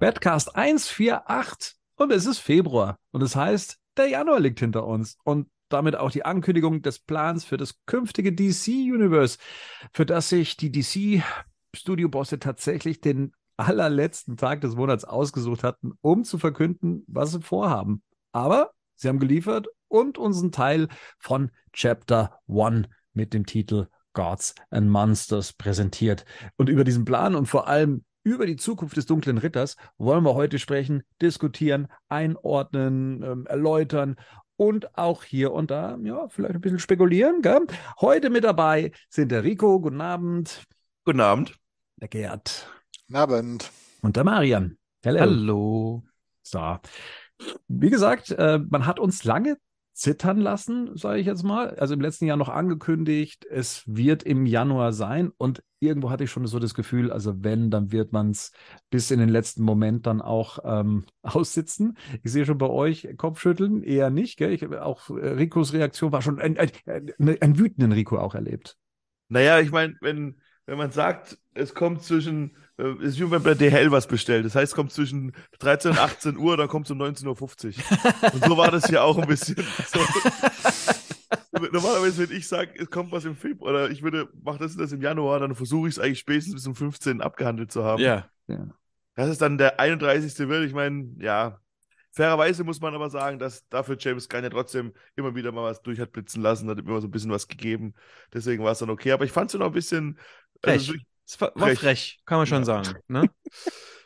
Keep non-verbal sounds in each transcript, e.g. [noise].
Badcast 148 und es ist Februar und das heißt, der Januar liegt hinter uns und damit auch die Ankündigung des Plans für das künftige DC-Universe, für das sich die DC-Studio-Bosse tatsächlich den allerletzten Tag des Monats ausgesucht hatten, um zu verkünden, was sie vorhaben. Aber sie haben geliefert und unseren Teil von Chapter 1 mit dem Titel Gods and Monsters präsentiert. Und über diesen Plan und vor allem über die Zukunft des dunklen Ritters wollen wir heute sprechen, diskutieren, einordnen, ähm, erläutern und auch hier und da, ja, vielleicht ein bisschen spekulieren. Gell? Heute mit dabei sind der Rico, guten Abend. Guten Abend. Der Gerd. Guten Abend. Und der Marian. Hello. Hallo. So. Wie gesagt, äh, man hat uns lange zittern lassen, sage ich jetzt mal. Also im letzten Jahr noch angekündigt, es wird im Januar sein. Und irgendwo hatte ich schon so das Gefühl, also wenn, dann wird man es bis in den letzten Moment dann auch ähm, [laughs] aussitzen. Ich sehe schon bei euch Kopfschütteln, eher nicht. Gell? Ich, auch äh, Ricos Reaktion war schon ein, ein, ein, ein wütenden Rico auch erlebt. Naja, ich meine, wenn, wenn man sagt, es kommt zwischen äh, ist wie wenn bei DHL was bestellt. Das heißt, es kommt zwischen 13 und 18 Uhr, dann kommt es um 19.50 Uhr. Und so war das hier auch ein bisschen. [laughs] So. Normalerweise, wenn ich sage, es kommt was im Februar, oder ich würde, mach das das im Januar, dann versuche ich es eigentlich spätestens bis zum 15. abgehandelt zu haben. Ja. ja. Das ist dann der 31. wird. Ich meine, ja, fairerweise muss man aber sagen, dass dafür James Gunn ja trotzdem immer wieder mal was durch hat blitzen lassen, hat immer so ein bisschen was gegeben. Deswegen war es dann okay. Aber ich fand es noch ein bisschen. Also, es war frech. frech, kann man schon ja. sagen. Ne?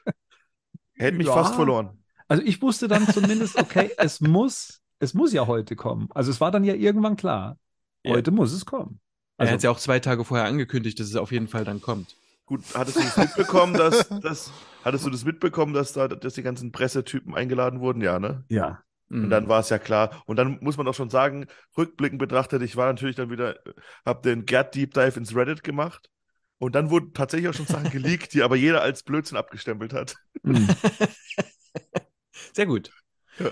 [laughs] Hätte mich ja. fast verloren. Also ich wusste dann zumindest, okay, [laughs] es muss, es muss ja heute kommen. Also es war dann ja irgendwann klar. Heute ja. muss es kommen. Also, er hat es ja auch zwei Tage vorher angekündigt, dass es auf jeden Fall dann kommt. Gut, hattest du das mitbekommen, [laughs] dass, dass hattest du das mitbekommen, dass da, dass die ganzen Pressetypen eingeladen wurden? Ja, ne? Ja. Und dann war es ja klar. Und dann muss man auch schon sagen, rückblickend betrachtet, ich war natürlich dann wieder, hab den Gerd Deep Dive ins Reddit gemacht und dann wurden tatsächlich auch schon Sachen geleakt, die aber jeder als Blödsinn abgestempelt hat. Mhm. [laughs] Sehr gut. Ja.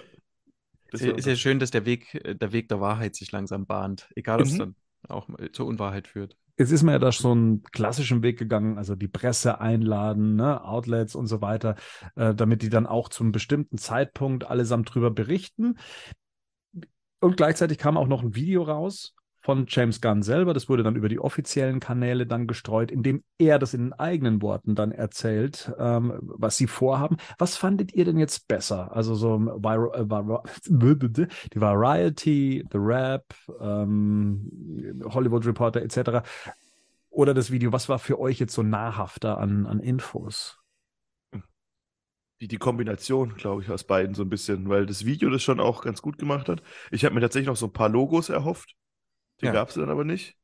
ist ja schön, dass der Weg, der Weg der Wahrheit sich langsam bahnt, egal ob es mhm. dann auch zur Unwahrheit führt. Jetzt ist man ja da so einen klassischen Weg gegangen, also die Presse einladen, ne, Outlets und so weiter, äh, damit die dann auch zum bestimmten Zeitpunkt allesamt drüber berichten. Und gleichzeitig kam auch noch ein Video raus von James Gunn selber. Das wurde dann über die offiziellen Kanäle dann gestreut, indem er das in eigenen Worten dann erzählt, ähm, was sie vorhaben. Was fandet ihr denn jetzt besser? Also so Vir äh, [laughs] die Variety, The Rap, ähm, Hollywood Reporter etc. Oder das Video, was war für euch jetzt so nahrhafter an, an Infos? die, die Kombination, glaube ich, aus beiden so ein bisschen, weil das Video das schon auch ganz gut gemacht hat. Ich habe mir tatsächlich noch so ein paar Logos erhofft, die ja. gab es dann aber nicht.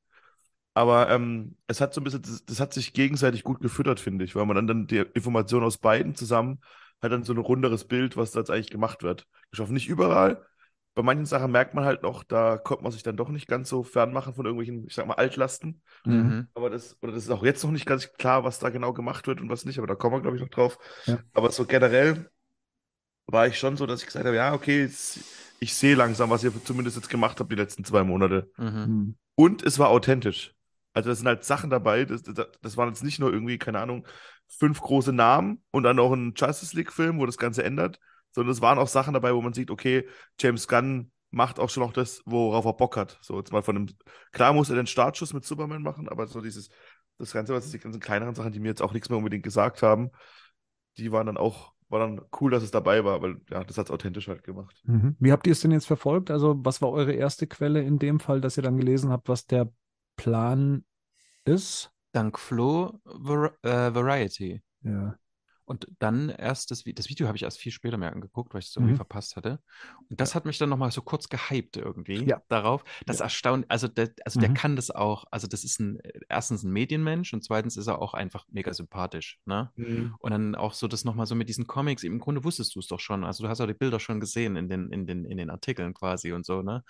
Aber ähm, es hat so ein bisschen, das, das, hat sich gegenseitig gut gefüttert, finde ich, weil man dann, dann die Informationen aus beiden zusammen hat dann so ein runderes Bild, was da jetzt eigentlich gemacht wird. Geschaffen. Nicht überall. Bei manchen Sachen merkt man halt noch, da kommt man sich dann doch nicht ganz so fernmachen von irgendwelchen, ich sag mal, Altlasten. Mhm. Aber das, oder das ist auch jetzt noch nicht ganz klar, was da genau gemacht wird und was nicht, aber da kommen wir, glaube ich, noch drauf. Ja. Aber so generell war ich schon so, dass ich gesagt habe, ja, okay, jetzt, ich sehe langsam, was ihr zumindest jetzt gemacht habt die letzten zwei Monate. Mhm. Hm. Und es war authentisch. Also das sind halt Sachen dabei, das, das, das waren jetzt nicht nur irgendwie, keine Ahnung, fünf große Namen und dann auch ein Justice League-Film, wo das Ganze ändert, sondern es waren auch Sachen dabei, wo man sieht, okay, James Gunn macht auch schon noch das, worauf er Bock hat. So jetzt mal von dem, klar muss er den Startschuss mit Superman machen, aber so dieses, das Ganze, was die ganzen kleineren Sachen, die mir jetzt auch nichts mehr unbedingt gesagt haben, die waren dann auch war dann cool, dass es dabei war, weil ja, das hat es authentisch halt gemacht. Mhm. Wie habt ihr es denn jetzt verfolgt? Also, was war eure erste Quelle in dem Fall, dass ihr dann gelesen habt, was der Plan ist? Dank Flo Var äh, Variety. Ja. Und dann erst das, das Video habe ich erst viel später mehr angeguckt, weil ich es irgendwie mhm. verpasst hatte. Und das ja. hat mich dann nochmal so kurz gehypt irgendwie ja. darauf. Das ja. erstaunt, also, der, also mhm. der kann das auch, also das ist ein, erstens ein Medienmensch und zweitens ist er auch einfach mega sympathisch. Ne? Mhm. Und dann auch so das nochmal so mit diesen Comics, im Grunde wusstest du es doch schon. Also du hast auch die Bilder schon gesehen in den, in den, in den Artikeln quasi und so, ne?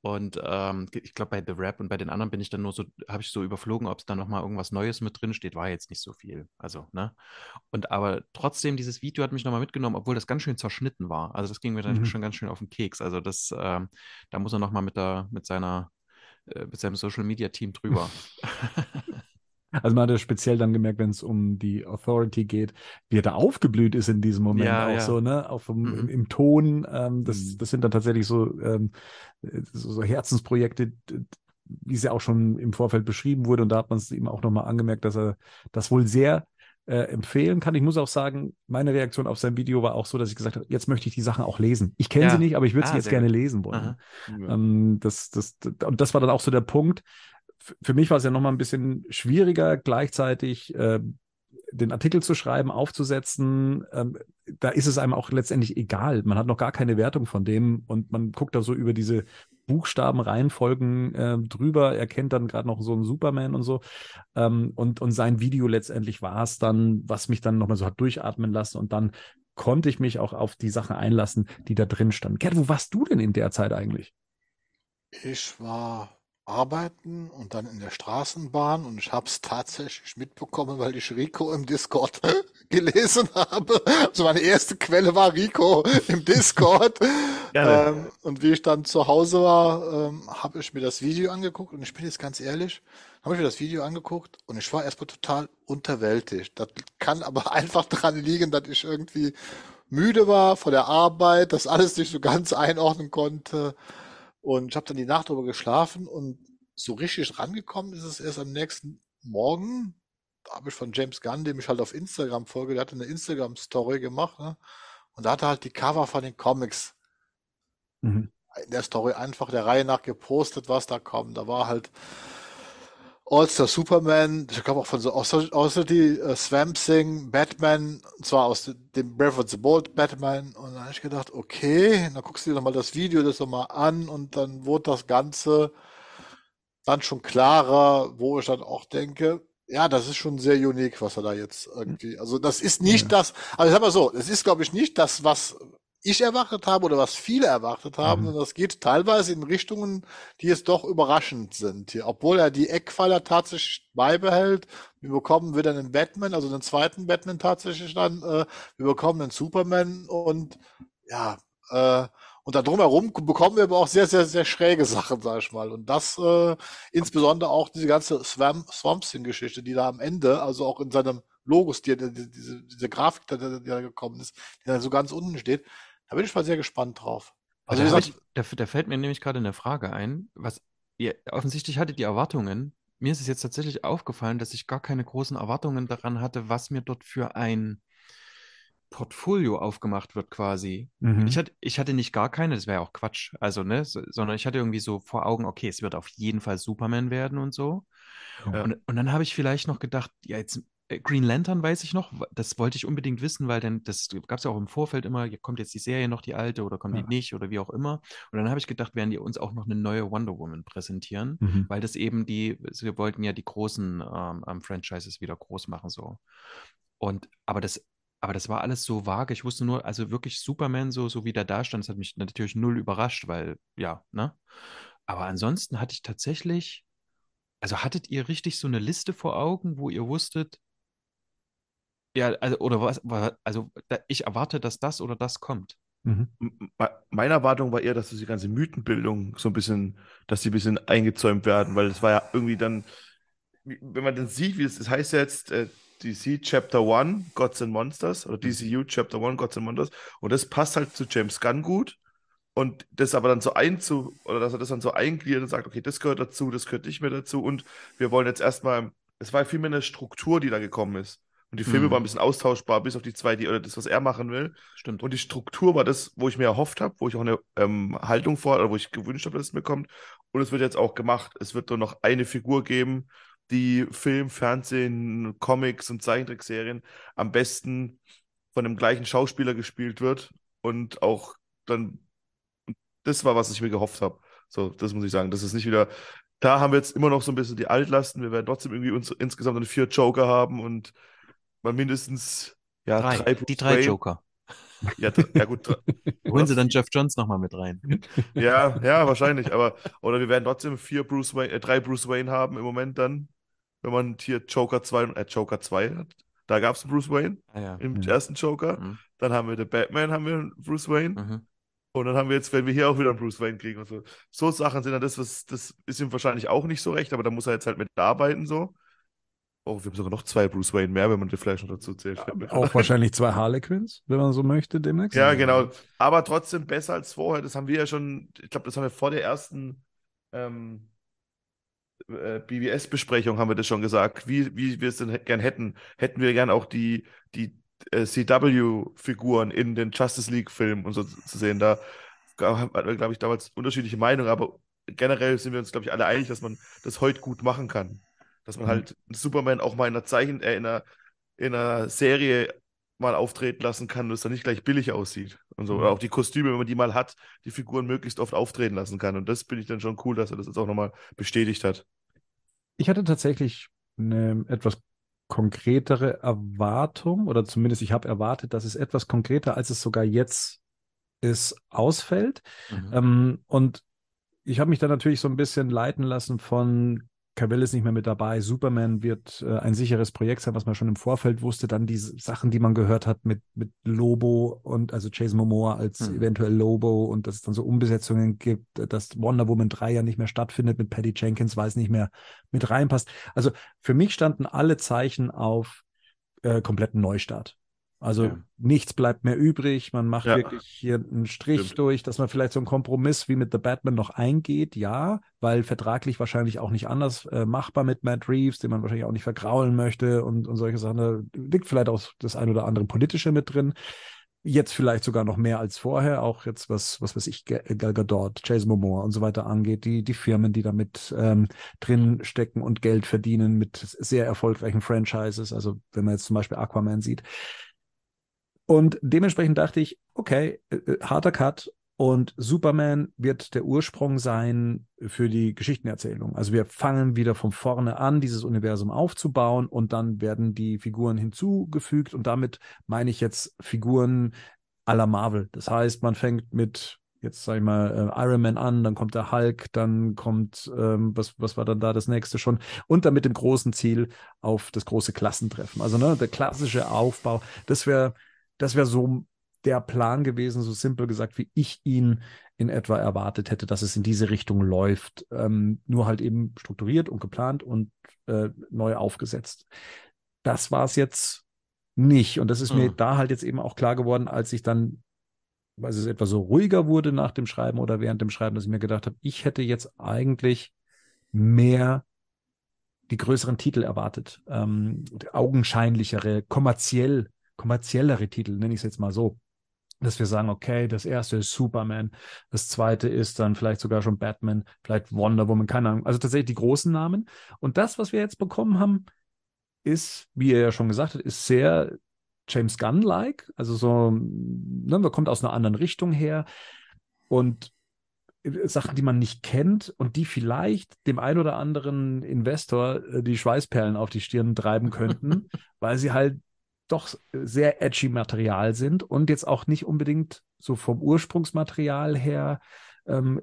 Und ähm, ich glaube, bei The Rap und bei den anderen bin ich dann nur so, habe ich so überflogen, ob es da nochmal irgendwas Neues mit drin steht, war jetzt nicht so viel. Also, ne? Und aber trotzdem, dieses Video hat mich nochmal mitgenommen, obwohl das ganz schön zerschnitten war. Also das ging mir dann mhm. schon ganz schön auf den Keks. Also das, ähm, da muss er nochmal mit der, mit seiner, äh, mit seinem Social Media Team drüber. [laughs] [laughs] Also man hat ja speziell dann gemerkt, wenn es um die Authority geht, wie er da aufgeblüht ist in diesem Moment Ja, auch ja. so, ne? Auch vom, Mhm. im, im Ton. Ähm, das, Mhm. das sind dann tatsächlich so, ähm, so, so Herzensprojekte, wie es ja auch schon im Vorfeld beschrieben wurde. Und da hat man es ihm auch nochmal angemerkt, dass er das wohl sehr äh, empfehlen kann. Ich muss auch sagen, meine Reaktion auf sein Video war auch so, dass ich gesagt habe, jetzt möchte ich die Sachen auch lesen. Ich kenne Ja. sie nicht, aber ich würde Ah, sie jetzt gerne gut. lesen wollen. Ähm, das, das, das, und das war dann auch so der Punkt. Für mich war es ja nochmal ein bisschen schwieriger, gleichzeitig äh, den Artikel zu schreiben, aufzusetzen. Ähm, da ist es einem auch letztendlich egal. Man hat noch gar keine Wertung von dem und man guckt da so über diese Buchstabenreihenfolgen äh, drüber, erkennt dann gerade noch so einen Superman und so. Ähm, und, und sein Video letztendlich war es dann, was mich dann nochmal so hat durchatmen lassen und dann konnte ich mich auch auf die Sachen einlassen, die da drin standen. Gerd, wo warst du denn in der Zeit eigentlich? Ich war arbeiten und dann in der Straßenbahn und ich habe es tatsächlich mitbekommen, weil ich Rico im Discord [laughs] gelesen habe. Also meine erste Quelle war Rico im Discord. [laughs] Ähm, und wie ich dann zu Hause war, ähm, habe ich mir das Video angeguckt und ich bin jetzt ganz ehrlich, habe ich mir das Video angeguckt und ich war erstmal total unterwältigt. Das kann aber [laughs] einfach daran liegen, dass ich irgendwie müde war von der Arbeit, das alles nicht so ganz einordnen konnte. Und ich habe dann die Nacht drüber geschlafen und so richtig rangekommen ist es erst am nächsten Morgen. Da habe ich von James Gunn, dem ich halt auf Instagram folge, der hatte eine Instagram-Story gemacht, ne? Und da hat er halt die Cover von den Comics Mhm. in der Story einfach der Reihe nach gepostet, was da kommt. Da war halt All-Star Superman, ich glaube auch von so außer, die äh, Swamp Thing, Batman, und zwar aus dem Breath of the Bold Batman. Und dann habe ich gedacht, okay, dann guckst du dir nochmal das Video das nochmal an und dann wurde das Ganze dann schon klarer, wo ich dann auch denke, ja, das ist schon sehr unique, was er da jetzt irgendwie, also das ist nicht das, also ich sag mal so, es ist glaube ich nicht das, was ich erwartet habe oder was viele erwartet haben, Mhm. sondern das geht teilweise in Richtungen, die jetzt doch überraschend sind hier. Obwohl er die Eckpfeiler tatsächlich beibehält. Wir bekommen wieder einen Batman, also einen zweiten Batman tatsächlich dann. Äh, wir bekommen einen Superman und ja, äh, und da drumherum bekommen wir aber auch sehr, sehr, sehr schräge Sachen, sag ich mal. Und das äh, insbesondere auch diese ganze Swamp, Swamp Thing-Geschichte, die da am Ende, also auch in seinem Logos, die, die, diese, diese Grafik, die, die da gekommen ist, die da so ganz unten steht, da bin ich mal sehr gespannt drauf. Also Also da, gesagt, ich, da, da fällt mir nämlich gerade eine Frage ein, was ihr offensichtlich hattet die Erwartungen. Mir ist es jetzt tatsächlich aufgefallen, dass ich gar keine großen Erwartungen daran hatte, was mir dort für ein Portfolio aufgemacht wird quasi. Mhm. Ich hatte, ich hatte nicht gar keine, das wäre ja auch Quatsch, also, ne, so, sondern ich hatte irgendwie so vor Augen, okay, es wird auf jeden Fall Superman werden und so. Ja. Und, und dann habe ich vielleicht noch gedacht, ja, jetzt Green Lantern weiß ich noch, das wollte ich unbedingt wissen, weil dann, das gab es ja auch im Vorfeld immer, kommt jetzt die Serie noch, die alte, oder kommt Ja. die nicht, oder wie auch immer. Und dann habe ich gedacht, werden die uns auch noch eine neue Wonder Woman präsentieren, Mhm. weil das eben die, sie wollten ja die großen ähm, ähm, Franchises wieder groß machen, so. Und, aber das, aber das war alles so vage. Ich wusste nur, also wirklich Superman, so, so wie der da stand, das hat mich natürlich null überrascht, weil, ja, ne? Aber ansonsten hatte ich tatsächlich, also hattet ihr richtig so eine Liste vor Augen, wo ihr wusstet, ja, also, oder was, wa- also ich erwarte, dass das oder das kommt. Mhm. Meine Erwartung war eher, dass die ganze Mythenbildung so ein bisschen, dass die ein bisschen eingezäumt werden, weil es war ja irgendwie dann, wenn man dann sieht, wie es, es heißt jetzt äh, DC Chapter 1, Gods and Monsters, oder DCU Chapter 1, Gods and Monsters, und das passt halt zu James Gunn gut. Und das aber dann so einzu, oder dass er das dann so eingliedert und sagt, okay, das gehört dazu, das gehört nicht mehr dazu, und wir wollen jetzt erstmal, es war vielmehr eine Struktur, die da gekommen ist. Und die Filme Mhm. waren ein bisschen austauschbar, bis auf die zwei, die, oder das, was er machen will. Stimmt. Und die Struktur war das, wo ich mir erhofft habe, wo ich auch eine ähm, Haltung vor, oder wo ich gewünscht habe, dass es mir kommt. Und es wird jetzt auch gemacht. Es wird nur noch eine Figur geben, die Film, Fernsehen, Comics und Zeichentrickserien am besten von dem gleichen Schauspieler gespielt wird. Und auch dann, das war, was ich mir gehofft habe. So, das muss ich sagen. Das ist nicht wieder. Da haben wir jetzt immer noch so ein bisschen die Altlasten. Wir werden trotzdem irgendwie uns insgesamt dann vier Joker haben und mal mindestens ja, drei, drei die drei Wayne. Joker. Ja, ja gut. [laughs] Holen sie dann Jeff Johns nochmal mit rein. [laughs] Ja, ja, wahrscheinlich. Aber, oder wir werden trotzdem vier Bruce Wayne, äh, drei Bruce Wayne haben im Moment dann, wenn man hier Joker 2, äh, Joker 2 hat. Da gab es Bruce Wayne Ah, ja. im Mhm. ersten Joker. Mhm. Dann haben wir den Batman, haben wir einen Bruce Wayne. Mhm. Und dann haben wir jetzt, wenn wir hier auch wieder einen Bruce Wayne kriegen und so. So Sachen sind dann das, was, das ist ihm wahrscheinlich auch nicht so recht, aber da muss er jetzt halt mit arbeiten so. Oh, wir haben sogar noch zwei Bruce Wayne mehr, wenn man die vielleicht noch dazu zählt. Auch wahrscheinlich zwei Harlequins, wenn man so möchte, demnächst. Ja, genau. Aber trotzdem besser als vorher. Das haben wir ja schon, ich glaube, das haben wir vor der ersten ähm, äh, BBS-Besprechung haben wir das schon gesagt, wie, wie wir es denn gern hätten. Hätten wir gern auch die, die äh, CW-Figuren in den Justice League-Filmen und so zu sehen. Da hatten wir, glaube ich, damals unterschiedliche Meinungen, aber generell sind wir uns, glaube ich, alle einig, dass man das heute gut machen kann. Dass man mhm. halt Superman auch mal in einer Zeichen, äh, in einer, in einer Serie mal auftreten lassen kann und es dann nicht gleich billig aussieht. Und so. Mhm. Oder auch die Kostüme, wenn man die mal hat, die Figuren möglichst oft auftreten lassen kann. Und das finde ich dann schon cool, dass er das jetzt auch nochmal bestätigt hat. Ich hatte tatsächlich eine etwas konkretere Erwartung, oder zumindest ich habe erwartet, dass es etwas konkreter, als es sogar jetzt ist, ausfällt. Mhm. Ähm, und ich habe mich da natürlich so ein bisschen leiten lassen von Cavill ist nicht mehr mit dabei, Superman wird äh, ein sicheres Projekt sein, was man schon im Vorfeld wusste. Dann die Sachen, die man gehört hat mit, mit Lobo und also Chase Momoa als hm. eventuell Lobo und dass es dann so Umbesetzungen gibt, dass Wonder Woman 3 ja nicht mehr stattfindet mit Patty Jenkins, weil es nicht mehr mit reinpasst. Also für mich standen alle Zeichen auf äh, kompletten Neustart. Also ja. nichts bleibt mehr übrig. Man macht ja. wirklich hier einen Strich Stimmt. durch, dass man vielleicht so einen Kompromiss wie mit The Batman noch eingeht, ja, weil vertraglich wahrscheinlich auch nicht anders äh, machbar mit Matt Reeves, den man wahrscheinlich auch nicht vergraulen möchte und, und solche Sachen. Da liegt vielleicht auch das ein oder andere politische mit drin. Jetzt vielleicht sogar noch mehr als vorher, auch jetzt was, was weiß ich, Gal Gadot, Chase Momoa und so weiter angeht, die, die Firmen, die damit ähm, drin stecken und Geld verdienen mit sehr erfolgreichen Franchises. Also wenn man jetzt zum Beispiel Aquaman sieht, und dementsprechend dachte ich, okay, äh, äh, harter Cut und Superman wird der Ursprung sein für die Geschichtenerzählung. Also wir fangen wieder von vorne an, dieses Universum aufzubauen und dann werden die Figuren hinzugefügt und damit meine ich jetzt Figuren à la Marvel. Das heißt, man fängt mit jetzt sag ich mal äh, Iron Man an, dann kommt der Hulk, dann kommt ähm, was was war dann da das nächste schon und dann mit dem großen Ziel auf das große Klassentreffen. Also ne, der klassische Aufbau, das wäre das wäre so der Plan gewesen, so simpel gesagt, wie ich ihn in etwa erwartet hätte, dass es in diese Richtung läuft. Ähm, nur halt eben strukturiert und geplant und äh, neu aufgesetzt. Das war es jetzt nicht. Und das ist mhm. mir da halt jetzt eben auch klar geworden, als ich dann, weil es etwa so ruhiger wurde nach dem Schreiben oder während dem Schreiben, dass ich mir gedacht habe, ich hätte jetzt eigentlich mehr die größeren Titel erwartet, ähm, augenscheinlichere, kommerziell kommerziellere Titel, nenne ich es jetzt mal so. Dass wir sagen, okay, das erste ist Superman, das zweite ist dann vielleicht sogar schon Batman, vielleicht Wonder Woman, keine Ahnung. Also tatsächlich die großen Namen. Und das, was wir jetzt bekommen haben, ist, wie er ja schon gesagt hat, ist sehr James Gunn-like. Also so, ne, man kommt aus einer anderen Richtung her. Und Sachen, die man nicht kennt und die vielleicht dem ein oder anderen Investor äh, die Schweißperlen auf die Stirn treiben könnten, [laughs] weil sie halt doch sehr edgy Material sind und jetzt auch nicht unbedingt so vom Ursprungsmaterial her ähm,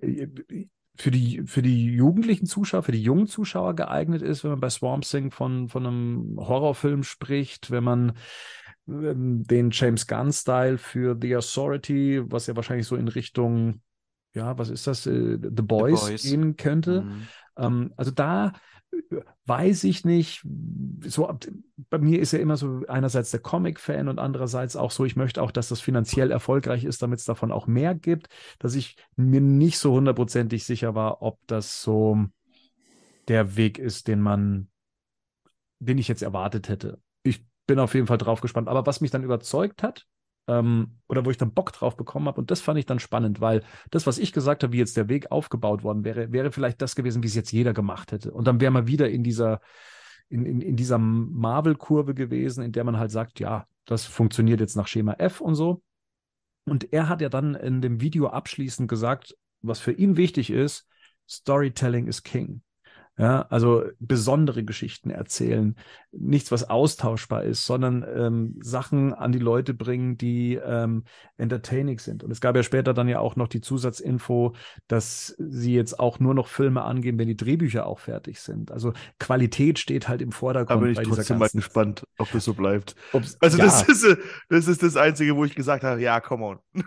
für die, für die jugendlichen Zuschauer, für die jungen Zuschauer geeignet ist, wenn man bei Swamp Thing von, von einem Horrorfilm spricht, wenn man ähm, den James Gunn-Style für The Authority, was ja wahrscheinlich so in Richtung, ja, was ist das, äh, The, Boys The, Boys gehen könnte. Mhm. Ähm, also da weiß ich nicht. So, bei mir ist ja immer so einerseits der Comic-Fan und andererseits auch so, ich möchte auch, dass das finanziell erfolgreich ist, damit es davon auch mehr gibt, dass ich mir nicht so hundertprozentig sicher war, ob das so der Weg ist, den man, den ich jetzt erwartet hätte. Ich bin auf jeden Fall drauf gespannt. Aber was mich dann überzeugt hat, ähm, oder wo ich dann Bock drauf bekommen habe. Und das fand ich dann spannend, weil das, was ich gesagt habe, wie jetzt der Weg aufgebaut worden wäre, wäre vielleicht das gewesen, wie es jetzt jeder gemacht hätte. Und dann wäre man wieder in dieser, in, in, in dieser Marvel-Kurve gewesen, in der man halt sagt, ja, das funktioniert jetzt nach Schema F und so. Und er hat ja dann in dem Video abschließend gesagt, was für ihn wichtig ist, Storytelling is King. Ja, also besondere Geschichten erzählen, nichts, was austauschbar ist, sondern ähm, Sachen an die Leute bringen, die ähm, entertaining sind. Und es gab ja später dann ja auch noch die Zusatzinfo, dass sie jetzt auch nur noch Filme angehen, wenn die Drehbücher auch fertig sind. Also Qualität steht halt im Vordergrund. Aber ich bin trotzdem mal gespannt, ob das so bleibt. Ob's, also ja. das, ist, das ist das Einzige, wo ich gesagt habe, ja, come on. [laughs]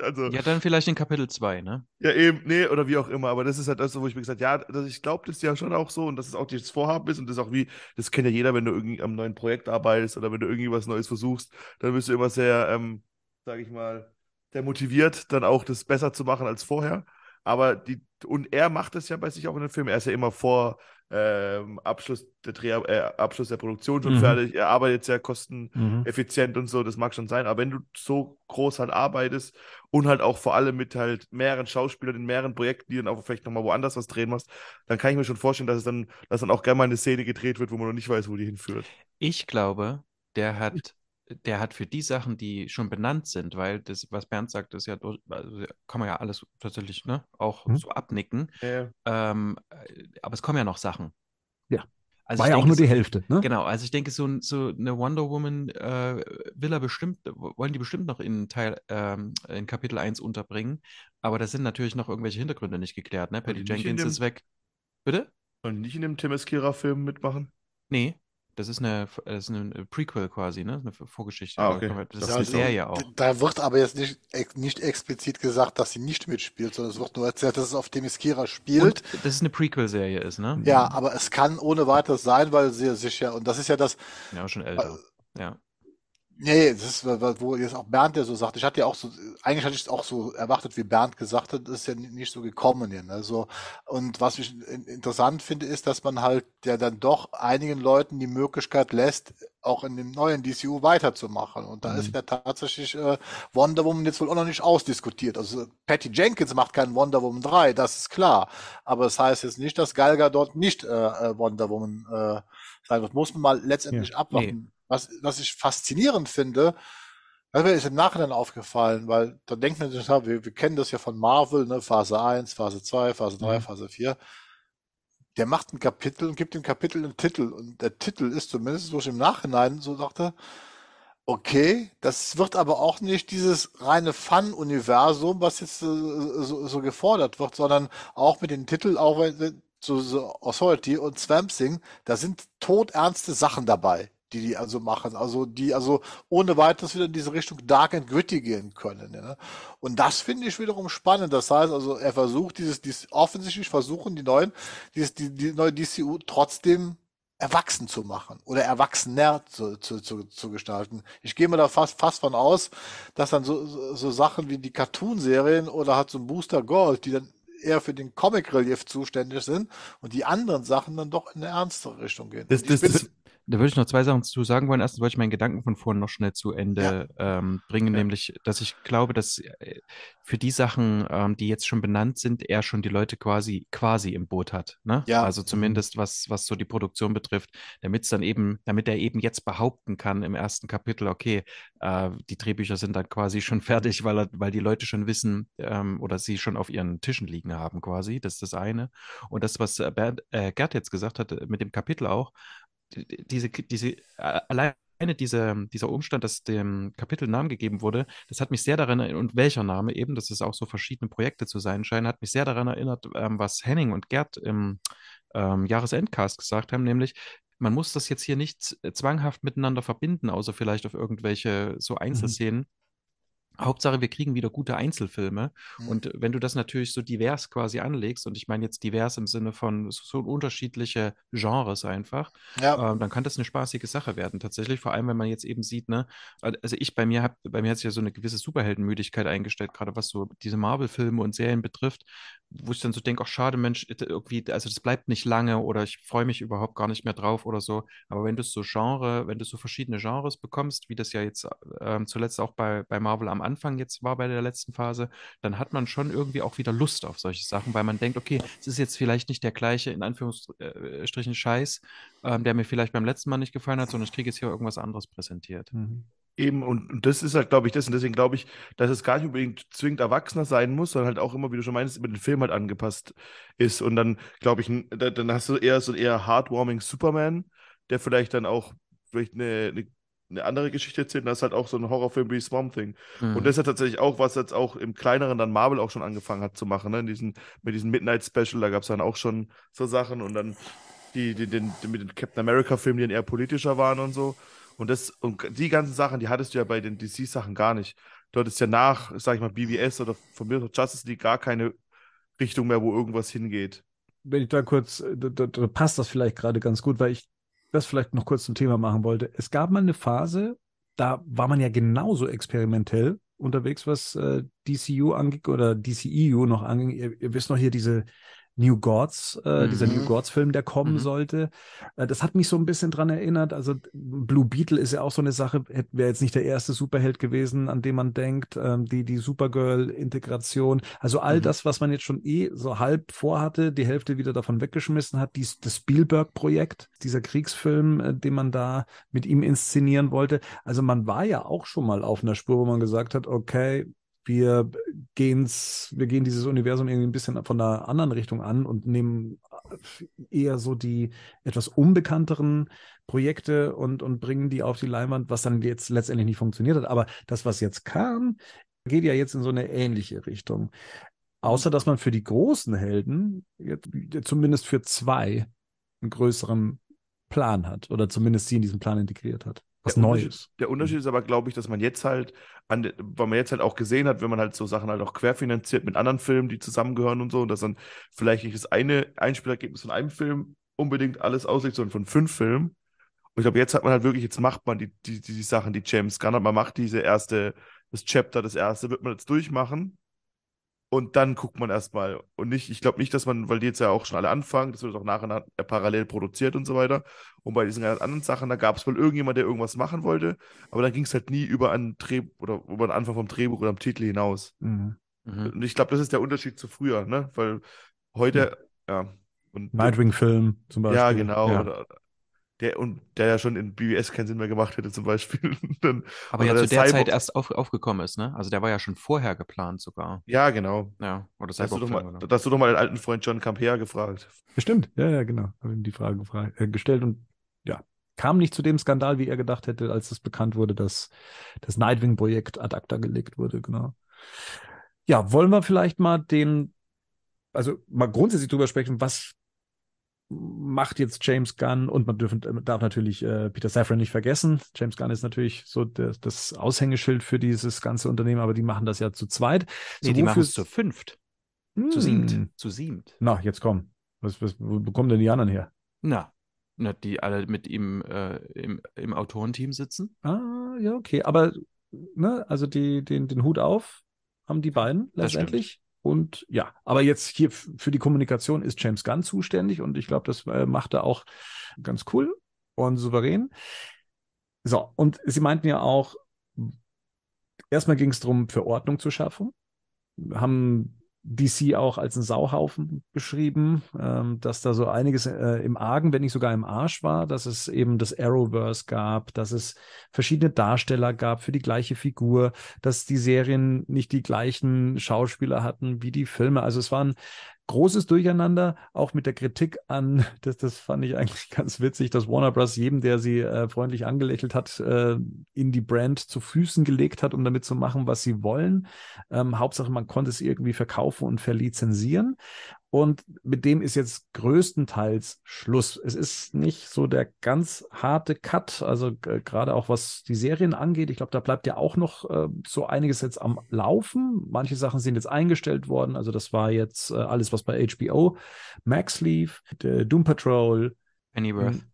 also, ja, dann vielleicht in Kapitel 2, ne? Ja, eben, nee, oder wie auch immer. Aber das ist halt das, wo ich mir gesagt habe, ja, ich glaube das ja schon auch so und dass es auch das Vorhaben ist und das auch wie, das kennt ja jeder, wenn du irgendwie am neuen Projekt arbeitest oder wenn du irgendwie was Neues versuchst, dann bist du immer sehr, ähm, sag ich mal, sehr motiviert, dann auch das besser zu machen als vorher. Aber die, und er macht es ja bei sich auch in den Film. Er ist ja immer vor ähm, Abschluss, der Dreh, äh, Abschluss der Produktion schon mhm. fertig. Er arbeitet sehr kosteneffizient mhm. und so, das mag schon sein. Aber wenn du so groß halt arbeitest und halt auch vor allem mit halt mehreren Schauspielern in mehreren Projekten, die dann auch vielleicht nochmal woanders was drehen musst, dann kann ich mir schon vorstellen, dass es dann, dass dann auch gerne mal eine Szene gedreht wird, wo man noch nicht weiß, wo die hinführt. Ich glaube, der hat [laughs] der hat für die Sachen, die schon benannt sind, weil das, was Bernd sagt, ist ja, also kann man ja alles tatsächlich ne, auch mhm. so abnicken. Ja. Ähm, äh, aber es kommen ja noch Sachen. Ja. Also War ja auch nur die Hälfte, ne? Genau, also ich denke, so, so eine Wonder Woman äh, will er bestimmt, wollen die bestimmt noch in Teil, ähm, in Kapitel 1 unterbringen, aber da sind natürlich noch irgendwelche Hintergründe nicht geklärt, ne? Patty Jenkins dem, ist weg. Bitte? Sollen nicht in dem Tim Kira-Film mitmachen? Nee, das ist eine, das ist eine Prequel quasi, ne? Eine Vorgeschichte. Ah, okay. Das ist ja, eine Serie auch. Da wird aber jetzt nicht, nicht explizit gesagt, dass sie nicht mitspielt, sondern es wird nur erzählt, dass es auf Themyscira spielt. Und dass es eine Prequel-Serie ist, ne? Ja, aber es kann ohne weiteres sein, weil sie sich ja, und das ist ja das. Ja, schon älter. Äh, ja. Nee, das ist, wo jetzt auch Bernd ja so sagt, ich hatte ja auch so, eigentlich hatte ich es auch so erwartet, wie Bernd gesagt hat, das ist ja nicht so gekommen. Ja, ne? so, und was ich interessant finde, ist, dass man halt ja dann doch einigen Leuten die Möglichkeit lässt, auch in dem neuen DCU weiterzumachen. Und da mhm. ist ja tatsächlich äh, Wonder Woman jetzt wohl auch noch nicht ausdiskutiert. Also Patty Jenkins macht keinen Wonder Woman 3, das ist klar. Aber das heißt jetzt nicht, dass Galga dort nicht äh, äh, Wonder Woman äh, sein wird. Muss man mal letztendlich ja, abwarten. Nee was, was ich faszinierend finde, das ist im Nachhinein aufgefallen, weil da denkt man sich, wir, wir kennen das ja von Marvel, ne, Phase 1, Phase 2, Phase 3, mhm. Phase 4. Der macht ein Kapitel und gibt dem Kapitel einen Titel. Und der Titel ist zumindest, wo ich im Nachhinein so dachte, okay, das wird aber auch nicht dieses reine Fun-Universum, was jetzt äh, so, so, gefordert wird, sondern auch mit dem Titel, auch so, so Authority und Swamp Thing, da sind todernste Sachen dabei die die also machen, also die also ohne weiteres wieder in diese Richtung Dark and Gritty gehen können. Ja. Und das finde ich wiederum spannend. Das heißt also, er versucht dieses, dieses offensichtlich versuchen die neuen, dieses, die, die neue DCU trotzdem erwachsen zu machen oder erwachsener zu, zu, zu, zu gestalten. Ich gehe mir da fast, fast von aus, dass dann so, so, so Sachen wie die Cartoon-Serien oder hat so ein Booster Gold, die dann eher für den Comic-Relief zuständig sind und die anderen Sachen dann doch in eine ernstere Richtung gehen. Das, das, das, da würde ich noch zwei Sachen zu sagen wollen. Erstens wollte ich meinen Gedanken von vorhin noch schnell zu Ende ja. ähm, bringen, ja. nämlich, dass ich glaube, dass äh, für die Sachen, ähm, die jetzt schon benannt sind, er schon die Leute quasi quasi im Boot hat. Ne? Ja. Also zumindest was, was so die Produktion betrifft, damit es dann eben, damit er eben jetzt behaupten kann im ersten Kapitel, okay, äh, die Drehbücher sind dann quasi schon [laughs] fertig, weil er, weil die Leute schon wissen ähm, oder sie schon auf ihren Tischen liegen haben, quasi. Das ist das eine. Und das, was Bert, äh, Gerd jetzt gesagt hat, mit dem Kapitel auch, diese, diese, alleine diese, dieser Umstand, dass dem Kapitel Namen gegeben wurde, das hat mich sehr daran erinnert, und welcher Name eben, dass es auch so verschiedene Projekte zu sein scheinen, hat mich sehr daran erinnert, ähm, was Henning und Gerd im ähm, Jahresendcast gesagt haben, nämlich, man muss das jetzt hier nicht zwanghaft miteinander verbinden, außer vielleicht auf irgendwelche so mhm. Einzelszenen. Mhm. Hauptsache, wir kriegen wieder gute Einzelfilme. Mhm. Und wenn du das natürlich so divers quasi anlegst, und ich meine jetzt divers im Sinne von so, unterschiedliche Genres einfach, ja. ähm, dann kann das eine spaßige Sache werden, tatsächlich. Vor allem, wenn man jetzt eben sieht, ne, also ich bei mir habe, bei mir hat sich ja so eine gewisse Superheldenmüdigkeit eingestellt, gerade was so diese Marvel-Filme und Serien betrifft, wo ich dann so denke, ach schade, Mensch, irgendwie, also das bleibt nicht lange oder ich freue mich überhaupt gar nicht mehr drauf oder so. Aber wenn du so Genre, wenn du so verschiedene Genres bekommst, wie das ja jetzt ähm, zuletzt auch bei, bei Marvel am Anfang jetzt war bei der letzten Phase, dann hat man schon irgendwie auch wieder Lust auf solche Sachen, weil man denkt, okay, es ist jetzt vielleicht nicht der gleiche, in Anführungsstrichen, Scheiß, ähm, der mir vielleicht beim letzten Mal nicht gefallen hat, sondern ich kriege jetzt hier irgendwas anderes präsentiert. Mhm. Eben, und, das ist halt, glaube ich, das. Und deswegen glaube ich, dass es gar nicht unbedingt zwingend Erwachsener sein muss, sondern halt auch immer, wie du schon meinst, mit dem Film halt angepasst ist. Und dann, glaube ich, dann hast du eher so ein eher heartwarming Superman, der vielleicht dann auch vielleicht eine, eine eine andere Geschichte erzählt. das ist halt auch so ein Horrorfilm wie Swamp Thing. Mhm. Und das ist ja tatsächlich auch, was jetzt auch im kleineren dann Marvel auch schon angefangen hat zu machen. Ne? In diesen, mit diesem Midnight Special, da gab es dann auch schon so Sachen und dann die, die, den, die mit den Captain America-Filmen, die dann eher politischer waren und so. Und das, und die ganzen Sachen, die hattest du ja bei den DC-Sachen gar nicht. dort ist ja nach, sag ich mal, BBS oder von mir aus Justice League gar keine Richtung mehr, wo irgendwas hingeht. Wenn ich da kurz, da, da, da passt das vielleicht gerade ganz gut, weil ich das vielleicht noch kurz zum Thema machen wollte. Es gab mal eine Phase, da war man ja genauso experimentell unterwegs, was äh, DCU angeht oder DCEU noch anging. Ihr, ihr wisst noch hier diese New Gods, äh, mhm. dieser New mhm. Gods-Film, der kommen mhm. sollte. Äh, das hat mich so ein bisschen dran erinnert. Also Blue Beetle ist ja auch so eine Sache, wäre jetzt nicht der erste Superheld gewesen, an den man denkt. Ähm, die, die Supergirl-Integration. Also all mhm. das, was man jetzt schon eh so halb vorhatte, die Hälfte wieder davon weggeschmissen hat. Dies, das Spielberg-Projekt, dieser Kriegsfilm, äh, den man da mit ihm inszenieren wollte. Also man war ja auch schon mal auf einer Spur, wo man gesagt hat, okay, wir gehen's, wir gehen dieses Universum irgendwie ein bisschen von einer anderen Richtung an und nehmen eher so die etwas unbekannteren Projekte und, und bringen die auf die Leinwand, was dann jetzt letztendlich nicht funktioniert hat. Aber das, was jetzt kam, geht ja jetzt in so eine ähnliche Richtung. Außer, dass man für die großen Helden, jetzt, zumindest für zwei, einen größeren Plan hat oder zumindest sie in diesen Plan integriert hat was der Neues. Der Unterschied ist aber, glaube ich, dass man jetzt halt, an, weil man jetzt halt auch gesehen hat, wenn man halt so Sachen halt auch querfinanziert mit anderen Filmen, die zusammengehören und so, und dass dann vielleicht nicht das eine Einspielergebnis von einem Film unbedingt alles auslegt, sondern von fünf Filmen. Und ich glaube, jetzt hat man halt wirklich, jetzt macht man die, die, die, die Sachen, die James Gunn hat, man macht diese erste, das Chapter, das erste, wird man jetzt durchmachen. Und dann guckt man erstmal. Und nicht, ich glaube nicht, dass man, weil die jetzt ja auch schon alle anfangen, das wird auch nachher parallel produziert und so weiter. Und bei diesen anderen Sachen, da gab es wohl irgendjemand, der irgendwas machen wollte, aber dann ging es halt nie über einen Dreh oder über den Anfang vom Drehbuch oder am Titel hinaus. Mhm. Mhm. Und ich glaube, das ist der Unterschied zu früher, ne? Weil heute, ja. ja und Nightwing-Film zum Beispiel. Ja, genau. Ja. Oder, der und der ja schon in BBS keinen Sinn mehr gemacht hätte, zum Beispiel. [laughs] Dann, aber ja zu der Cyborg... Zeit erst auf, aufgekommen ist, ne? Also der war ja schon vorher geplant sogar. Ja, genau. Ja, oder hast du, doch mal, hast du doch mal den alten Freund John Campea gefragt. Bestimmt, ja, ja, genau. Habe ihm die Frage gefragt, äh, gestellt und ja, kam nicht zu dem Skandal, wie er gedacht hätte, als es bekannt wurde, dass das Nightwing-Projekt ad acta gelegt wurde, genau. Ja, wollen wir vielleicht mal den, also mal grundsätzlich drüber sprechen, was macht jetzt James Gunn und man dürfen, darf natürlich äh, Peter Safran nicht vergessen. James Gunn ist natürlich so der, das Aushängeschild für dieses ganze Unternehmen, aber die machen das ja zu zweit. Nee, so, die machen es zu fünft. Hm. Zu siebt. Zu siebt. Na, jetzt komm. Was, was, wo kommen denn die anderen her? Na, na die alle mit ihm äh, im, im Autorenteam sitzen. Ah, ja, okay. Aber, ne, also die, den, den Hut auf haben die beiden letztendlich. Und ja, aber jetzt hier für die Kommunikation ist James Gunn zuständig und ich glaube, das äh, macht er auch ganz cool und souverän. So, und Sie meinten ja auch, erstmal ging es darum, für Ordnung zu schaffen. Haben DC auch als einen Sauhaufen beschrieben, ähm, dass da so einiges äh, im Argen, wenn nicht sogar im Arsch war, dass es eben das Arrowverse gab, dass es verschiedene Darsteller gab für die gleiche Figur, dass die Serien nicht die gleichen Schauspieler hatten wie die Filme. Also es waren großes Durcheinander, auch mit der Kritik an, [laughs] das, das fand ich eigentlich [laughs] ganz witzig, dass Warner Bros. jedem, der sie äh, freundlich angelächelt hat, äh, in die Brand zu Füßen gelegt hat, um damit zu machen, was sie wollen. Ähm, Hauptsache, man konnte es irgendwie verkaufen und verlizenzieren. Und mit dem ist jetzt größtenteils Schluss. Es ist nicht so der ganz harte Cut, also äh, gerade auch was die Serien angeht. Ich glaube, da bleibt ja auch noch äh, so einiges jetzt am Laufen. Manche Sachen sind jetzt eingestellt worden. Also das war jetzt äh, alles, was bei HBO Max lief, Doom Patrol. Pennyworth.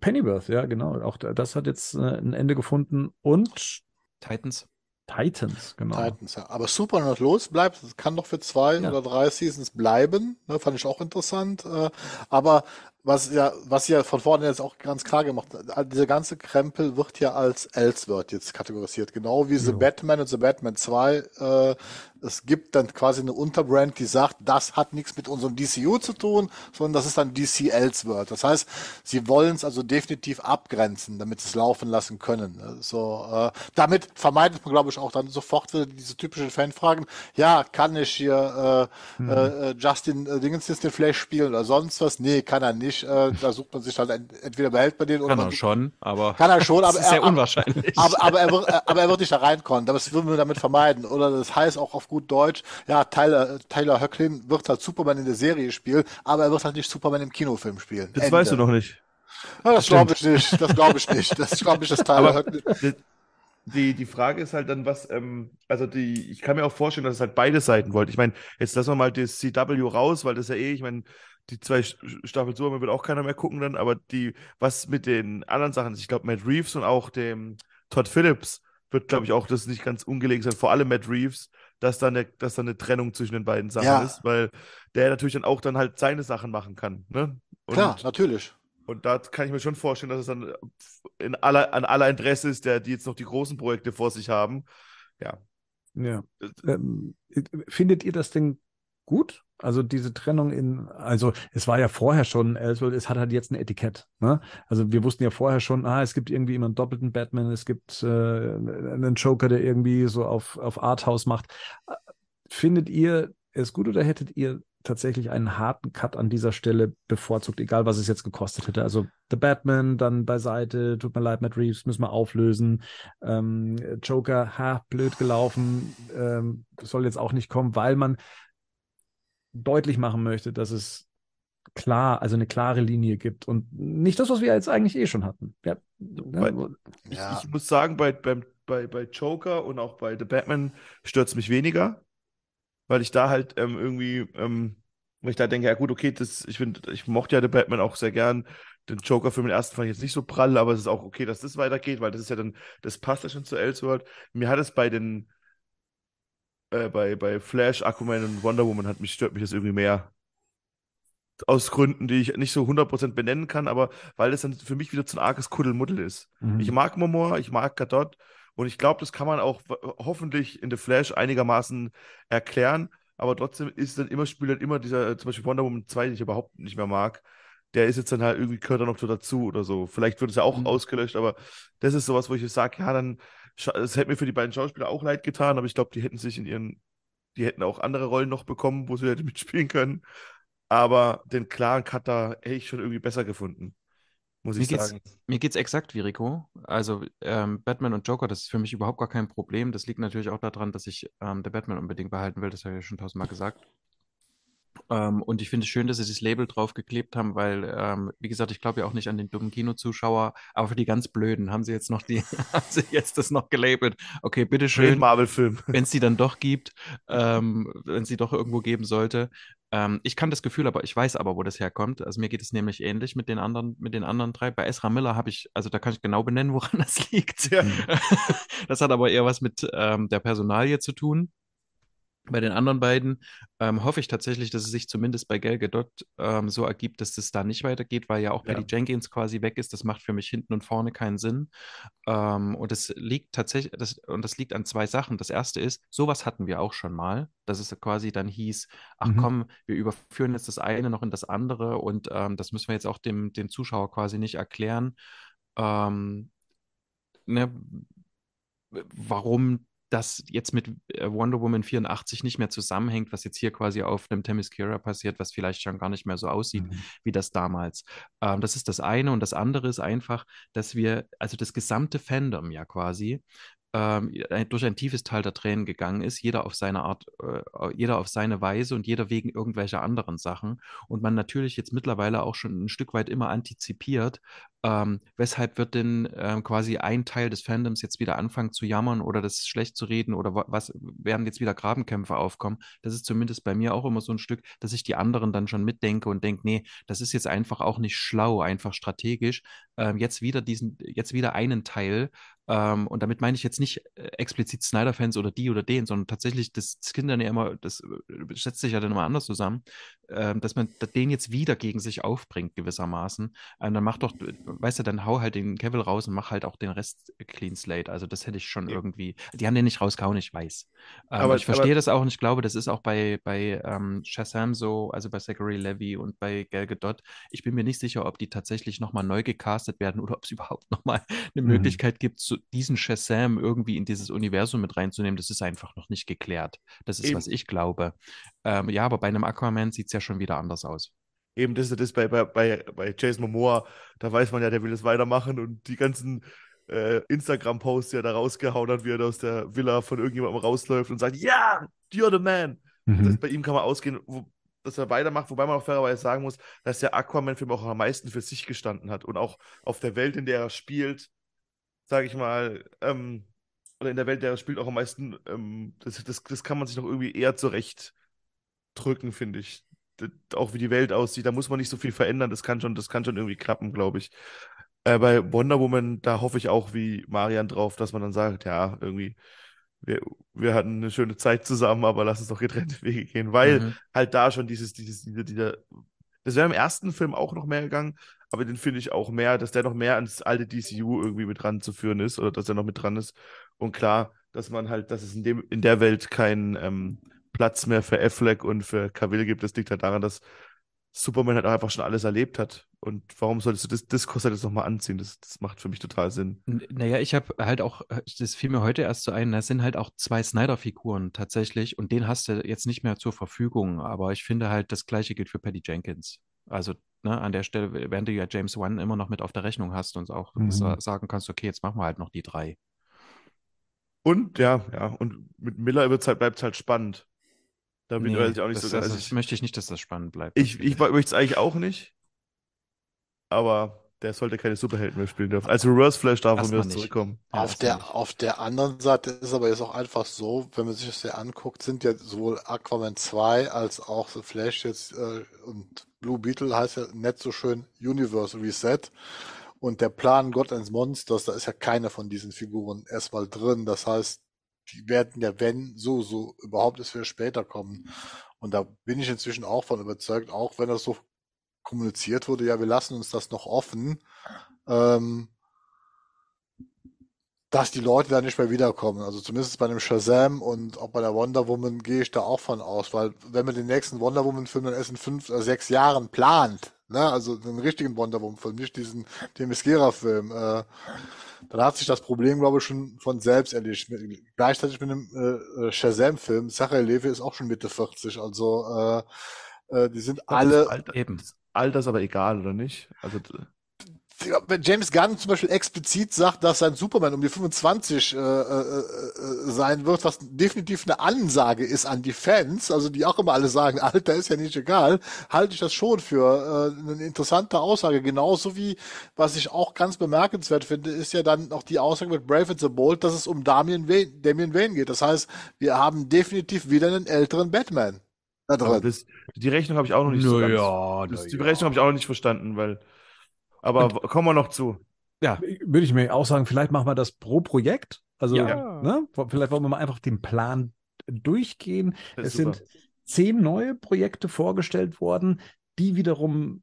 Pennyworth, ja, genau. Auch das hat jetzt äh, ein Ende gefunden. Und Titans. Titans, genau. Titans, ja. Aber super noch los bleibt. Das kann doch für zwei ja. oder drei Seasons bleiben. Ne, fand ich auch interessant. Äh, aber was ja, was ja von vorne jetzt auch ganz klar gemacht, dieser ganze Krempel wird ja als Elseworld jetzt kategorisiert. Genau wie The Batman und The Batman 2 äh, es gibt dann quasi eine Unterbrand, die sagt, das hat nichts mit unserem DCU zu tun, sondern das ist dann DC Elseworld. Das heißt, sie wollen es also definitiv abgrenzen, damit sie es laufen lassen können. So, äh, damit vermeidet man, glaube ich, auch dann sofort wieder diese typischen Fanfragen. Ja, kann ich hier äh, mhm. äh, Justin äh, Dingens jetzt den Flash spielen oder sonst was? Nee, kann er nicht. Äh, da sucht man sich halt entweder behält man den oder kann er schon, aber kann er schon, [laughs] aber das ist sehr unwahrscheinlich. Aber, aber, er wird, aber er wird nicht da reinkommen. Das würden wir damit vermeiden. Oder das heißt auch auf gut Deutsch, ja, Tyler, Tyler Höcklin wird halt Superman in der Serie spielen, aber er wird halt nicht Superman im Kinofilm spielen. Das Ende. weißt du noch nicht. Ja, das, das glaube ich nicht. Das glaube ich nicht. Das glaube ich, dass Tyler Höcklin. die, die Frage ist halt dann, was, ähm, also die, ich kann mir auch vorstellen, dass es halt beide Seiten wollte. Ich meine, jetzt lassen wir mal das CW raus, weil das ja eh, ich meine, die zwei Staffeln so wird auch keiner mehr gucken dann, aber die, was mit den anderen Sachen ist, ich glaube, Matt Reeves und auch dem Todd Phillips wird, glaube ich, auch das nicht ganz ungelegen sein, vor allem Matt Reeves, dass da eine, dass da eine Trennung zwischen den beiden Sachen ja. ist, weil der natürlich dann auch dann halt seine Sachen machen kann. Ne? Und, Klar, natürlich. Und da kann ich mir schon vorstellen, dass es dann in aller, an aller Interesse ist, der, die jetzt noch die großen Projekte vor sich haben. Ja. Ja. Ähm, findet ihr das denn gut? Also diese Trennung in, also es war ja vorher schon, es hat halt jetzt ein Etikett. Ne? Also wir wussten ja vorher schon, ah, es gibt irgendwie immer einen doppelten Batman, es gibt äh, einen Joker, der irgendwie so auf, auf Arthouse macht. Findet ihr es gut oder hättet ihr tatsächlich einen harten Cut an dieser Stelle bevorzugt, egal was es jetzt gekostet hätte. Also The Batman dann beiseite, tut mir leid, Matt Reeves müssen wir auflösen. Ähm, Joker, ha, blöd gelaufen, ähm, soll jetzt auch nicht kommen, weil man deutlich machen möchte, dass es klar, also eine klare Linie gibt und nicht das, was wir jetzt eigentlich eh schon hatten. Ja, ne? ich, ja. ich, muss sagen, bei, bei, bei, bei Joker und auch bei The Batman stört es mich weniger weil ich da halt ähm, irgendwie, ähm, weil ich da denke, ja gut, okay, das, ich finde, ich mochte ja The Batman auch sehr gern. Den Joker-Film, den ersten fand ich jetzt nicht so prall, aber es ist auch okay, dass das weitergeht, weil das ist ja dann, das passt ja schon zu Elseworld. Mir hat es bei den, äh, bei, bei Flash, Aquaman und Wonder Woman hat mich, stört mich das irgendwie mehr. Aus Gründen, die ich nicht so 100% benennen kann, aber weil das dann für mich wieder zu ein arges Kuddelmuddel ist. Mhm. Ich mag Momoa, ich mag Gadot, und ich glaube, das kann man auch hoffentlich in The Flash einigermaßen erklären. Aber trotzdem ist dann immer, spielt dann immer dieser, zum Beispiel Wonder Woman 2, den ich überhaupt nicht mehr mag. Der ist jetzt dann halt irgendwie, gehört dann noch dazu oder so. Vielleicht wird es ja auch mhm. ausgelöscht, aber das ist sowas, wo ich sage, ja, dann, es hätte mir für die beiden Schauspieler auch leid getan, aber ich glaube, die hätten sich in ihren, die hätten auch andere Rollen noch bekommen, wo sie hätte [laughs] mitspielen können. Aber den klaren Cutter hätte ich schon irgendwie besser gefunden muss mir ich geht's, sagen. Mir geht's exakt wie Rico. Also ähm, Batman und Joker, das ist für mich überhaupt gar kein Problem. Das liegt natürlich auch daran, dass ich ähm, der Batman unbedingt behalten will. Das habe ich ja schon tausendmal gesagt. Ähm, und ich finde es schön, dass sie das Label draufgeklebt haben, weil, ähm, wie gesagt, ich glaube ja auch nicht an den dummen Kinozuschauer, aber für die ganz Blöden haben sie jetzt noch die, [laughs] haben sie jetzt das noch gelabelt. Okay, bitteschön. Marvel-Film. Wenn es die dann doch gibt, ähm, wenn sie doch irgendwo geben sollte. Ähm, ich kann das Gefühl, aber ich weiß aber, wo das herkommt. Also mir geht es nämlich ähnlich mit den anderen, mit den anderen drei. Bei Ezra Miller habe ich, also da kann ich genau benennen, woran [laughs] das liegt. Ja. das hat aber eher was mit ähm, der Personalie zu tun. Bei den anderen beiden ähm, hoffe ich tatsächlich, dass es sich zumindest bei Gal Gadot ähm, so ergibt, dass das da nicht weitergeht, weil ja auch ja. Patty Jenkins quasi weg ist. Das macht für mich hinten und vorne keinen Sinn. Ähm, und das liegt tatsächlich, das, und das liegt an zwei Sachen. Das erste ist, sowas hatten wir auch schon mal, dass es quasi dann hieß, ach mhm. komm, wir überführen jetzt das eine noch in das andere und ähm, das müssen wir jetzt auch dem, dem Zuschauer quasi nicht erklären. Ähm, ne, warum das jetzt mit äh, Wonder Woman 84 nicht mehr zusammenhängt, was jetzt hier quasi auf einem Themyscira passiert, was vielleicht schon gar nicht mehr so aussieht mhm. wie das damals. Ähm, das ist das eine. Und das andere ist einfach, dass wir, also das gesamte Fandom ja quasi, ähm, durch ein tiefes Tal der Tränen gegangen ist, jeder auf seine Art, äh, jeder auf seine Weise und jeder wegen irgendwelcher anderen Sachen. Und man natürlich jetzt mittlerweile auch schon ein Stück weit immer antizipiert, ähm, weshalb wird denn ähm, quasi ein Teil des Fandoms jetzt wieder anfangen zu jammern oder das schlecht zu reden oder was werden jetzt wieder Grabenkämpfe aufkommen? Das ist zumindest bei mir auch immer so ein Stück, dass ich die anderen dann schon mitdenke und denke, nee, das ist jetzt einfach auch nicht schlau, einfach strategisch. Ähm, jetzt wieder diesen, jetzt wieder einen Teil ähm, und damit meine ich jetzt nicht äh, explizit Snyder-Fans oder die oder den, sondern tatsächlich, das, das Kind dann ja immer, das äh, setzt sich ja dann immer anders zusammen, ähm, dass man den jetzt wieder gegen sich aufbringt, gewissermaßen. Ähm, dann mach doch, weißt du, dann hau halt den Kevil raus und mach halt auch den Rest Clean Slate. Also das hätte ich schon ja. irgendwie, die haben den nicht rausgehauen, ich weiß. Ähm, aber ich verstehe das auch und ich glaube, das ist auch bei, bei ähm, Shazam so, also bei Zachary Levy und bei Gal Gadot. Ich bin mir nicht sicher, ob die tatsächlich nochmal neu gecastet werden oder ob es [laughs] überhaupt nochmal eine mhm. Möglichkeit gibt, zu, diesen Shazam irgendwie in dieses Universum mit reinzunehmen, das ist einfach noch nicht geklärt. Das ist, Eben. was ich glaube. Ähm, ja, aber bei einem Aquaman sieht es ja schon wieder anders aus. Eben, das ist das bei, bei, bei Jason Momoa, da weiß man ja, der will es weitermachen und die ganzen äh, Instagram-Posts, die er da rausgehauen hat, wie er aus der Villa von irgendjemandem rausläuft und sagt, ja, you're the man. Mhm. Das, bei ihm kann man ausgehen, wo, dass er weitermacht, wobei man auch fairerweise sagen muss, dass der Aquaman-Film auch am meisten für sich gestanden hat und auch auf der Welt, in der er spielt, sage ich mal, ähm, oder in der Welt, der spielt auch am meisten, ähm, das, das, das kann man sich noch irgendwie eher zurecht drücken, finde ich. Auch wie die Welt aussieht, da muss man nicht so viel verändern, das kann schon, das kann schon irgendwie klappen, glaube ich. Äh, bei Wonder Woman, da hoffe ich auch wie Marian drauf, dass man dann sagt, ja, irgendwie, wir, wir hatten eine schöne Zeit zusammen, aber lass uns doch getrennte [laughs] Wege gehen, weil mhm. halt da schon dieses, dieses, dieser, dieser, das wäre im ersten Film auch noch mehr gegangen, aber den finde ich auch mehr, dass der noch mehr ans alte DCU irgendwie mit ranzuführen ist oder dass er noch mit dran ist. Und klar, dass man halt, dass es in dem, in der Welt keinen ähm, Platz mehr für Affleck und für Cavill gibt, das liegt halt daran, dass Superman halt auch einfach schon alles erlebt hat. Und warum solltest du das Discourse halt jetzt nochmal anziehen? Das, das macht für mich total Sinn. naja, ich habe halt auch, das fiel mir heute erst so ein, das sind halt auch zwei Snyder-Figuren tatsächlich und den hast du jetzt nicht mehr zur Verfügung. Aber ich finde halt, das gleiche gilt für Patty Jenkins. Also ne, an der Stelle, während du ja James Wan immer noch mit auf der Rechnung hast und auch mhm. sagen kannst, okay, jetzt machen wir halt noch die drei. Und ja, ja, und mit Miller halt, bleibt es halt spannend. Da bin nee, ich auch nicht das, so das, das möchte ich nicht, dass das spannend bleibt. Ich, ich möchte es eigentlich auch nicht. Aber der sollte keine Superhelden mehr spielen dürfen. Also Reverse Flash darf von mir zurückkommen. Auf der, auf der anderen Seite ist aber jetzt auch einfach so, wenn man sich das hier anguckt, sind ja sowohl Aquaman 2 als auch The Flash jetzt äh, und Blue Beetle heißt ja nicht so schön Universe Reset. Und der Plan God and Monsters, da ist ja keine von diesen Figuren erstmal drin. Das heißt, die werden ja, wenn, so, so überhaupt es für später kommen. Und da bin ich inzwischen auch von überzeugt, auch wenn das so kommuniziert wurde, ja, wir lassen uns das noch offen, ähm, dass die Leute da nicht mehr wiederkommen. Also zumindest bei dem Shazam und auch bei der Wonder Woman gehe ich da auch von aus, weil wenn man den nächsten Wonder Woman-Film dann erst in fünf oder sechs Jahren plant, ne, also den richtigen Wonder Woman-Film, nicht diesen Themyscira-Film, äh, dann hat sich das Problem, glaube ich, schon von selbst erledigt. Gleichzeitig mit dem äh, äh Shazam-Film, Sache Levi ist auch schon Mitte 40, also äh, äh, die sind alle. Alter, eben. Alter ist aber egal, oder nicht? Also wenn James Gunn zum Beispiel explizit sagt, dass sein Superman um die 25 äh, äh, äh, sein wird, was definitiv eine Ansage ist an die Fans, also die auch immer alle sagen, [laughs] Alter ist ja nicht egal, halte ich das schon für äh, eine interessante Aussage. Genauso wie, was ich auch ganz bemerkenswert finde, ist ja dann noch die Aussage mit Brave and the Bold, dass es um Damien Wayne, Damien Wayne geht. Das heißt, wir haben definitiv wieder einen älteren Batman. Da drin. Das, die Rechnung habe ich auch noch nicht no, so ganz, ja, das, Die Rechnung habe ich auch noch nicht verstanden, weil aber Und, kommen wir noch zu. Ja, würde ich mir auch sagen, vielleicht machen wir das pro Projekt. Also, ja. ne, vielleicht wollen wir mal einfach den Plan durchgehen. Es super. sind zehn neue Projekte vorgestellt worden, die wiederum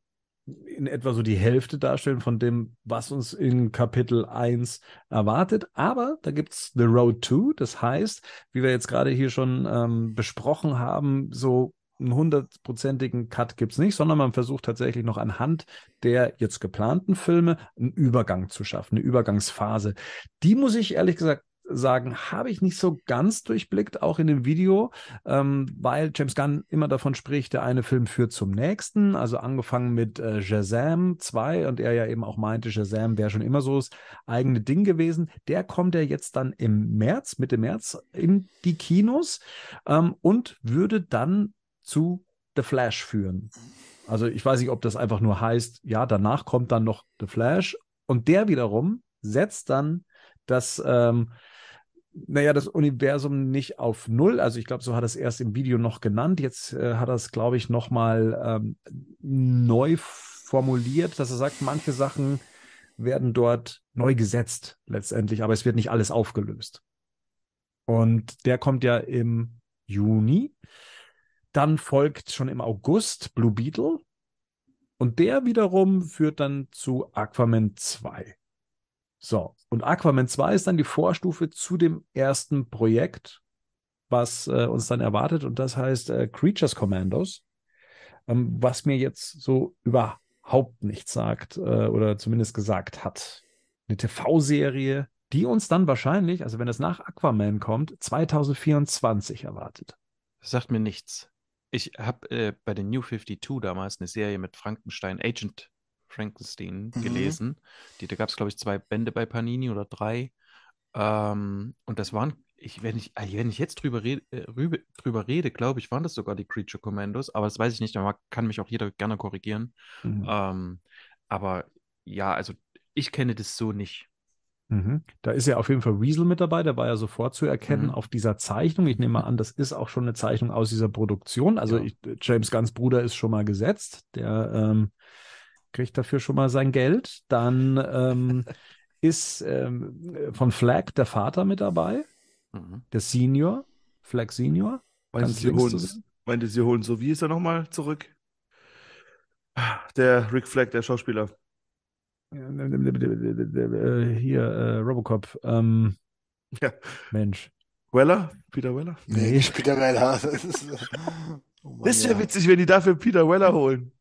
in etwa so die Hälfte darstellen von dem, was uns in Kapitel 1 erwartet. Aber da gibt es The Road to, das heißt, wie wir jetzt gerade hier schon ähm, besprochen haben, so einen hundertprozentigen Cut gibt es nicht, sondern man versucht tatsächlich noch anhand der jetzt geplanten Filme einen Übergang zu schaffen, eine Übergangsphase. Die muss ich ehrlich gesagt sagen, habe ich nicht so ganz durchblickt, auch in dem Video, ähm, weil James Gunn immer davon spricht, der eine Film führt zum nächsten, also angefangen mit äh, Shazam 2 und er ja eben auch meinte, Shazam wäre schon immer so das eigene Ding gewesen. Der kommt ja jetzt dann im März, Mitte März in die Kinos ähm, und würde dann zu The Flash führen. Also ich weiß nicht, ob das einfach nur heißt, ja, danach kommt dann noch The Flash und der wiederum setzt dann das, ähm, naja, das Universum nicht auf Null. Also ich glaube, so hat er es erst im Video noch genannt. Jetzt äh, hat er es, glaube ich, nochmal ähm, neu formuliert, dass er sagt, manche Sachen werden dort neu gesetzt letztendlich, aber es wird nicht alles aufgelöst. Und der kommt ja im Juni. Dann folgt schon im August Blue Beetle. Und der wiederum führt dann zu Aquaman 2. So, und Aquaman 2 ist dann die Vorstufe zu dem ersten Projekt, was äh, uns dann erwartet. Und das heißt äh, Creatures Commandos, ähm, was mir jetzt so überhaupt nichts sagt äh, oder zumindest gesagt hat. Eine TV-Serie, die uns dann wahrscheinlich, also wenn es nach Aquaman kommt, 2024 erwartet. Das sagt mir nichts. Ich habe äh, bei den New 52 damals eine Serie mit Frankenstein, Agent Frankenstein mhm. gelesen. Die, da gab es, glaube ich, zwei Bände bei Panini oder drei. Ähm, und das waren, ich, wenn, ich, äh, wenn ich jetzt drüber, red, äh, rüber, drüber rede, glaube ich, waren das sogar die Creature Commandos, aber das weiß ich nicht, da kann mich auch jeder gerne korrigieren. Mhm. Ähm, aber ja, also ich kenne das so nicht. Mhm. Da ist ja auf jeden Fall Weasel mit dabei, der war ja sofort zu erkennen Mhm. auf dieser Zeichnung. Ich nehme mal an, das ist auch schon eine Zeichnung aus dieser Produktion. Also Ja. ich, James Gunns Bruder ist schon mal gesetzt, der ähm, kriegt dafür schon mal sein Geld. Dann ähm, [laughs] ist ähm, von Flag der Vater mit dabei, Mhm. der Senior, Flag Senior. Du, sie holen, meinte, sie holen so, wie ist er nochmal zurück? Der Rick Flag, der Schauspieler. Äh, Hier, äh, Robocop. Ähm, Ja. Mensch. Weller? Peter Weller? Nee, Nee. Peter Weller. Das ist, oh Mann, Das ja ja. witzig, wenn die dafür Peter Weller holen.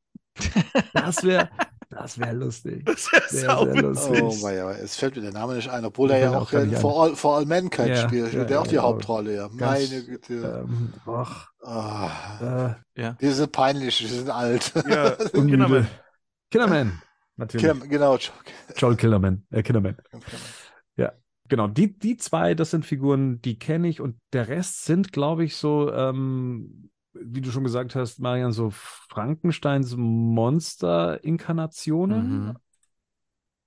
Das wäre das wär lustig. Das ist Sehr, ja sehr lustig. Oh mein Gott, es fällt mir der Name nicht ein, obwohl er ja auch auch For All, For All Mankind Ja, spielt. ja, der auch die ja, Hauptrolle, ja. Ganz, Meine Güte. Ähm, ach, Ah, äh, Ja. die sind peinlich, die sind alt. Ja, [laughs] unmüde. Kinderman. Natürlich. Kim, genau. Joel Killerman. Äh, Killerman. Genau, die, die zwei, das sind Figuren, die kenne ich und der Rest sind, glaube ich, so, ähm, wie du schon gesagt hast, Marian, so Frankensteins Monster-Inkarnationen. Mhm.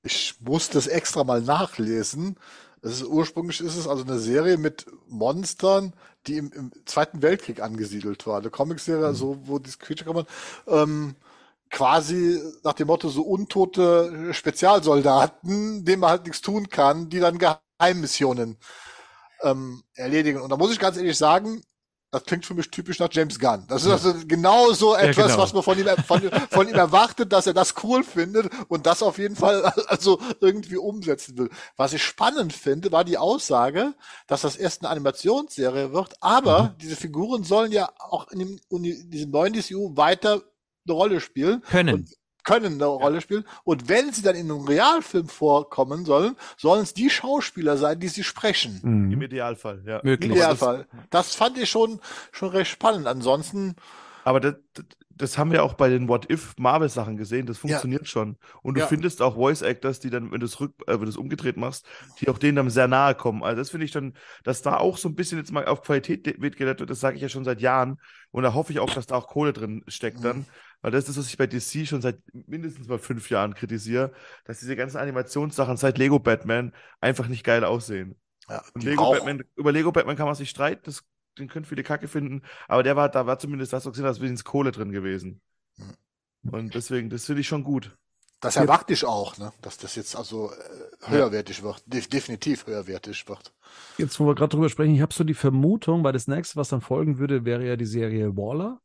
Ich muss das extra mal nachlesen. Es ist, ursprünglich ist es also eine Serie mit Monstern, die im, im Zweiten Weltkrieg angesiedelt war. Eine Comicserie, Mhm. so, wo die Creature kommen, ähm, quasi nach dem Motto so untote Spezialsoldaten, denen man halt nichts tun kann, die dann Geheimmissionen ähm, erledigen. Und da muss ich ganz ehrlich sagen, das klingt für mich typisch nach James Gunn. Das ist also genau so Ja, etwas, genau. was man von ihm, von, von ihm erwartet, dass er das cool findet und das auf jeden Fall [laughs] also irgendwie umsetzen will. Was ich spannend finde, war die Aussage, dass das erst eine Animationsserie wird, aber Mhm. diese Figuren sollen ja auch in, dem, Uni- diesem neuen DCU weiter eine Rolle spielen Können. und können eine Rolle spielen. Und wenn sie dann in einem Realfilm vorkommen sollen, sollen es die Schauspieler sein, die sie sprechen. Im Mhm. Idealfall, ja. Im Möglich. Idealfall. Das fand ich schon, schon recht spannend. Ansonsten, Aber das, das, haben wir auch bei den What-If-Marvel-Sachen gesehen. Das funktioniert schon. Und du Ja. findest auch Voice-Actors, die dann, wenn du es rück, äh, wenn du es umgedreht machst, die auch denen dann sehr nahe kommen. Also das finde ich schon, dass da auch so ein bisschen jetzt mal auf Qualität wird wird, das sage ich ja schon seit Jahren. Und da hoffe ich auch, dass da auch Kohle drin steckt dann. Weil das ist, was ich bei DC schon seit mindestens mal fünf Jahren kritisiere, dass diese ganzen Animationssachen seit Lego Batman einfach nicht geil aussehen. ja, Lego Batman, über Lego Batman kann man sich streiten, das, den können viele Kacke finden, aber der war, da war zumindest das, was gesehen hast, wenigstens Kohle drin gewesen. Mhm. Und deswegen, das finde ich schon gut. Das erwarte ich auch, ne? dass das jetzt also äh, höherwertig wird, De definitiv höherwertig wird. Jetzt, wo wir gerade drüber sprechen, ich habe so die Vermutung, weil das nächste, was dann folgen würde, wäre ja die Serie Waller.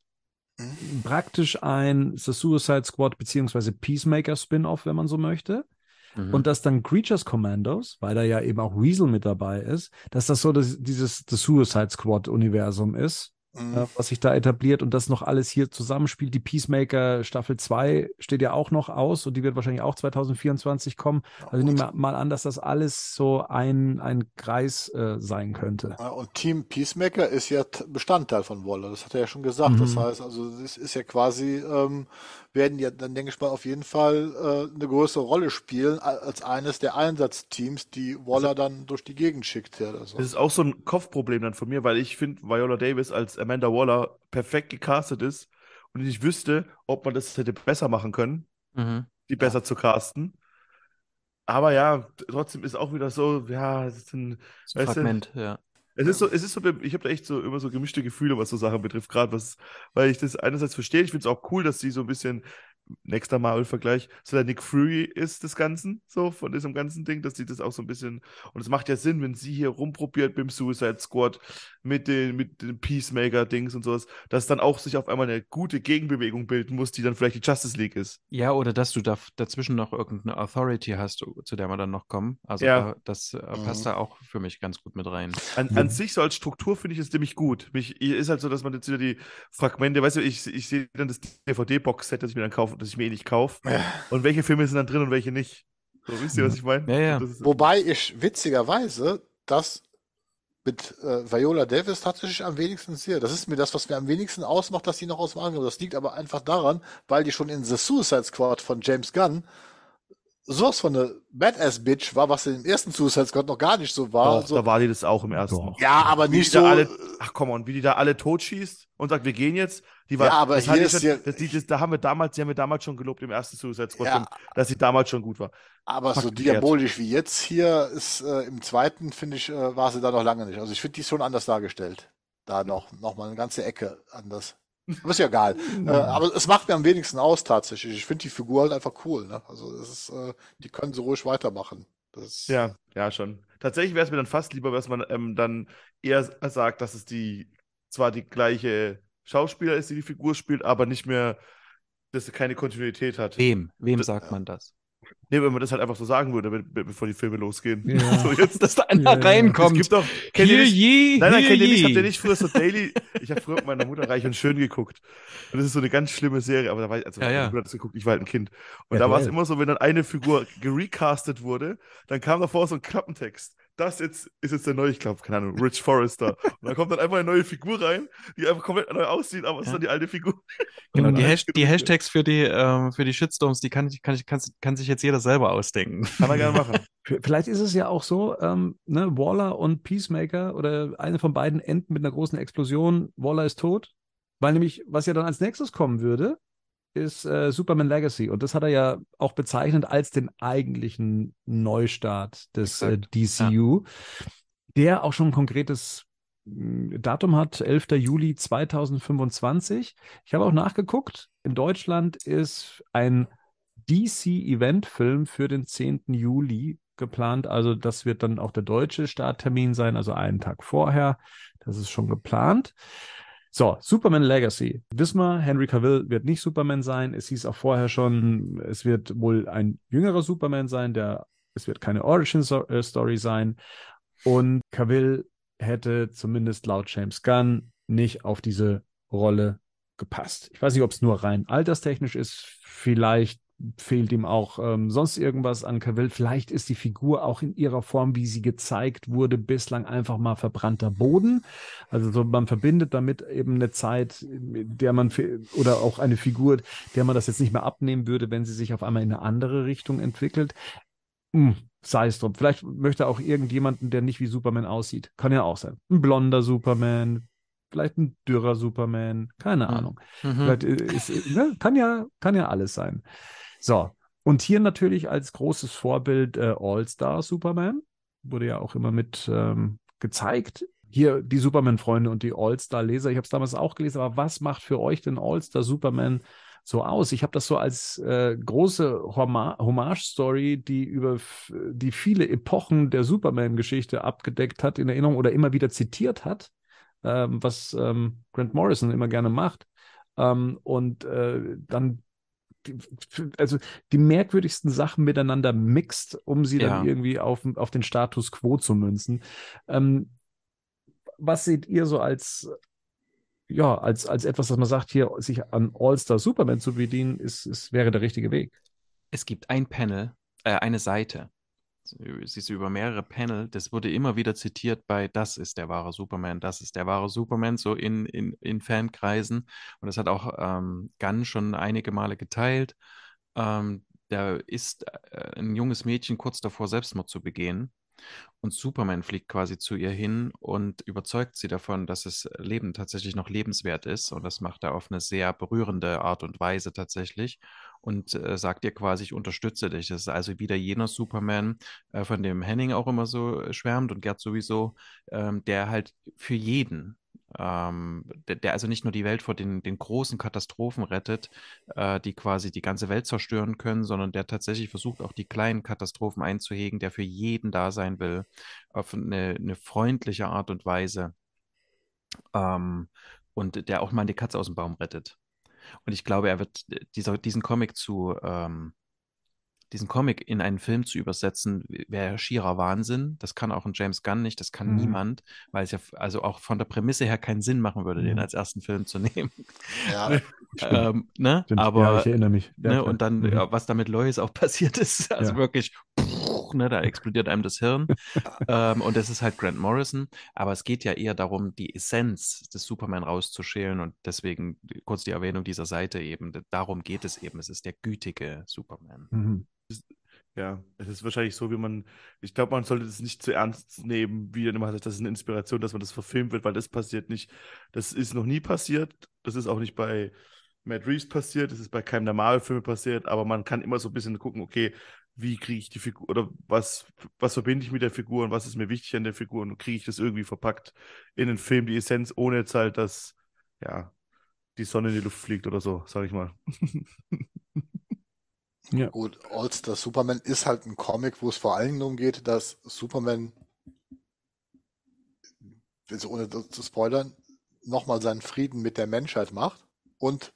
Mhm. Praktisch ein The Suicide Squad beziehungsweise Peacemaker Spin-off, wenn man so möchte. Mhm. Und dass dann Creatures Commandos, weil da ja eben auch Weasel mit dabei ist, dass das so das, dieses The Suicide Squad Universum ist, Mhm. äh, was sich da etabliert und das noch alles hier zusammenspielt. Die Peacemaker Staffel 2 steht ja auch noch aus und die wird wahrscheinlich auch 2024 kommen. Also ich gut. nehme mal an, dass das alles so ein, ein Kreis äh, sein könnte. Ja, und Team Peacemaker ist ja Bestandteil von Waller, das hat er ja schon gesagt. Das Mhm. heißt, also das ist ja quasi, ähm, werden ja dann, denke ich mal, auf jeden Fall äh, eine größere Rolle spielen als eines der Einsatzteams, die Waller dann durch die Gegend schickt. Ja, also. Das ist auch so ein Kopfproblem dann von mir, weil ich finde, Viola Davis als Amanda Waller perfekt gecastet ist und ich wüsste, ob man das hätte besser machen können, Mhm. die besser zu casten. Aber ja, trotzdem ist auch wieder so, ja, es ist ein, So ein Weißt du? Fragment, ja. Es ist so, es ist so, ich habe da echt so immer so gemischte Gefühle, was so Sachen betrifft, gerade was, weil ich das einerseits verstehe, ich finde es auch cool, dass sie so ein bisschen, nächster Marvel-Vergleich, so der Nick Fury ist des Ganzen, so von diesem ganzen Ding, dass sie das auch so ein bisschen, und es macht ja Sinn, wenn sie hier rumprobiert mit dem Suicide Squad, mit den, mit den Peacemaker-Dings und sowas, dass dann auch sich auf einmal eine gute Gegenbewegung bilden muss, die dann vielleicht die Justice League ist. Ja, oder dass du da dazwischen noch irgendeine Authority hast, zu der wir dann noch kommen. Also Ja. da, das äh, Mhm. passt da auch für mich ganz gut mit rein. An, an sich so als Struktur finde ich es nämlich gut. Mich ist halt so, dass man jetzt wieder die Fragmente, weißt du, ich, ich sehe dann das DVD-Box-Set, das ich mir dann kaufe, das ich mir eh nicht kaufe. Ja. Und welche Filme sind dann drin und welche nicht. So, wisst ihr, was ich meine? Ja, ja. Wobei ich witzigerweise das mit äh, Viola Davis tatsächlich am wenigsten sehe. Das ist mir das, was mir am wenigsten ausmacht, dass sie noch aus dem Angriff. Das liegt aber einfach daran, weil die schon in The Suicide Squad von James Gunn sowas von eine Badass-Bitch war, was im ersten Suicide Squad noch gar nicht so war. Doch, so, da war die das auch im ersten. Doch. ja, aber Wie nicht so. alle, ach komm on, wie die da alle totschießt und sagt, wir gehen jetzt. Die war, Ja, aber das hier ist schon, ja- das, die, das, da haben wir damals, die haben wir damals schon gelobt im ersten Suicide Squad, Ja. dass sie damals schon gut war. Aber so Fakt diabolisch wie jetzt hier ist äh, im zweiten, finde ich, äh, war sie da noch lange nicht. Also ich finde die ist schon anders dargestellt. Da noch, noch mal eine ganze Ecke anders. Aber ist ja egal. [laughs] äh, aber es macht mir am wenigsten aus tatsächlich. Ich finde die Figur halt einfach cool. Ne? Also das ist, äh, die können so ruhig weitermachen. Das ist, Ja, ja, schon. Tatsächlich wäre es mir dann fast lieber, dass man ähm, dann eher s- sagt, dass es die zwar die gleiche Schauspieler ist, die die Figur spielt, aber nicht mehr, dass sie keine Kontinuität hat. Wem? Wem Das- sagt man das? Nee, wenn man das halt einfach so sagen würde, be- be- bevor die Filme losgehen. Ja. [laughs] So jetzt, Dass da einer Ja, ja. es reinkommt. gibt doch, kennt ihr nicht, je, Nein, nein, kennt ihr nicht, habt ihr nicht früher so Daily, ich habe früher mit meiner Mutter reich und schön geguckt. Und das ist so eine ganz schlimme Serie, aber da war ich, also Ja, meine ja. Mutter hat das geguckt, ich war halt ein Kind. Und Ja, da war es immer so, wenn dann eine Figur gerecastet wurde, dann kam davor so ein Klappentext. Das jetzt ist jetzt der neue, ich glaube, keine Ahnung, Rich Forrester. Und dann kommt dann einfach eine neue Figur rein, die einfach komplett neu aussieht, aber es ist Ja. dann die alte Figur. Genau, die, Ja. [laughs] Hash die Hashtags für die, ähm, für die Shitstorms, die kann, ich, kann, ich, kann, kann sich jetzt jeder selber ausdenken. Kann er gerne [laughs] machen. Vielleicht ist es ja auch so, ähm, ne, Waller und Peacemaker oder eine von beiden enden mit einer großen Explosion. Waller ist tot. Weil nämlich, was ja dann als nächstes kommen würde, ist äh, Superman Legacy. Und das hat er ja auch bezeichnet als den eigentlichen Neustart des äh. DCU, der auch schon ein konkretes mh, Datum hat, 11. Juli 2025. Ich habe auch nachgeguckt. In Deutschland ist ein DC-Event-Film für den 10. Juli geplant. Also das wird dann auch der deutsche Starttermin sein, also einen Tag vorher. Das ist schon geplant. So, Superman Legacy. Wissen wir, Henry Cavill wird nicht Superman sein. Es hieß auch vorher schon, es wird wohl ein jüngerer Superman sein, der, es wird keine Origin-Story sein. Und Cavill hätte zumindest laut James Gunn nicht auf diese Rolle gepasst. Ich weiß nicht, ob es nur rein alterstechnisch ist. Vielleicht fehlt ihm auch ähm, sonst irgendwas an Cavill. Vielleicht ist die Figur auch in ihrer Form, wie sie gezeigt wurde, bislang einfach mal verbrannter Boden. Also so, man verbindet damit eben eine Zeit, der man oder auch eine Figur, der man das jetzt nicht mehr abnehmen würde, wenn sie sich auf einmal in eine andere Richtung entwickelt. Hm, sei es drum. Vielleicht möchte auch irgendjemanden, der nicht wie Superman aussieht. Kann ja auch sein. Ein blonder Superman, vielleicht ein dürrer Superman, keine Hm. Ahnung. Mhm. Vielleicht ist, ist, ne? kann, ja, kann ja alles sein. So, und hier natürlich als großes Vorbild äh, All-Star Superman. Wurde ja auch immer mit ähm, gezeigt. Hier die Superman-Freunde und die All-Star-Leser. Ich habe es damals auch gelesen, aber was macht für euch denn All-Star Superman so aus? Ich habe das so als äh, große Hommage-Story, die über die viele Epochen der Superman-Geschichte abgedeckt hat, in Erinnerung oder immer wieder zitiert hat, ähm, was ähm, Grant Morrison immer gerne macht. Ähm, und äh, dann also die merkwürdigsten Sachen miteinander mixt, um sie dann Ja. irgendwie auf, auf den Status quo zu münzen. Ähm, was seht ihr so als ja, als, als etwas, dass man sagt, hier sich an All-Star Superman zu bedienen, ist, ist, wäre der richtige Weg. Es gibt ein Panel, äh, eine Seite. Sie ist über mehrere Panel. Das wurde immer wieder zitiert bei Das ist der wahre Superman, das ist der wahre Superman, so in, in, in Fankreisen. Und das hat auch ähm, Gunn schon einige Male geteilt. Ähm, da ist äh, ein junges Mädchen kurz davor, Selbstmord zu begehen. Und Superman fliegt quasi zu ihr hin und überzeugt sie davon, dass das Leben tatsächlich noch lebenswert ist. Und das macht er auf eine sehr berührende Art und Weise tatsächlich. Und äh, sagt ihr quasi, ich unterstütze dich. Das ist also wieder jener Superman, äh, von dem Henning auch immer so äh, schwärmt und Gerd sowieso, ähm, der halt für jeden, ähm, der, der also nicht nur die Welt vor den, den großen Katastrophen rettet, äh, die quasi die ganze Welt zerstören können, sondern der tatsächlich versucht, auch die kleinen Katastrophen einzuhegen, der für jeden da sein will, auf eine, eine freundliche Art und Weise. Ähm, und der auch mal die Katze aus dem Baum rettet. Und ich glaube, er wird dieser, diesen Comic zu, ähm, diesen Comic in einen Film zu übersetzen, wäre schierer Wahnsinn. Das kann auch ein James Gunn nicht, das kann Mhm. niemand, weil es ja also auch von der Prämisse her keinen Sinn machen würde, den Mhm. als ersten Film zu [laughs] nehmen. Ja, ähm, ne? Stimmt. Aber ja, ich erinnere mich. Ja, ne, und dann, Mhm. was da mit Lois auch [laughs] passiert ist, also Ja. wirklich, ne, da explodiert einem das Hirn. [laughs] ähm, und das ist halt Grant Morrison. Aber es geht ja eher darum, die Essenz des Superman rauszuschälen und deswegen kurz die Erwähnung dieser Seite eben. Darum geht es eben. Es ist der gütige Superman. Mhm. Ja, es ist wahrscheinlich so, wie man, ich glaube, man sollte das nicht zu ernst nehmen, wie dann immer sagt, das ist eine Inspiration, dass man das verfilmt wird, weil das passiert nicht. Das ist noch nie passiert. Das ist auch nicht bei Matt Reeves passiert, das ist bei keinem der Marvel-Filme passiert, aber man kann immer so ein bisschen gucken, okay, wie kriege ich die Figur oder was, was verbinde ich mit der Figur und was ist mir wichtig an der Figur und kriege ich das irgendwie verpackt in den Film, die Essenz, ohne jetzt halt, dass, ja, die Sonne in die Luft fliegt oder so, sag ich mal. [laughs] ja. Gut, All-Star Superman ist halt ein Comic, wo es vor allen Dingen darum geht, dass Superman, also ohne zu spoilern, nochmal seinen Frieden mit der Menschheit macht und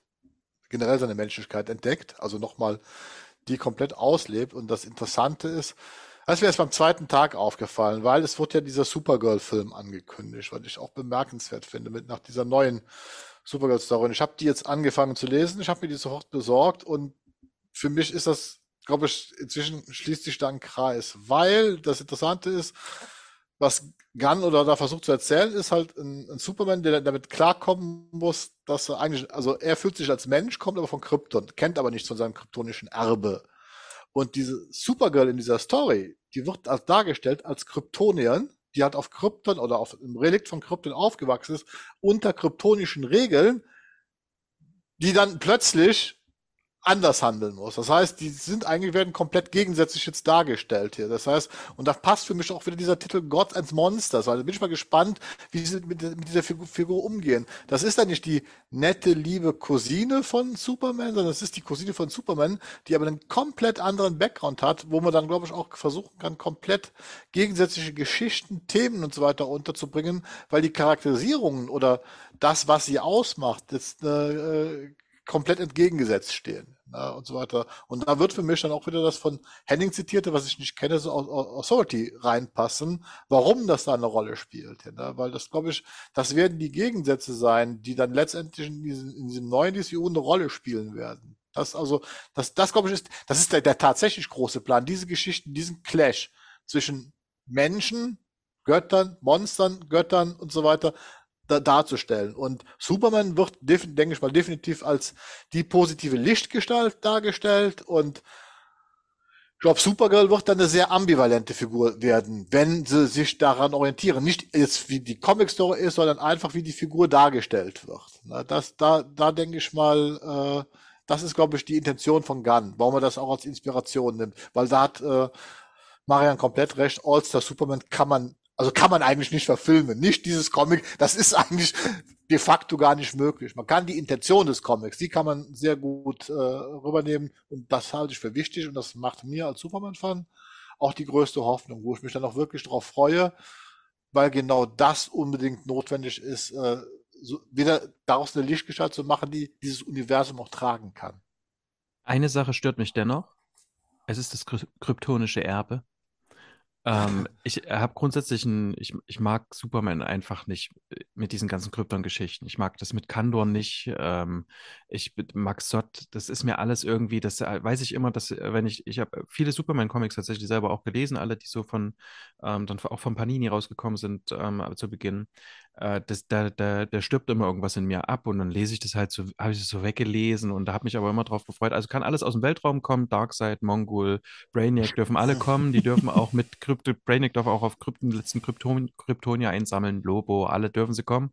generell seine Menschlichkeit entdeckt, also nochmal die komplett auslebt. Und das Interessante ist, das wäre es beim zweiten Tag aufgefallen, weil es wurde ja dieser Supergirl-Film angekündigt, was ich auch bemerkenswert finde, mit nach dieser neuen Supergirl-Story. Ich habe die jetzt angefangen zu lesen, ich habe mir die sofort besorgt und für mich ist das, glaube ich, inzwischen schließt sich da ein Kreis, weil das Interessante ist, was Gunn oder da versucht zu erzählen, ist halt ein, ein, Superman, der damit klarkommen muss, dass er eigentlich, also er fühlt sich als Mensch, kommt aber von Krypton, kennt aber nichts von seinem kryptonischen Erbe. Und diese Supergirl in dieser Story, die wird als dargestellt als Kryptonian, die hat auf Krypton oder auf einem Relikt von Krypton aufgewachsen ist, unter kryptonischen Regeln, die dann plötzlich anders handeln muss. Das heißt, die sind eigentlich werden komplett gegensätzlich jetzt dargestellt hier. Das heißt, und da passt für mich auch wieder dieser Titel Gods and Monsters, da bin ich mal gespannt, wie sie mit, mit dieser Figur, Figur, umgehen. Das ist dann nicht die nette, liebe Cousine von Superman, sondern das ist die Cousine von Superman, die aber einen komplett anderen Background hat, wo man dann, glaube ich, auch versuchen kann, komplett gegensätzliche Geschichten, Themen und so weiter unterzubringen, weil die Charakterisierungen oder das, was sie ausmacht, jetzt äh, komplett entgegengesetzt stehen ne, und so weiter. Und da wird für mich dann auch wieder das von Henning zitierte, was ich nicht kenne, so Authority reinpassen, warum das da eine Rolle spielt. Ne? Weil das, glaube ich, das werden die Gegensätze sein, die dann letztendlich in diesem, in diesem neuen DCU eine Rolle spielen werden. Das also, das, das glaube ich ist, das ist der, der tatsächlich große Plan. Diese Geschichten, diesen Clash zwischen Menschen, Göttern, Monstern, Göttern und so weiter, da, darzustellen. Und Superman wird, denke ich mal, definitiv als die positive Lichtgestalt dargestellt und ich glaube, Supergirl wird dann eine sehr ambivalente Figur werden, wenn sie sich daran orientieren. Nicht jetzt wie die Comic Story ist, sondern einfach wie die Figur dargestellt wird. Na, das, da, da denke ich mal, äh, das ist, glaube ich, die Intention von Gunn, warum er das auch als Inspiration nimmt. Weil da hat äh, Marian komplett recht, All-Star Superman kann man also kann man eigentlich nicht verfilmen. Nicht dieses Comic, das ist eigentlich de facto gar nicht möglich. Man kann die Intention des Comics, die kann man sehr gut äh, rübernehmen und das halte ich für wichtig und das macht mir als Superman-Fan auch die größte Hoffnung, wo ich mich dann auch wirklich darauf freue, weil genau das unbedingt notwendig ist, äh, so wieder daraus eine Lichtgestalt zu machen, die dieses Universum auch tragen kann. Eine Sache stört mich dennoch. Es ist das kryptonische Erbe. Ähm, ich habe grundsätzlich ein, ich, ich mag Superman einfach nicht äh, mit diesen ganzen Krypton-Geschichten. Ich mag das mit Kandor nicht. Ähm, ich mag Sot, das ist mir alles irgendwie, das äh, weiß ich immer, dass, äh, wenn ich, ich habe viele Superman-Comics tatsächlich selber auch gelesen, alle, die so von, ähm, dann auch von Panini rausgekommen sind ähm, zu Beginn äh, das, da, da, da stirbt immer irgendwas in mir ab und dann lese ich das halt so, habe ich das so weggelesen und da habe mich aber immer drauf gefreut. Also kann alles aus dem Weltraum kommen, Darkseid, Mongol, Brainiac dürfen alle [laughs] kommen, die dürfen auch mit Krypto, Brainiac darf auch auf Krypten, letzten Krypton, Kryptonia einsammeln, Lobo, alle dürfen sie kommen,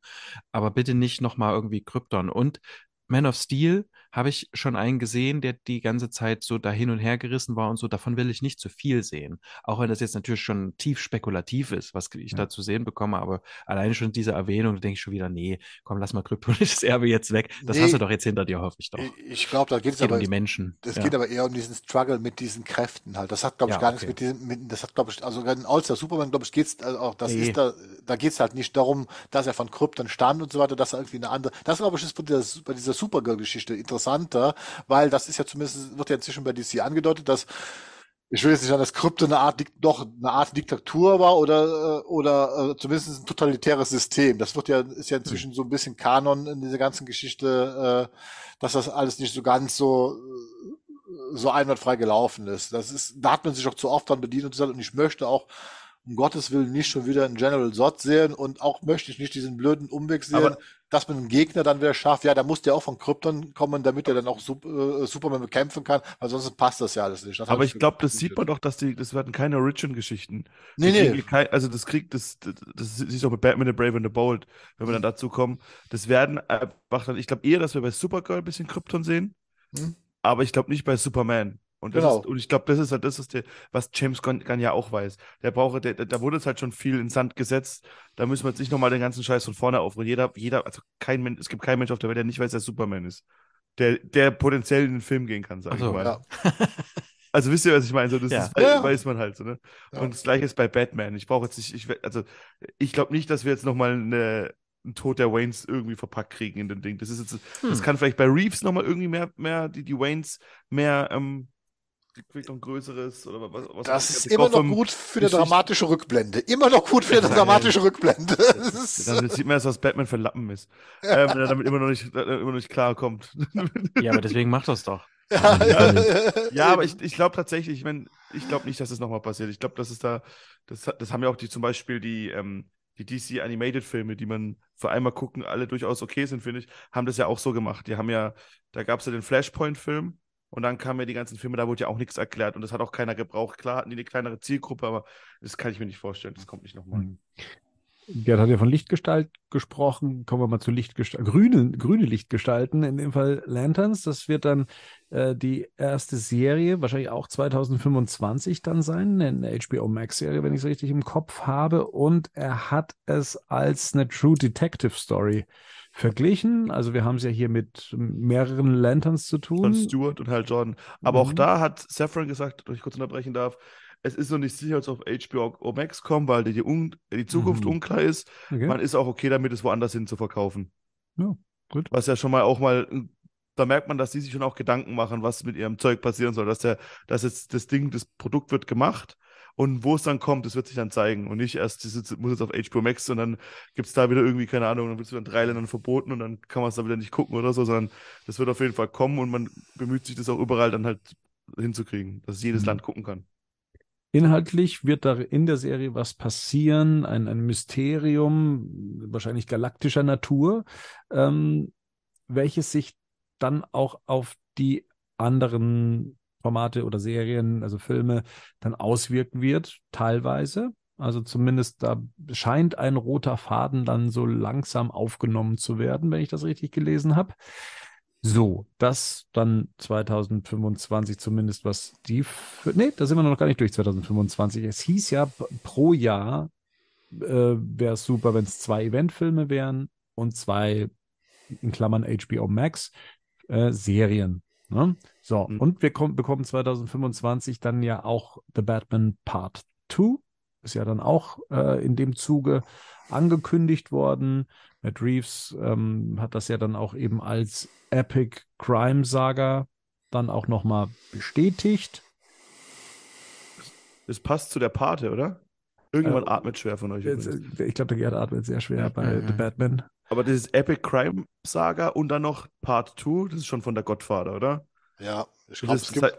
aber bitte nicht nochmal irgendwie Krypton. Und Man of Steel habe ich schon einen gesehen, der die ganze Zeit so da hin und her gerissen war und so. Davon will ich nicht zu viel sehen. Auch wenn das jetzt natürlich schon tief spekulativ ist, was ich ja. da zu sehen bekomme. Aber alleine schon diese Erwähnung, da denke ich schon wieder, nee, komm, lass mal kryptonisches [laughs] Erbe jetzt weg. Das nee, hast du doch jetzt hinter dir, hoffe ich doch. Ich glaube, da geht es aber um die Menschen. Es ja. geht aber eher um diesen Struggle mit diesen Kräften halt. Das hat, glaube ich, ja, gar okay. nichts mit diesem, mit, das hat, glaube ich, also in All-Star Superman, glaube ich, geht es also auch, das nee. ist da, da geht es halt nicht darum, dass er von Krypton stand und so weiter, dass er irgendwie eine andere, das glaube ich ist bei dieser, bei dieser Supergirl-Geschichte interessanter, weil das ist ja zumindest, wird ja inzwischen bei DC angedeutet, dass ich will jetzt nicht sagen, dass Krypto eine Art, doch eine Art Diktatur war oder, äh, oder äh, zumindest ein totalitäres System. Das wird ja, ist ja inzwischen so ein bisschen Kanon in dieser ganzen Geschichte, äh, dass das alles nicht so ganz so, so einwandfrei gelaufen ist. Das ist, da hat man sich auch zu oft dran bedient und gesagt, und ich möchte auch um Gottes Willen nicht schon wieder einen General Zod sehen und auch möchte ich nicht diesen blöden Umweg sehen, Aber- dass man einen Gegner dann wieder schafft. Ja, da muss der auch von Krypton kommen, damit er dann auch äh, Superman bekämpfen kann, weil sonst passt das ja alles nicht. Das Aber ich glaube, das sieht man doch, dass die, das werden keine Origin-Geschichten. Nee, nee. Kein, also das kriegt, das, das, das du auch mit Batman, The Brave and the Bold, wenn wir dann dazu kommen. Das werden einfach dann, ich glaube eher, dass wir bei Supergirl ein bisschen Krypton sehen, Hm. aber ich glaube nicht bei Superman. Und, das Genau. ist, und ich glaube, das ist halt das, ist der, was James Gunn, Gunn ja auch weiß. Der braucht, der, da wurde es halt schon viel in Sand gesetzt. Da müssen wir jetzt nicht nochmal den ganzen Scheiß von vorne aufrollen. Jeder, jeder, also kein Mensch, es gibt keinen Mensch auf der Welt, der nicht weiß, wer Superman ist. Der, der potenziell in den Film gehen kann, sag so. ich mal. Ja. [laughs] Also wisst ihr, was ich meine? So, das Ja. ist, Ja. weiß man halt so, ne? Ja. Und das gleiche ist bei Batman. Ich brauche jetzt nicht, ich, we- also ich glaube nicht, dass wir jetzt nochmal eine, einen Tod der Waynes irgendwie verpackt kriegen in dem Ding. Das ist jetzt, das Hm. kann vielleicht bei Reeves nochmal irgendwie mehr, mehr, die, die Waynes mehr, ähm, vielleicht noch ein größeres oder was, was Das ist immer noch gut für eine dramatische Rückblende. Immer noch gut für eine [laughs] dramatische Rückblende. Das Dann sieht man erst, was Batman für ein Lappen ist. [laughs] Ähm, wenn er damit immer noch nicht, äh, immer noch nicht klarkommt. [laughs] Ja, aber deswegen macht das doch. ja, ja, Ja, aber ich, ich glaube tatsächlich, ich meine, ich glaube nicht, dass es nochmal passiert. Ich glaube, dass es da, das, hat- das haben ja auch die zum Beispiel die, ähm, die DC Animated Filme, die man für einmal gucken, alle durchaus okay sind, finde ich, haben das ja auch so gemacht. Die haben ja, da gab es ja den Flashpoint-Film und dann kamen ja die ganzen Filme, da wurde ja auch nichts erklärt und das hat auch keiner gebraucht. Klar hatten die eine kleinere Zielgruppe, aber das kann ich mir nicht vorstellen. Das kommt nicht nochmal. Mhm. Gerd hat ja von Lichtgestalt gesprochen. Kommen wir mal zu Lichtgestalt. Grüne, grüne Lichtgestalten, in dem Fall Lanterns. Das wird dann äh, die erste Serie, wahrscheinlich auch 2025 dann sein, eine HBO Max-Serie, wenn ich es richtig im Kopf habe. Und er hat es als eine True Detective Story verglichen. Also wir haben es ja hier mit mehreren Lanterns zu tun. Von Stewart und Hal Jordan. Aber auch Mhm. da hat Saffron gesagt, wenn ich kurz unterbrechen darf, es ist noch nicht sicher, ob es auf HBO Max kommt, weil die, die, Un die Zukunft Mhm. unklar ist. Okay. Man ist auch okay damit, es woanders hin zu verkaufen. Ja, gut. Was ja schon mal auch mal, da merkt man, dass die sich schon auch Gedanken machen, was mit ihrem Zeug passieren soll. Dass, der, dass jetzt das Ding, das Produkt wird gemacht und wo es dann kommt, das wird sich dann zeigen. Und nicht erst, das muss jetzt auf HBO Max und dann gibt es da wieder irgendwie, keine Ahnung, dann wird es wieder in drei Ländern verboten und dann kann man es da wieder nicht gucken oder so, sondern das wird auf jeden Fall kommen und man bemüht sich das auch überall dann halt hinzukriegen, dass jedes Mhm. Land gucken kann. Inhaltlich wird da in der Serie was passieren, ein, ein Mysterium, wahrscheinlich galaktischer Natur, ähm, welches sich dann auch auf die anderen Formate oder Serien, also Filme, dann auswirken wird, teilweise. Also zumindest da scheint ein roter Faden dann so langsam aufgenommen zu werden, wenn ich das richtig gelesen habe. So, das dann 2025 zumindest, was die. F nee, da sind wir noch gar nicht durch 2025. Es hieß ja pro Jahr äh, wäre es super, wenn es zwei Eventfilme wären und zwei, in Klammern HBO Max, äh, Serien. Ne? So, Mhm. und wir kommen, bekommen 2025 dann ja auch The Batman Part 2. Ist ja dann auch äh, in dem Zuge angekündigt worden. Matt Reeves ähm, hat das ja dann auch eben als Epic Crime Saga dann auch nochmal bestätigt. Das passt zu der Pate, oder? Irgendwann Äh, atmet schwer von euch. Jetzt, übrigens. äh, ich glaube, der Gerd atmet sehr schwer bei Mhm. The Batman. Aber das ist Epic Crime Saga und dann noch Part 2, das ist schon von der Godfather, oder? Ja, ich glaube, es gibt, halt-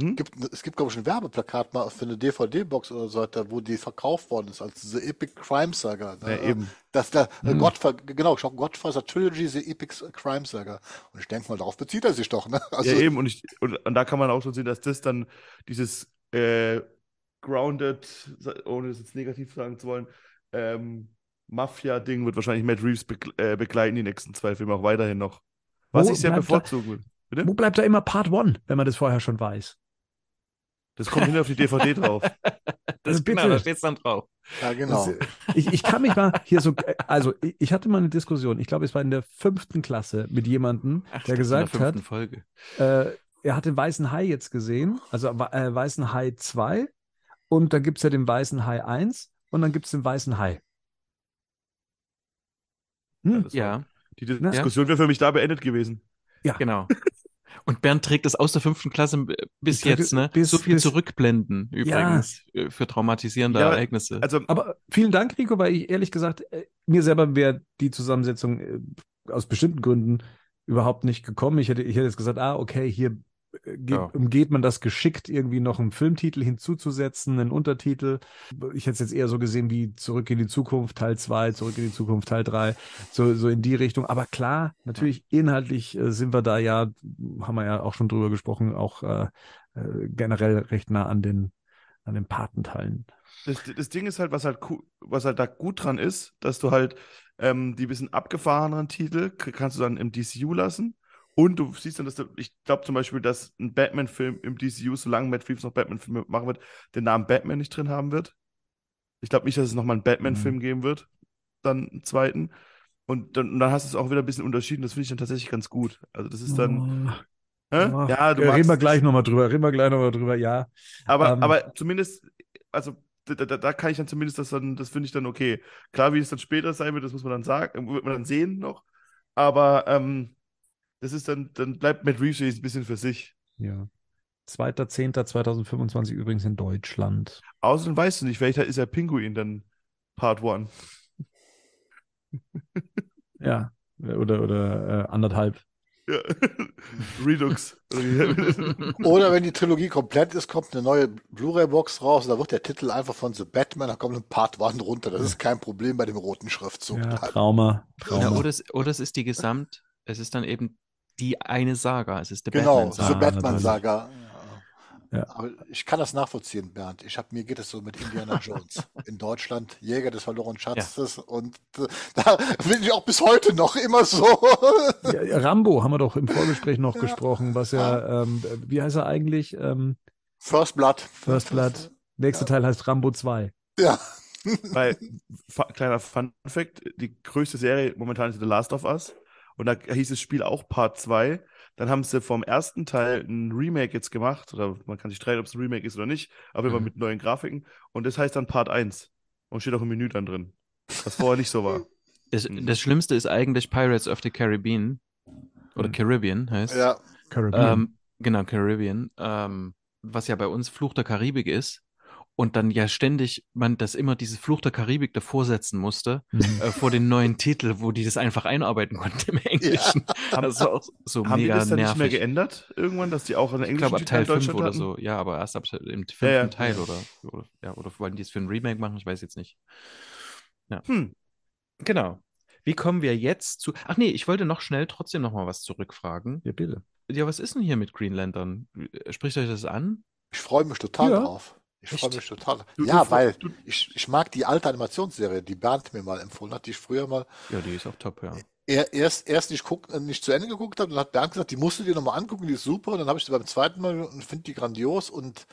hm? gibt, es gibt, glaube ich, ein Werbeplakat mal für eine DVD-Box oder so, weiter, wo die verkauft worden ist, als The Epic Crime Saga. Ja, eben. Das, der, äh, Hm. Godfa genau, ich glaube, Godfather Trilogy, The Epic Crime Saga. Und ich denke mal, darauf bezieht er sich doch, ne? Also, ja, eben. Und, ich, und, und da kann man auch schon sehen, dass das dann dieses äh, grounded, ohne es jetzt negativ sagen zu wollen, ähm, Mafia-Ding wird wahrscheinlich Matt Reeves begl äh, begleiten, die nächsten zwei Filme auch weiterhin noch. Was Wo ich sehr bevorzugen würde. Bitte? Wo bleibt da immer Part 1, wenn man das vorher schon weiß? Das kommt hin auf die DVD drauf. [laughs] Das, Bitte. genau, da steht es dann drauf. ja, genau. Das, äh, ich, ich kann mich mal hier so, äh, also ich, ich hatte mal eine Diskussion, ich glaube, es war in der fünften Klasse mit jemandem, Ach, der gesagt hat, äh, er hat den Weißen Hai jetzt gesehen, also äh, Weißen Hai 2 und dann gibt es ja den Weißen Hai 1 und dann gibt es den Weißen Hai. Hm, das war- Ja, Die Diskussion wäre für mich da beendet gewesen. genau. [laughs] Und Bernd trägt es aus der fünften Klasse bis trage jetzt, ne? bis- so viel bis- zurückblenden übrigens äh, für traumatisierende Ja, Ereignisse. Also, Aber vielen Dank, Rico, weil ich ehrlich gesagt, äh, mir selber wäre die Zusammensetzung äh, aus bestimmten Gründen überhaupt nicht gekommen. Ich hätte, ich hätte jetzt gesagt, ah, okay, hier ja. umgeht man das geschickt, irgendwie noch einen Filmtitel hinzuzusetzen, einen Untertitel. Ich hätte es jetzt eher so gesehen wie Zurück in die Zukunft, Teil 2, Zurück in die Zukunft, Teil 3, so, so in die Richtung. Aber klar, natürlich inhaltlich äh, sind wir da ja, haben wir ja auch schon drüber gesprochen, auch äh, äh generell recht nah an den, an den Patenteilen. Das, das Ding ist halt, was halt, was halt da gut dran ist, dass du halt ähm, die bisschen abgefahreneren Titel kannst du dann im DCU lassen und du siehst dann, dass du, ich glaube zum Beispiel, dass ein Batman-Film im DCU, solange Matt Reeves noch Batman-Filme machen wird, den Namen Batman nicht drin haben wird. Ich glaube nicht, dass es nochmal einen Batman-Film mhm. geben wird. Dann einen zweiten. Und dann, und dann hast du es auch wieder ein bisschen unterschieden. Das finde ich dann tatsächlich ganz gut. Also das ist dann. Oh. Oh. Ja, du Reden wir gleich nochmal drüber. Reden wir gleich nochmal drüber, ja. Aber, ähm. aber zumindest, also da, da, da, kann ich dann zumindest das dann, das finde ich dann okay. Klar, wie es dann später sein wird, das muss man dann sagen, wird man dann sehen noch. Aber ähm, das ist dann, dann bleibt Matt Reeves ein bisschen für sich. Ja. 2.10.2025 übrigens in Deutschland. Außerdem weißt du nicht, welcher ist der Pinguin dann Part 1. ja, oder, oder äh, anderthalb. Ja. [laughs] Redux. Oder wenn die Trilogie komplett ist, kommt eine neue Blu-ray-Box raus und da wird der Titel einfach von The Batman, da kommt ein Part 1 runter. Das ist kein Problem bei dem roten Schriftzug. Ja, Trauma. Trauma. Ja, oder, es, oder es ist die Gesamt, es ist dann eben die eine Saga. Es ist der genau, Batman-Saga. Genau, Batman-Saga. Ja. Aber ich kann das nachvollziehen, Bernd. Ich hab, mir geht es so mit Indiana [laughs] Jones. In Deutschland, Jäger des verlorenen Schatzes. Ja. Und äh, da bin ich auch bis heute noch immer so. [laughs] Ja, Rambo haben wir doch im Vorgespräch noch ja. gesprochen, was ja, ähm, wie heißt er eigentlich? Ähm, First Blood. First Blood. Nächster Teil heißt Rambo 2. Ja. Weil, kleiner Fun Fact, die größte Serie momentan ist The Last of Us. Und da hieß das Spiel auch Part 2. Dann haben sie vom ersten Teil ein Remake jetzt gemacht. Oder man kann sich streiten, ob es ein Remake ist oder nicht. Aber immer mhm. mit neuen Grafiken. Und das heißt dann Part 1. Und steht auch im Menü dann drin. Was vorher nicht so war. [laughs] Das, das Schlimmste ist eigentlich Pirates of the Caribbean. Oder mhm. Caribbean heißt Ja. Caribbean. Ähm, genau, Caribbean. Ähm, was ja bei uns Fluch der Karibik ist und dann ja ständig man das immer dieses Fluch der Karibik davor setzen musste mhm. äh, vor den neuen Titel, wo die das einfach einarbeiten konnten im Englischen. [laughs] Ja. Das war auch so Haben mega die das dann nervig. nicht mehr geändert irgendwann, dass die auch in englischen Ich glaube ab Teil 5 oder so. Ja, aber erst ab dem fünften ja, ja. Teil oder, oder ja oder wollen die es für ein Remake machen? Ich weiß jetzt nicht. Ja. Hm. Genau. Wie kommen wir jetzt zu Ach nee, ich wollte noch schnell trotzdem noch mal was zurückfragen. Ja, bitte. Ja, was ist denn hier mit Green Lantern? Spricht euch das an? Ich freue mich total drauf. Ich freue mich total. Du, ja, du, weil du, ich, ich mag die alte Animationsserie, die Bernd mir mal empfohlen hat, die ich früher mal. Ja, die ist auch top, ja. Er, erst, erst nicht, guck, nicht zu Ende geguckt habe, dann hat Bernd gesagt, die musst du dir nochmal angucken, die ist super. Und dann habe ich sie beim zweiten Mal und finde die grandios und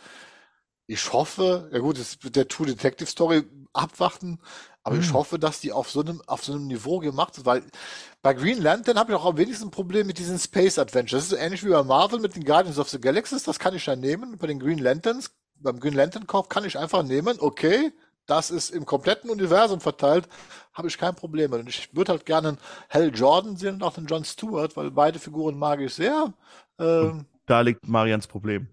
ich hoffe, ja gut, das wird der True Detective Story abwarten, aber hm. ich hoffe, dass die auf so einem, auf so einem Niveau gemacht ist, weil bei Green Lantern habe ich auch am wenigsten ein Problem mit diesen Space Adventures. Das ist ähnlich wie bei Marvel mit den Guardians of the Galaxies, das kann ich ja nehmen. Bei den Green Lanterns beim Green Lantern Kauf kann ich einfach nehmen, okay, das ist im kompletten Universum verteilt, habe ich kein Problem mit. Und ich würde halt gerne einen Hal Jordan sehen und auch einen John Stewart, weil beide Figuren mag ich sehr. Ähm, da liegt Marians Problem.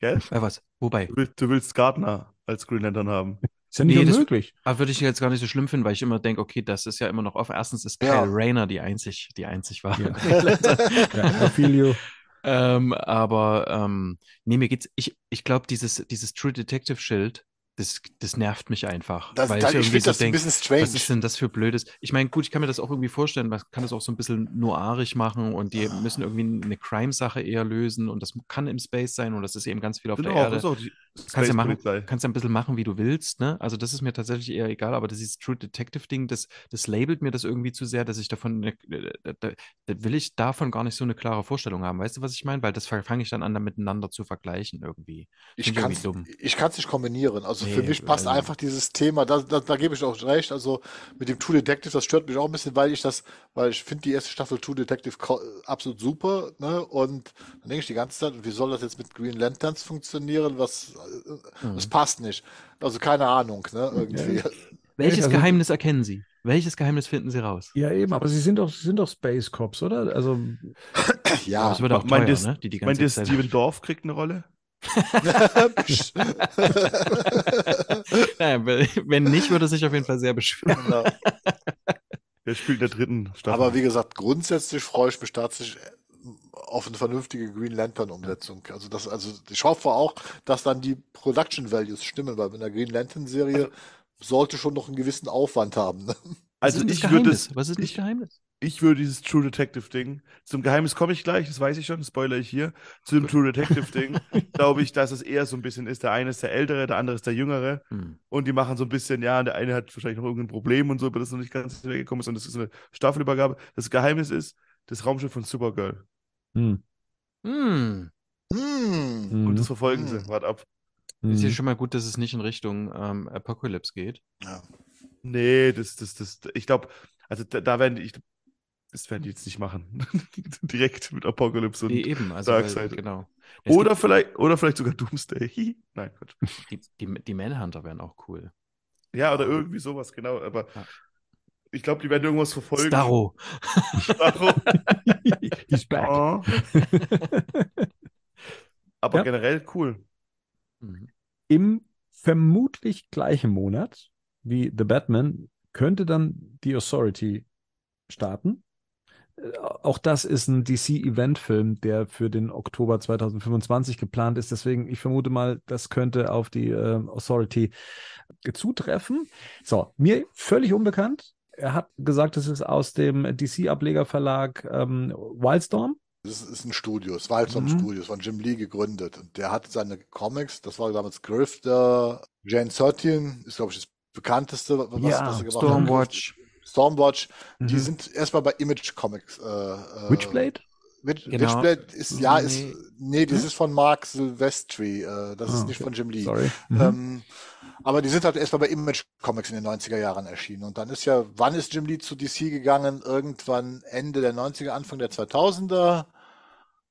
Gell? Bei was? Wobei? Du willst, du willst Gardner als Green Lantern haben. Ist ja nicht nee, unmöglich. Das würde ich jetzt gar nicht so schlimm finden, weil ich immer denke, okay, das ist ja immer noch offen. Erstens ist Kyle ja. Rayner die einzig, die einzig war. Ja. [laughs] ja, ähm, aber ähm, nee, mir geht's. Ich, ich glaube, dieses, dieses True Detective Schild, das, das nervt mich einfach. Das, weil da, ich, ich finde so das denk, ein bisschen strange. Was ist denn das für Blödes? Ich meine, gut, ich kann mir das auch irgendwie vorstellen, man kann das auch so ein bisschen noirig machen und die ah. müssen irgendwie eine Crime-Sache eher lösen und das kann im Space sein und das ist eben ganz viel auf genau, der Erde. Ist auch die kannst ja machen, kannst ja ein bisschen machen, wie du willst, ne? Also das ist mir tatsächlich eher egal, aber das ist True Detective-Ding, das, das labelt mir das irgendwie zu sehr, dass ich davon, eine, da, da, da, will ich davon gar nicht so eine klare Vorstellung haben. Weißt du, was ich meine? Weil das fange ich dann an, da miteinander zu vergleichen irgendwie. Ich kann es nicht kombinieren. Also nee, für mich passt also, einfach dieses Thema, da, da, da gebe ich auch recht. Also mit dem True Detective, das stört mich auch ein bisschen, weil ich das, weil ich finde die erste Staffel True Detective absolut super, ne? Und dann denke ich die ganze Zeit, wie soll das jetzt mit Green Lanterns funktionieren? Was, mhm. das passt nicht. Also keine Ahnung, ne? Irgendwie. Ja. Welches also, Geheimnis erkennen Sie? Welches Geheimnis finden Sie raus? Ja, eben, aber Sie sind doch, Sie sind doch Space Cops, oder? Also. ja, das wird auch teuer, meint ne? Die, die ganze meint Zeit. Steven Dorf kriegt eine Rolle? [laughs] naja, wenn nicht, würde er sich auf jeden Fall sehr beschweren. Genau. Er spielt in der dritten Staffel. Aber wie gesagt, grundsätzlich freue ich mich tatsächlich auf eine vernünftige Green Lantern-Umsetzung. Also das, also ich hoffe auch, dass dann die Production Values stimmen, weil in der Green Lantern-Serie also, sollte schon noch einen gewissen Aufwand haben. Ne? Also ich würde es, was ist nicht Geheimnis? Ich würde dieses True Detective Ding, zum Geheimnis komme ich gleich, das weiß ich schon, spoiler ich hier. Zu dem True Detective Ding [laughs] glaube ich, dass es eher so ein bisschen ist, der eine ist der Ältere, der andere ist der Jüngere. Hm. Und die machen so ein bisschen, ja, der eine hat wahrscheinlich noch irgendein Problem und so, aber das noch nicht ganz weggekommen ist und das ist eine Staffelübergabe. Das Geheimnis ist das Raumschiff von Supergirl. Hm. Hm. hm. Und das verfolgen hm. sie, wart ab. Ist ja hm. schon mal gut, dass es nicht in Richtung ähm, Apocalypse geht. Ja. Nee, das, das, das, ich glaube, also da, da werden die, ich, das werden die jetzt nicht machen. [laughs] Direkt mit Apocalypse und nee, eben, also Darkseid. Weil, genau. oder vielleicht, oder vielleicht sogar Doomsday. [laughs] Nein, Quatsch. Die, die, die Manhunter wären auch cool. Ja, oder irgendwie sowas, genau. Aber ja. ich glaube, die werden irgendwas verfolgen. Starro. Starro. [laughs] He's back. Oh. Aber ja. generell cool. Mhm. Im vermutlich gleichen Monat wie The Batman könnte dann die Authority starten. Auch das ist ein DC-Event-Film, der für den Oktober 2025 geplant ist. Deswegen, ich vermute mal, das könnte auf die äh, Authority zutreffen. So, mir völlig unbekannt. Er hat gesagt, es ist aus dem DC-Ablegerverlag ähm, Wildstorm. Das ist ein Studio, das Wildstorm mhm. Studios, von Jim Lee gegründet. Und der hat seine Comics, das war damals Grifter, Jane 13, ist glaube ich das bekannteste, was, ja, was er gemacht Stormwatch. hat. Stormwatch. Mhm. Die sind erstmal bei Image Comics. Äh, äh Witchblade? Witch, genau. Witchblade ist, ja, nee. ist, nee, das hm? ist von Mark Silvestri, äh, das ah, ist nicht okay. von Jim Lee. Sorry. Mhm. Ähm, aber die sind halt erstmal bei Image Comics in den 90er Jahren erschienen. Und dann ist ja, wann ist Jim Lee zu DC gegangen? Irgendwann Ende der 90er, Anfang der 2000er.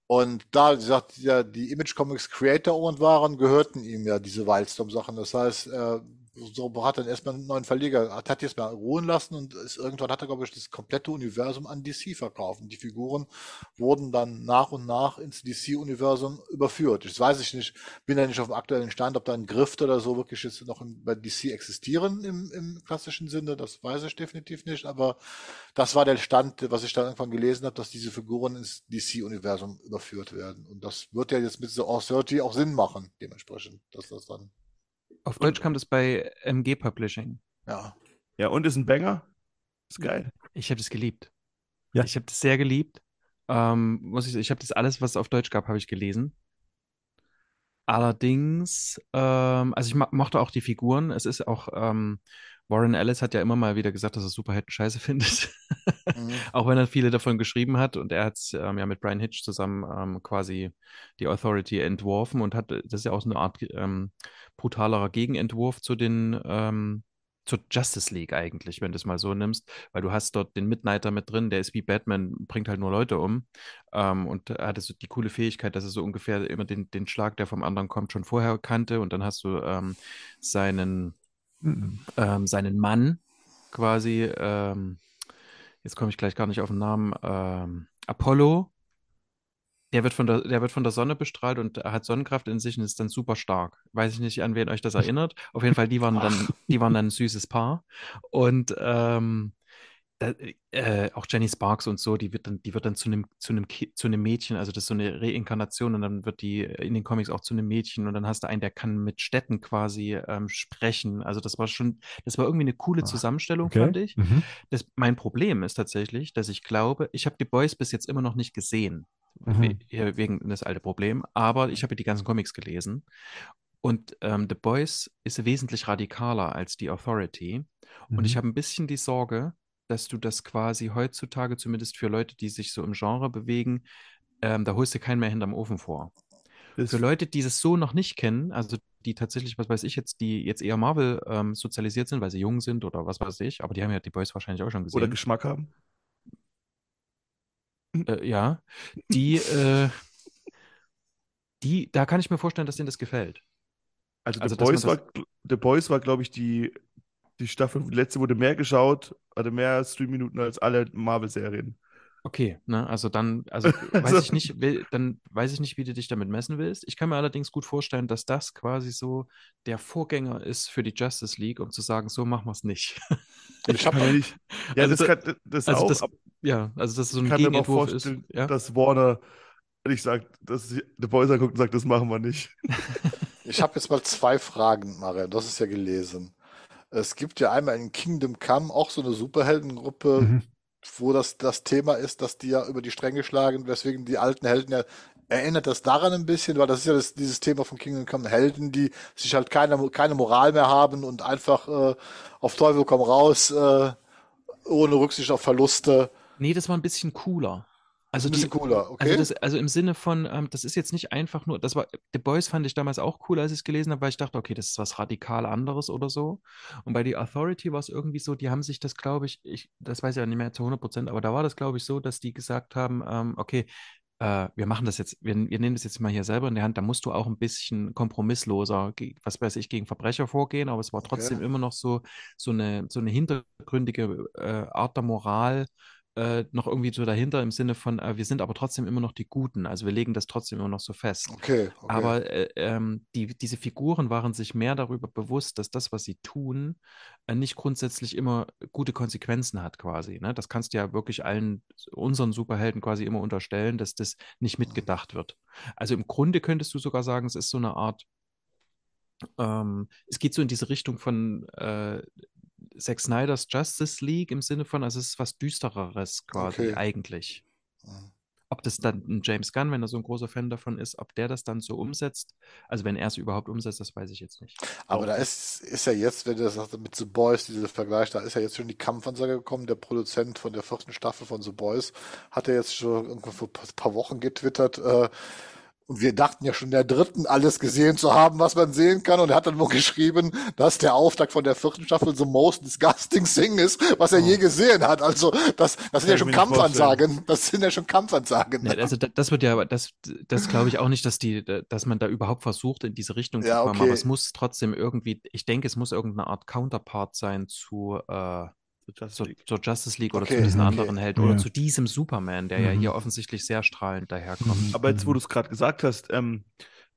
Und da, wie gesagt, ja, die Image Comics Creator und waren, gehörten ihm ja diese Wildstorm-Sachen. Das heißt, äh, so hat dann erstmal einen neuen Verleger, hat, hat jetzt mal ruhen lassen und ist, irgendwann hat er, glaube ich, das komplette Universum an DC verkauft. Und die Figuren wurden dann nach und nach ins DC-Universum überführt. Das weiß ich nicht, bin ja nicht auf dem aktuellen Stand, ob da ein Grift oder so wirklich jetzt noch in, bei DC existieren im, im klassischen Sinne, das weiß ich definitiv nicht, aber das war der Stand, was ich da irgendwann gelesen habe, dass diese Figuren ins DC-Universum überführt werden. Und das wird ja jetzt mit The Authority auch Sinn machen, dementsprechend, dass das dann auf Deutsch kam das bei MG Publishing. Ja. Ja, und ist ein Banger. Ist geil. Ich habe das geliebt. Ja. Ich habe das sehr geliebt. Ähm, muss ich, ich habe das alles, was es auf Deutsch gab, habe ich gelesen. Allerdings, ähm, also ich mochte auch die Figuren. Es ist auch, ähm, Warren Ellis hat ja immer mal wieder gesagt, dass er Superhelden scheiße [laughs] findet. Mhm. auch wenn er viele davon geschrieben hat. Und er hat ähm, ja mit Brian Hitch zusammen ähm, quasi die Authority entworfen und hat, das ist ja auch so eine Art ähm, brutalerer Gegenentwurf zu den ähm, zur Justice League eigentlich, wenn du es mal so nimmst, weil du hast dort den Midnighter mit drin, der ist wie Batman, bringt halt nur Leute um ähm, und er hatte so die coole Fähigkeit, dass er so ungefähr immer den, den Schlag, der vom anderen kommt, schon vorher kannte und dann hast du ähm, seinen. Ähm, seinen Mann quasi, ähm, jetzt komme ich gleich gar nicht auf den Namen, ähm, Apollo, der wird von der, der wird von der Sonne bestrahlt und hat Sonnenkraft in sich und ist dann super stark. Weiß ich nicht, an wen euch das erinnert. Auf jeden Fall, die waren dann, [laughs] die waren dann ein süßes Paar. Und ähm, da, äh, auch Jenny Sparks und so, die wird dann, die wird dann zu einem, zu einem, zu einem Mädchen, also das ist so eine Reinkarnation und dann wird die in den Comics auch zu einem Mädchen und dann hast du einen, der kann mit Städten quasi ähm, sprechen. Also das war schon, das war irgendwie eine coole ah, Zusammenstellung, okay. fand ich. Mhm. Das, mein Problem ist tatsächlich, dass ich glaube, ich habe die Boys bis jetzt immer noch nicht gesehen mhm. wegen das alte Problem. Aber ich habe die ganzen Comics gelesen. Und ähm, The Boys ist wesentlich radikaler als die Authority. Mhm. Und ich mhm. habe ein bisschen die Sorge, dass du das quasi heutzutage, zumindest für Leute, die sich so im Genre bewegen, ähm, da holst du keinen mehr hinterm Ofen vor. Das für Leute, die es so noch nicht kennen, also die tatsächlich, was weiß ich jetzt, die jetzt eher Marvel ähm, sozialisiert sind, weil sie jung sind oder was weiß ich, aber die haben ja die Boys wahrscheinlich auch schon gesehen. Oder Geschmack haben äh, ja, die, äh, die, da kann ich mir vorstellen, dass denen das gefällt. Also, also The, Boys war, The Boys war, glaube ich, die, die Staffel, die letzte wurde mehr geschaut, hatte mehr Streamminuten als alle Marvel-Serien. Okay, ne, also dann, also [laughs] weiß also, ich nicht, will, dann weiß ich nicht, wie du dich damit messen willst. Ich kann mir allerdings gut vorstellen, dass das quasi so der Vorgänger ist für die Justice League, um zu sagen, so machen wir es nicht. [laughs] Ich habe nicht. Ja, also das, kann, das also auch. Das, ja, also das ist so ein kann mir auch vorstellen, ist, ja? dass Warner Und ich sage, dass The Boys anguckt und sagt, das machen wir nicht. Ich habe jetzt mal zwei Fragen, Maria. Das ist ja gelesen. Es gibt ja einmal in Kingdom Come auch so eine Superheldengruppe, Mhm. wo das, das Thema ist, dass die ja über die Stränge schlagen, weswegen die alten Helden ja, erinnert das daran ein bisschen, weil das ist ja das, dieses Thema von Kingdom Come, Helden, die sich halt keine, keine Moral mehr haben und einfach äh, auf Teufel komm raus, äh, ohne Rücksicht auf Verluste. Nee, das war ein bisschen cooler. Also ein bisschen die, cooler, okay? Also, das, also im Sinne von, ähm, das ist jetzt nicht einfach nur, das war, The Boys fand ich damals auch cool, als ich es gelesen habe, weil ich dachte, okay, das ist was radikal anderes oder so. Und bei The Authority war es irgendwie so, die haben sich das, glaube ich, ich, das weiß ich ja nicht mehr zu 100 Prozent, aber da war das, glaube ich, so, dass die gesagt haben, ähm, okay, äh, wir machen das jetzt, wir, wir nehmen das jetzt mal hier selber in die Hand, da musst du auch ein bisschen kompromissloser, was weiß ich, gegen Verbrecher vorgehen, aber es war trotzdem immer noch so, so eine, so eine hintergründige äh, Art der Moral, äh, noch irgendwie so dahinter im Sinne von, äh, wir sind aber trotzdem immer noch die Guten. Also wir legen das trotzdem immer noch so fest. Okay, okay. Aber äh, ähm, die, diese Figuren waren sich mehr darüber bewusst, dass das, was sie tun, äh, nicht grundsätzlich immer gute Konsequenzen hat quasi. Ne? Das kannst du ja wirklich allen unseren Superhelden quasi immer unterstellen, dass das nicht mitgedacht wird. Also im Grunde könntest du sogar sagen, es ist so eine Art, ähm, es geht so in diese Richtung von äh, Zack Snyders Justice League im Sinne von, also es ist was Düstereres quasi Okay. eigentlich. Mhm. Ob das dann ein James Gunn, wenn er so ein großer Fan davon ist, ob der das dann so umsetzt, also wenn er es überhaupt umsetzt, das weiß ich jetzt nicht. Aber da ist, ist ja jetzt, wenn du das sagst, mit The Boys, dieser Vergleich, da ist ja jetzt schon die Kampfansage gekommen. Der Produzent von der vierten Staffel von The Boys hat ja jetzt schon irgendwo vor ein paar Wochen getwittert, äh, und wir dachten ja schon in der dritten alles gesehen zu haben, was man sehen kann. Und er hat dann wohl geschrieben, dass der Auftakt von der vierten Staffel the most disgusting thing ist, was er je gesehen hat. Also das, das sind ja schon Kampfansagen. Das sind ja schon Kampfansagen. Ne, also da, das wird ja, das, das glaube ich auch nicht, dass die, dass man da überhaupt versucht, in diese Richtung zu Ja, kommen. okay. Aber es muss trotzdem irgendwie, ich denke, es muss irgendeine Art Counterpart sein zu, äh, Justice zur, League. zur Justice League oder Okay, zu diesen okay. anderen Helden Ja. oder zu diesem Superman, der ja Mhm. hier offensichtlich sehr strahlend daherkommt. Mhm. Aber jetzt, wo du es gerade gesagt hast, ähm,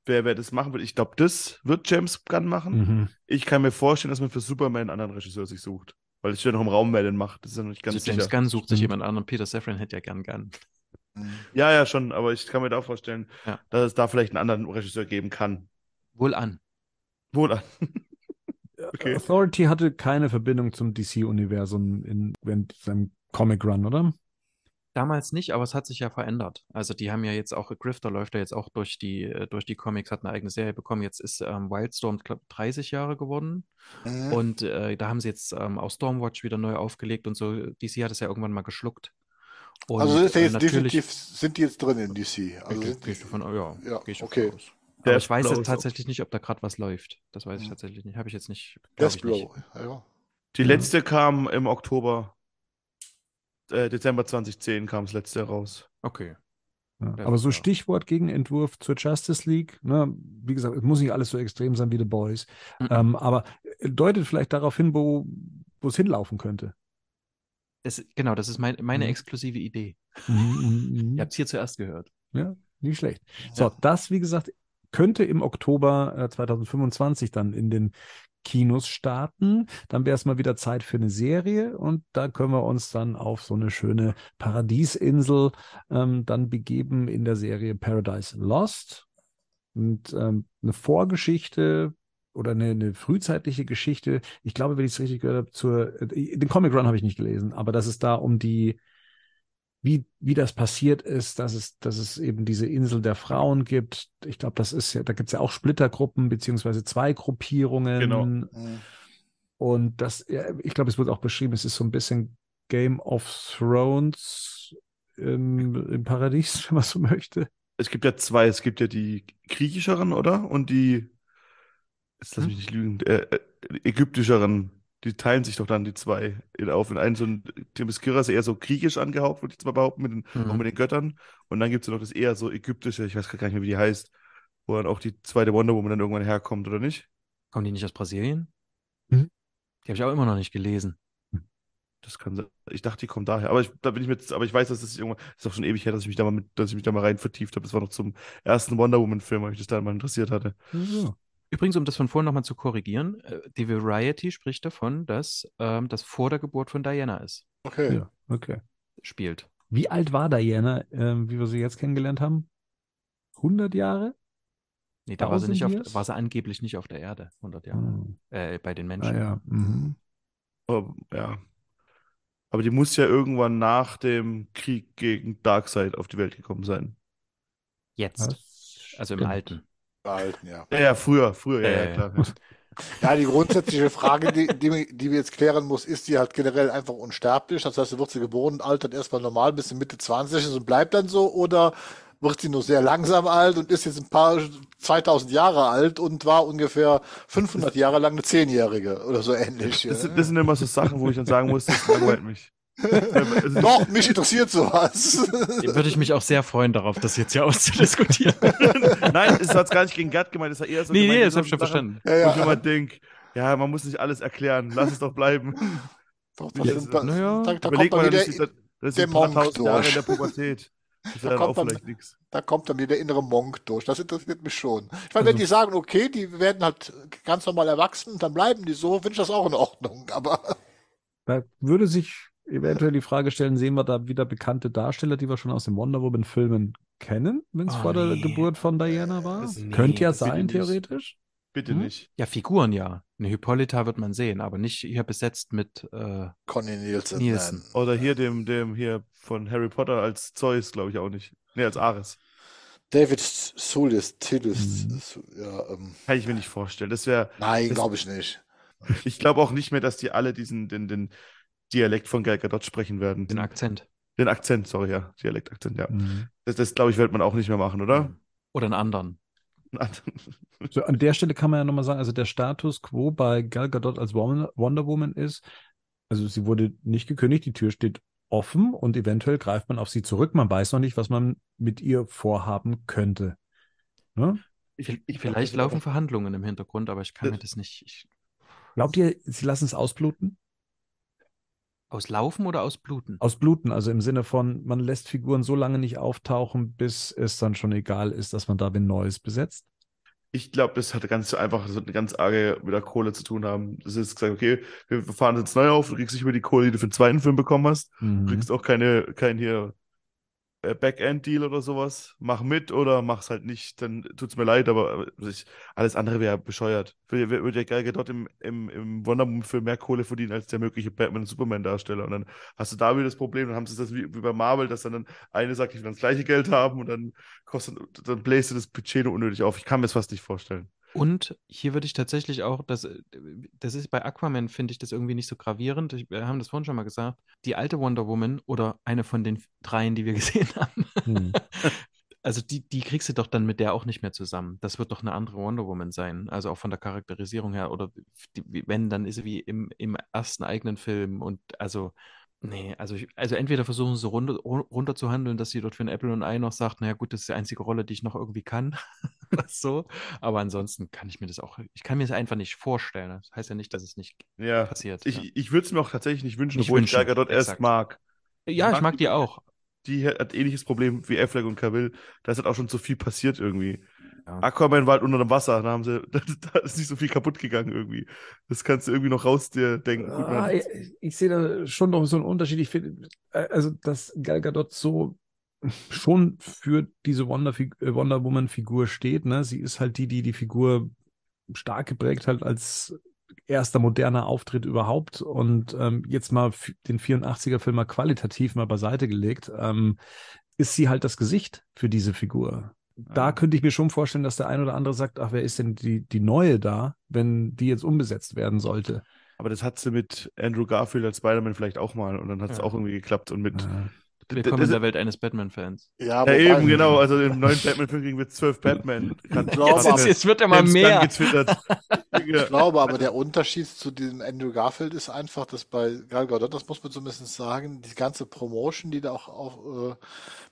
wer, wer das machen wird, ich glaube, das wird James Gunn machen. Mhm. Ich kann mir vorstellen, dass man für Superman einen anderen Regisseur sich sucht. Weil es steht noch im Raum, wer den macht. Das ist ja noch nicht ganz Also James sicher. Gunn sucht sich jemand anderen. Peter Safran hätte ja gern Gunn. Mhm. Ja, ja, schon. Aber ich kann mir da auch vorstellen, Ja. dass es da vielleicht einen anderen Regisseur geben kann. Wohl an. Wohl an. [laughs] Okay. Authority hatte keine Verbindung zum DC-Universum in, während seinem Comic Run, oder? Damals nicht, aber es hat sich ja verändert. Also die haben ja jetzt auch, Grifter läuft ja jetzt auch durch die, äh, durch die Comics, hat eine eigene Serie bekommen. Jetzt ist ähm, Wildstorm, glaube 30 Jahre geworden. Mhm. Und äh, da haben sie jetzt ähm, auch Stormwatch wieder neu aufgelegt und so. DC hat es ja irgendwann mal geschluckt. Und, also ist ja äh, jetzt natürlich, definitiv, sind die jetzt drin in DC. Also sind geh ich davon, ja, Ja, gehe ich okay. aus. Der Aber ich weiß jetzt tatsächlich nicht, ob da gerade was läuft. Das weiß ich Mhm. tatsächlich nicht. Habe ich jetzt nicht. Deathblow. Ja. Die Ja. letzte kam im Oktober. Äh, Dezember 2010 kam das letzte raus. Okay. Ja. Aber so. Stichwort Gegenentwurf zur Justice League, ne? wie gesagt, es muss nicht alles so extrem sein wie The Boys, Mhm. ähm, aber deutet vielleicht darauf hin, wo wo es hinlaufen könnte. Das, genau, das ist mein, meine Mhm. exklusive Idee. Mhm, mhm, mhm. Ihr habt es hier zuerst gehört. Ja, nicht schlecht. So, Ja. das, wie gesagt, könnte im Oktober äh, 2025 dann in den Kinos starten. Dann wäre es mal wieder Zeit für eine Serie und da können wir uns dann auf so eine schöne Paradiesinsel ähm, dann begeben in der Serie Paradise Lost. Und ähm, eine Vorgeschichte oder eine, eine frühzeitliche Geschichte, ich glaube, wenn ich es richtig gehört habe, zur, äh, den Comic Run habe ich nicht gelesen, aber dass es da um die wie, wie das passiert ist, dass es, dass es eben diese Insel der Frauen gibt. Ich glaube, das ist ja, da gibt es ja auch Splittergruppen, beziehungsweise zwei Gruppierungen. Genau. Mhm. Und das, ja, ich glaube, es wird auch beschrieben, es ist so ein bisschen Game of Thrones im, im Paradies, [laughs] wenn man so möchte. Es gibt ja zwei. Es gibt ja die griechischeren, oder? Und die, jetzt lass Hm? mich nicht lügen, äh, äh, ägyptischeren. Die teilen sich doch dann die zwei in, auf. In einen so ein Themyscira ist eher so griechisch angehaucht, würde ich jetzt mal behaupten, mit den, Mhm. auch mit den Göttern. Und dann gibt es noch das eher so ägyptische, ich weiß gar nicht mehr, wie die heißt, wo dann auch die zweite Wonder Woman dann irgendwann herkommt, oder nicht? Kommen die nicht aus Brasilien? Mhm. Die habe ich auch immer noch nicht gelesen. Das kann sein. Ich dachte, die kommt daher. Aber ich, da bin ich jetzt, aber ich weiß, dass das irgendwann, das ist auch schon ewig her, dass ich mich da mal mit, dass ich mich da mal rein vertieft habe. Das war noch zum ersten Wonder Woman-Film, weil mich das da mal interessiert hatte. Ja. Übrigens, um das von vorhin nochmal zu korrigieren, äh, die Variety spricht davon, dass ähm, das vor der Geburt von Diana ist, Okay. ja, okay. spielt. Wie alt war Diana, ähm, wie wir sie jetzt kennengelernt haben? 100 Jahre? Nee, da war sie, 1000 nicht auf, war sie angeblich nicht auf der Erde, 100 Jahre. Hm. Äh, bei den Ah, Menschen. ja. Mhm. Aber, ja. Aber die muss ja irgendwann nach dem Krieg gegen Darkseid auf die Welt gekommen sein. Jetzt. Also im. Alten. Alten, ja. Ja, ja, früher, früher, ja, ja, klar. [laughs] Ja, die grundsätzliche Frage, die, die, die wir jetzt klären muss, ist die halt generell einfach unsterblich? Das heißt, wird sie geboren und altert erstmal normal bis in Mitte 20 ist und bleibt dann so? Oder wird sie nur sehr langsam alt und ist jetzt ein paar 2000 Jahre alt und war ungefähr 500 Jahre lang eine Zehnjährige oder so ähnlich? Das, das sind immer so Sachen, wo ich dann sagen muss, das langweilt mich. Also, Doch, mich interessiert sowas. Würde ich mich auch sehr freuen, darauf das jetzt hier auszudiskutieren. [laughs] Nein, es hat gar nicht gegen Gerd gemeint, es hat eher so nee, gemeint, nee, das das hab ich schon verstanden. Ja, Wo ich ja. immer denke, ja, man muss nicht alles erklären, lass es doch bleiben. Doch, Ja, das sind, da, naja. da, da kommt Überleg dann mal, wieder, das ist, das der ein paar Monk tausend Jahre durch. in der Pubertät. Da kommt auch dann- da kommt dann wieder der innere Monk durch. Das interessiert mich schon. Ich meine, Also- wenn die sagen, okay, die werden halt ganz normal erwachsen, dann bleiben die so, finde ich das auch in Ordnung. Aber Da würde sich eventuell die Frage stellen, sehen wir da wieder bekannte Darsteller, die wir schon aus den Wonder Woman-Filmen kennen, wenn es Oh, vor der nee. Geburt von Diana war? Nee, Könnte ja sein, nicht. theoretisch. Bitte Hm? nicht. Ja, Figuren ja. Eine Hippolyta wird man sehen, aber nicht hier besetzt mit. Äh, Conny Nielsen. Nielsen. Oder hier dem, dem hier von Harry Potter als Zeus, glaube ich auch nicht. Nee, als Ares. David Sulis, Tillis, Mhm. ja, ähm, Kann ich mir nicht vorstellen. Das wäre, nein, glaube ich nicht. ich glaube auch nicht mehr, dass die alle diesen, den, den Dialekt von Gal Gadot sprechen werden. den Akzent. Den Akzent, sorry, ja. Dialekt, Akzent, ja. Mhm. Das, das glaube ich, wird man auch nicht mehr machen, oder? Oder einen anderen. [laughs] So, an der Stelle kann man ja nochmal sagen, also der Status quo bei Gal Gadot als Wonder Woman ist, also sie wurde nicht gekündigt, die Tür steht offen und eventuell greift man auf sie zurück. Man weiß noch nicht, was man mit ihr vorhaben könnte. Ne? Ich, ich Vielleicht glaub, laufen Verhandlungen im Hintergrund, aber ich kann Das- mir das nicht. Ich, Glaubt ihr, sie lassen es ausbluten? Auslaufen oder ausbluten? Ausbluten, also im Sinne von, man lässt Figuren so lange nicht auftauchen, bis es dann schon egal ist, dass man da wen Neues besetzt. Ich glaube, das hat ganz einfach, das hat eine ganz arge mit der Kohle zu tun haben. Das ist gesagt, okay, wir fahren jetzt neu auf, du kriegst nicht über die Kohle, die du für den zweiten Film bekommen hast. Du Mhm. kriegst auch keine, kein hier Backend-Deal oder sowas. Mach mit oder mach's halt nicht, dann tut's mir leid, aber äh, ich, alles andere wäre bescheuert. Würde würde der Gal Gadot im, im, im Wonder Woman-Film mehr Kohle verdienen als der mögliche Batman- und Superman-Darsteller. Und dann hast du da wieder das Problem, dann haben sie das wie, wie bei Marvel, dass dann, dann eine sagt, ich will das gleiche Geld haben und dann kostet, dann bläst du das Budget unnötig auf. Ich kann mir das fast nicht vorstellen. Und hier würde ich tatsächlich auch, das, das ist bei Aquaman, finde ich das irgendwie nicht so gravierend. Ich, wir haben das vorhin schon mal gesagt. Die alte Wonder Woman oder eine von den dreien, die wir [laughs] gesehen haben, Hm. [laughs] also die, die kriegst du doch dann mit der auch nicht mehr zusammen. Das wird doch eine andere Wonder Woman sein. Also auch von der Charakterisierung her. Oder die, wenn, dann ist sie wie im, im ersten eigenen Film. Und also, nee, also, ich, also entweder versuchen sie so runter, runter zu handeln, dass sie dort für ein Apple und ein Ei noch sagt, naja gut, das ist die einzige Rolle, die ich noch irgendwie kann. [laughs] So. Aber ansonsten kann ich mir das auch, ich kann mir das einfach nicht vorstellen. Das heißt ja nicht, dass es nicht Ja. passiert. Ich, ja. ich würde es mir auch tatsächlich nicht wünschen, Nicht obwohl wünschen, ich Gadot erst exakt. mag. ja, ich mag mag die- die auch. Die hat ähnliches Problem wie Affleck und Cavill. Da ist halt auch schon zu viel passiert irgendwie. Ja. Aquaman war halt unter dem Wasser, da haben sie, [laughs] da ist nicht so viel kaputt gegangen irgendwie. Das kannst du irgendwie noch raus dir denken. Ah, ich, ich sehe da schon noch so einen Unterschied. Ich finde, äh, also, dass Gal Gadot so schon für diese Wonder, äh, Wonder Woman-Figur steht. Ne? Sie ist halt die, die die Figur stark geprägt hat als erster moderner Auftritt überhaupt. Und ähm, jetzt mal den 84er-Film mal qualitativ mal beiseite gelegt, ähm, ist sie halt das Gesicht für diese Figur. Da Ja. könnte ich mir schon vorstellen, dass der ein oder andere sagt, ach, wer ist denn die, die neue da, wenn die jetzt umbesetzt werden sollte? Aber das hat sie mit Andrew Garfield als Spider-Man vielleicht auch mal und dann hat es Ja. auch irgendwie geklappt. Und mit. Äh, Willkommen das- in der Welt eines Batman-Fans. Ja, ja, eben, genau. Also im neuen Batman-Film kriegen wir zwölf [laughs] Batman. Glaube, Jetzt, aber- jetzt, jetzt wird immer James Gunn mehr. getwittert. [laughs] Ich glaube aber, der Unterschied zu diesem Andrew Garfield ist einfach, dass bei Gal Gadot, das muss man zumindest sagen, die ganze Promotion, die da auch, auch äh,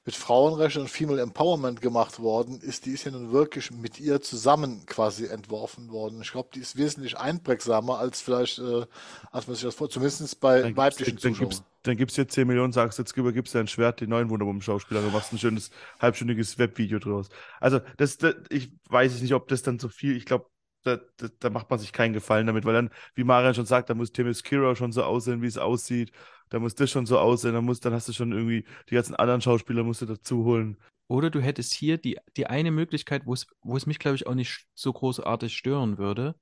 mit Frauenrecht und Female Empowerment gemacht worden ist, die ist ja nun wirklich mit ihr zusammen quasi entworfen worden. Ich glaube, die ist wesentlich einprägsamer als vielleicht, äh, als man sich das vor, zumindest bei Dann gibt's, weiblichen dann, Zuschauern. Dann gibt's jetzt 10 Millionen, sagst jetzt übergibst dein Schwert den neuen Wonder Woman Schauspieler, du machst ein schönes halbstündiges Webvideo draus. Also das, das ich weiß nicht, ob das dann so viel, ich glaube, da, da, da, macht man sich keinen Gefallen damit, weil dann, wie Marian schon sagt, da muss Timus Kira schon so aussehen, wie es aussieht. Da muss das schon so aussehen, dann, muss, dann hast du schon irgendwie die ganzen anderen Schauspieler musst du dazu holen. Oder du hättest hier die, die eine Möglichkeit, wo es mich, glaube ich, auch nicht so großartig stören würde,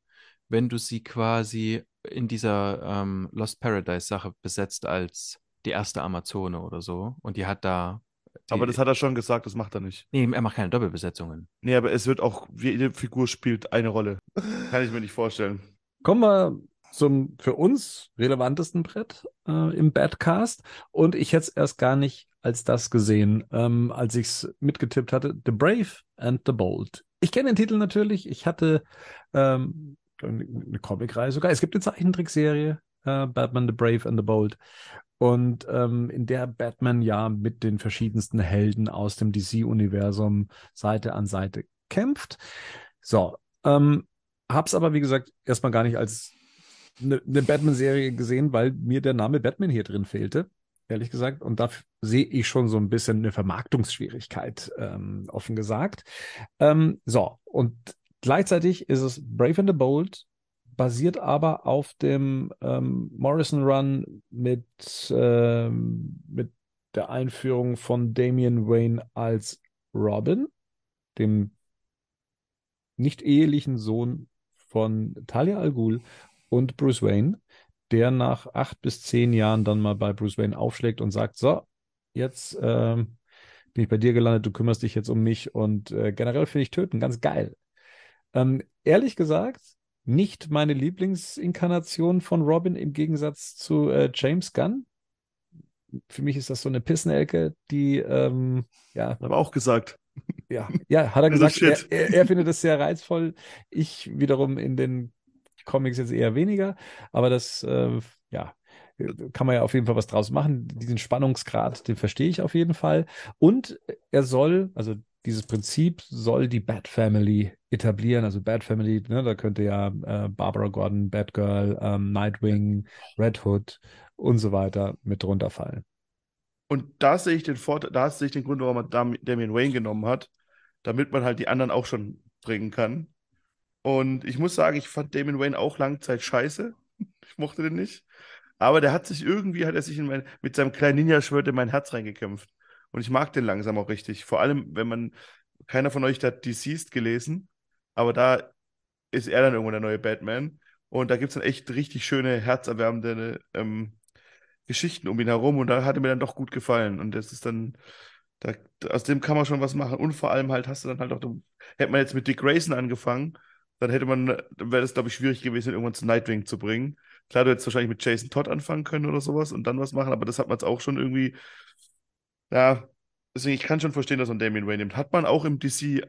wenn du sie quasi in dieser ähm, Lost Paradise-Sache besetzt als die erste Amazone oder so. Und die hat da. Die, aber das hat er schon gesagt, das macht er nicht. Nee, er macht keine Doppelbesetzungen. Nee, aber es wird auch, jede Figur spielt eine Rolle. [laughs] Kann ich mir nicht vorstellen. Kommen wir zum für uns relevantesten Brett äh, im Badcast. Und ich hätte es erst gar nicht als das gesehen, ähm, als ich es mitgetippt hatte. The Brave and the Bold. Ich kenne den Titel natürlich. Ich hatte ähm, eine Comicreihe sogar. Es gibt eine Zeichentrickserie, äh, Batman the Brave and the Bold. Und ähm, in der Batman ja mit den verschiedensten Helden aus dem DC-Universum Seite an Seite kämpft. So, ähm, hab's aber wie gesagt erstmal gar nicht als eine, eine Batman-Serie gesehen, weil mir der Name Batman hier drin fehlte, ehrlich gesagt. Und da sehe ich schon so ein bisschen eine Vermarktungsschwierigkeit, ähm, offen gesagt. Ähm, so, und gleichzeitig ist es Brave and the Bold, basiert aber auf dem ähm, Morrison Run mit, ähm, mit der Einführung von Damian Wayne als Robin, dem nicht ehelichen Sohn von Talia al Ghul und Bruce Wayne, der nach acht bis zehn Jahren dann mal bei Bruce Wayne aufschlägt und sagt, so, jetzt ähm, bin ich bei dir gelandet, du kümmerst dich jetzt um mich und äh, generell finde ich Töten ganz geil. Ähm, ehrlich gesagt, nicht meine Lieblingsinkarnation von Robin im Gegensatz zu äh, James Gunn. Für mich ist das so eine Pissenelke, die, ähm, ja. Aber auch gesagt. Ja, ja, hat er gesagt, er, er, er, findet es sehr reizvoll. Ich wiederum in den Comics jetzt eher weniger, aber das, äh, ja, kann man ja auf jeden Fall was draus machen. Diesen Spannungsgrad, den verstehe ich auf jeden Fall. Und er soll, also dieses Prinzip soll die Bat Family etablieren. Also Bat Family, ne, da könnte ja äh, Barbara Gordon, Batgirl, ähm, Nightwing, Red Hood und so weiter mit drunter fallen. Und da sehe ich den Vorteil, da sehe ich den Grund, warum man Damian Wayne genommen hat, damit man halt die anderen auch schon bringen kann. Und ich muss sagen, ich fand Damon Wayne auch lange Zeit scheiße. [laughs] Ich mochte den nicht. Aber der hat sich irgendwie, hat er sich mein, mit seinem kleinen Ninja-Schwert in mein Herz reingekämpft. Und ich mag den langsam auch richtig. Vor allem, wenn man, keiner von euch hat Deceased gelesen, aber da ist er dann irgendwann der neue Batman. Und da gibt es dann echt richtig schöne, herzerwärmende ähm, Geschichten um ihn herum. Und da hat er mir dann doch gut gefallen. Und das ist dann, da, aus dem kann man schon was machen. Und vor allem halt hast du dann halt auch, hätte man jetzt mit Dick Grayson angefangen, dann hätte man, wäre das, glaube ich, schwierig gewesen, irgendwann zu Nightwing zu bringen. Klar, du hättest wahrscheinlich mit Jason Todd anfangen können oder sowas und dann was machen, aber das hat man jetzt auch schon irgendwie, ja, deswegen, ich kann schon verstehen, dass man Damien Wayne nimmt. Hat man auch im DC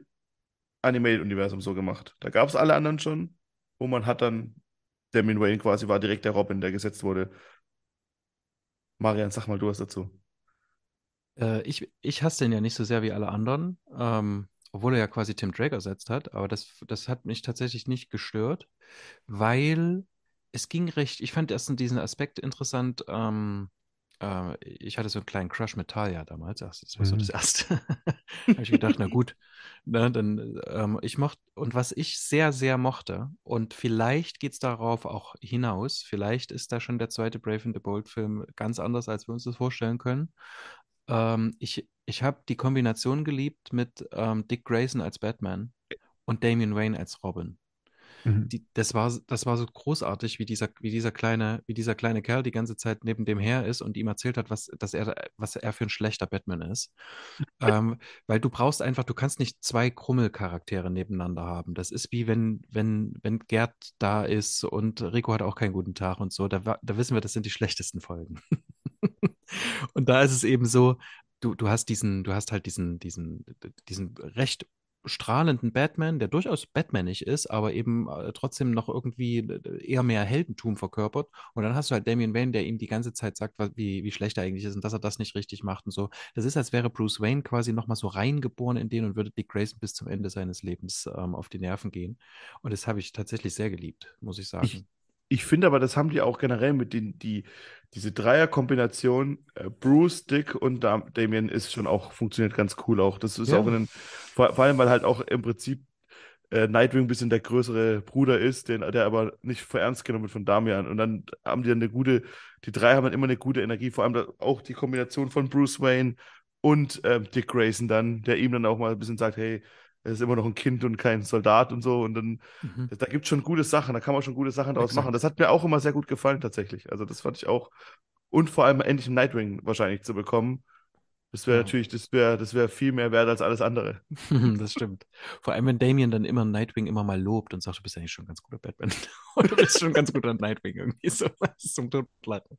Animated-Universum so gemacht. Da gab es alle anderen schon, wo man hat dann, Damien Wayne quasi war direkt der Robin, der gesetzt wurde. Marian, sag mal du was dazu. Äh, ich, ich hasse den ja nicht so sehr wie alle anderen. Ähm, obwohl er ja quasi Tim Drake ersetzt hat, aber das, das hat mich tatsächlich nicht gestört, weil es ging recht, ich fand erst diesen Aspekt interessant, ähm, äh, ich hatte so einen kleinen Crush mit Talia damals, das war so das mhm. erste. [laughs] da habe ich gedacht, na [laughs] gut, na, dann, ähm, ich mochte, und was ich sehr, sehr mochte, und vielleicht geht es darauf auch hinaus, vielleicht ist da schon der zweite Brave and the Bold Film ganz anders, als wir uns das vorstellen können. Ähm, ich ich habe die Kombination geliebt mit ähm, Dick Grayson als Batman und Damian Wayne als Robin. Mhm. Die, das, war, das war so großartig, wie dieser, wie, dieser kleine, wie dieser kleine Kerl die ganze Zeit neben dem her ist und ihm erzählt hat, was, dass er, was er für ein schlechter Batman ist. [laughs] ähm, weil du brauchst einfach, du kannst nicht zwei Krummelcharaktere nebeneinander haben. Das ist wie wenn, wenn, wenn Gerd da ist und Rico hat auch keinen guten Tag und so. Da, da wissen wir, das sind die schlechtesten Folgen. [laughs] und da ist es eben so, du, du hast diesen, du hast halt diesen, diesen, diesen recht strahlenden Batman, der durchaus Batmanig ist, aber eben äh, trotzdem noch irgendwie äh, eher mehr Heldentum verkörpert. Und dann hast du halt Damian Wayne, der ihm die ganze Zeit sagt, wie, wie schlecht er eigentlich ist und dass er das nicht richtig macht und so. Das ist, als wäre Bruce Wayne quasi nochmal so reingeboren in den und würde Dick Grayson bis zum Ende seines Lebens ähm, auf die Nerven gehen. Und das habe ich tatsächlich sehr geliebt, muss ich sagen. Ich, ich finde aber, das haben die auch generell mit den, die, diese Dreierkombination, äh, Bruce, Dick und Damien ist schon auch, funktioniert ganz cool auch. Das ist ja. auch in den, vor, vor, allem, weil halt auch im Prinzip äh, Nightwing ein bisschen der größere Bruder ist, den, der aber nicht für ernst genommen wird von Damian. Und dann haben die eine gute, die drei haben dann immer eine gute Energie, vor allem da, auch die Kombination von Bruce Wayne und ähm, Dick Grayson dann, der ihm dann auch mal ein bisschen sagt, hey, er ist immer noch ein Kind und kein Soldat und so. Und dann, Mhm. da gibt es schon gute Sachen, da kann man schon gute Sachen draus Exakt. machen. Das hat mir auch immer sehr gut gefallen, tatsächlich. Also, das fand ich auch. Und vor allem endlich einen Nightwing wahrscheinlich zu bekommen. Das wäre Ja. natürlich, das wäre, das wäre viel mehr wert als alles andere. [laughs] Das stimmt. Vor allem, wenn Damien dann immer Nightwing immer mal lobt und sagt, du bist eigentlich schon ein ganz guter Batman. Und [laughs] du bist schon ein ganz guter Nightwing irgendwie so. Das [laughs] ist zum Totlachen.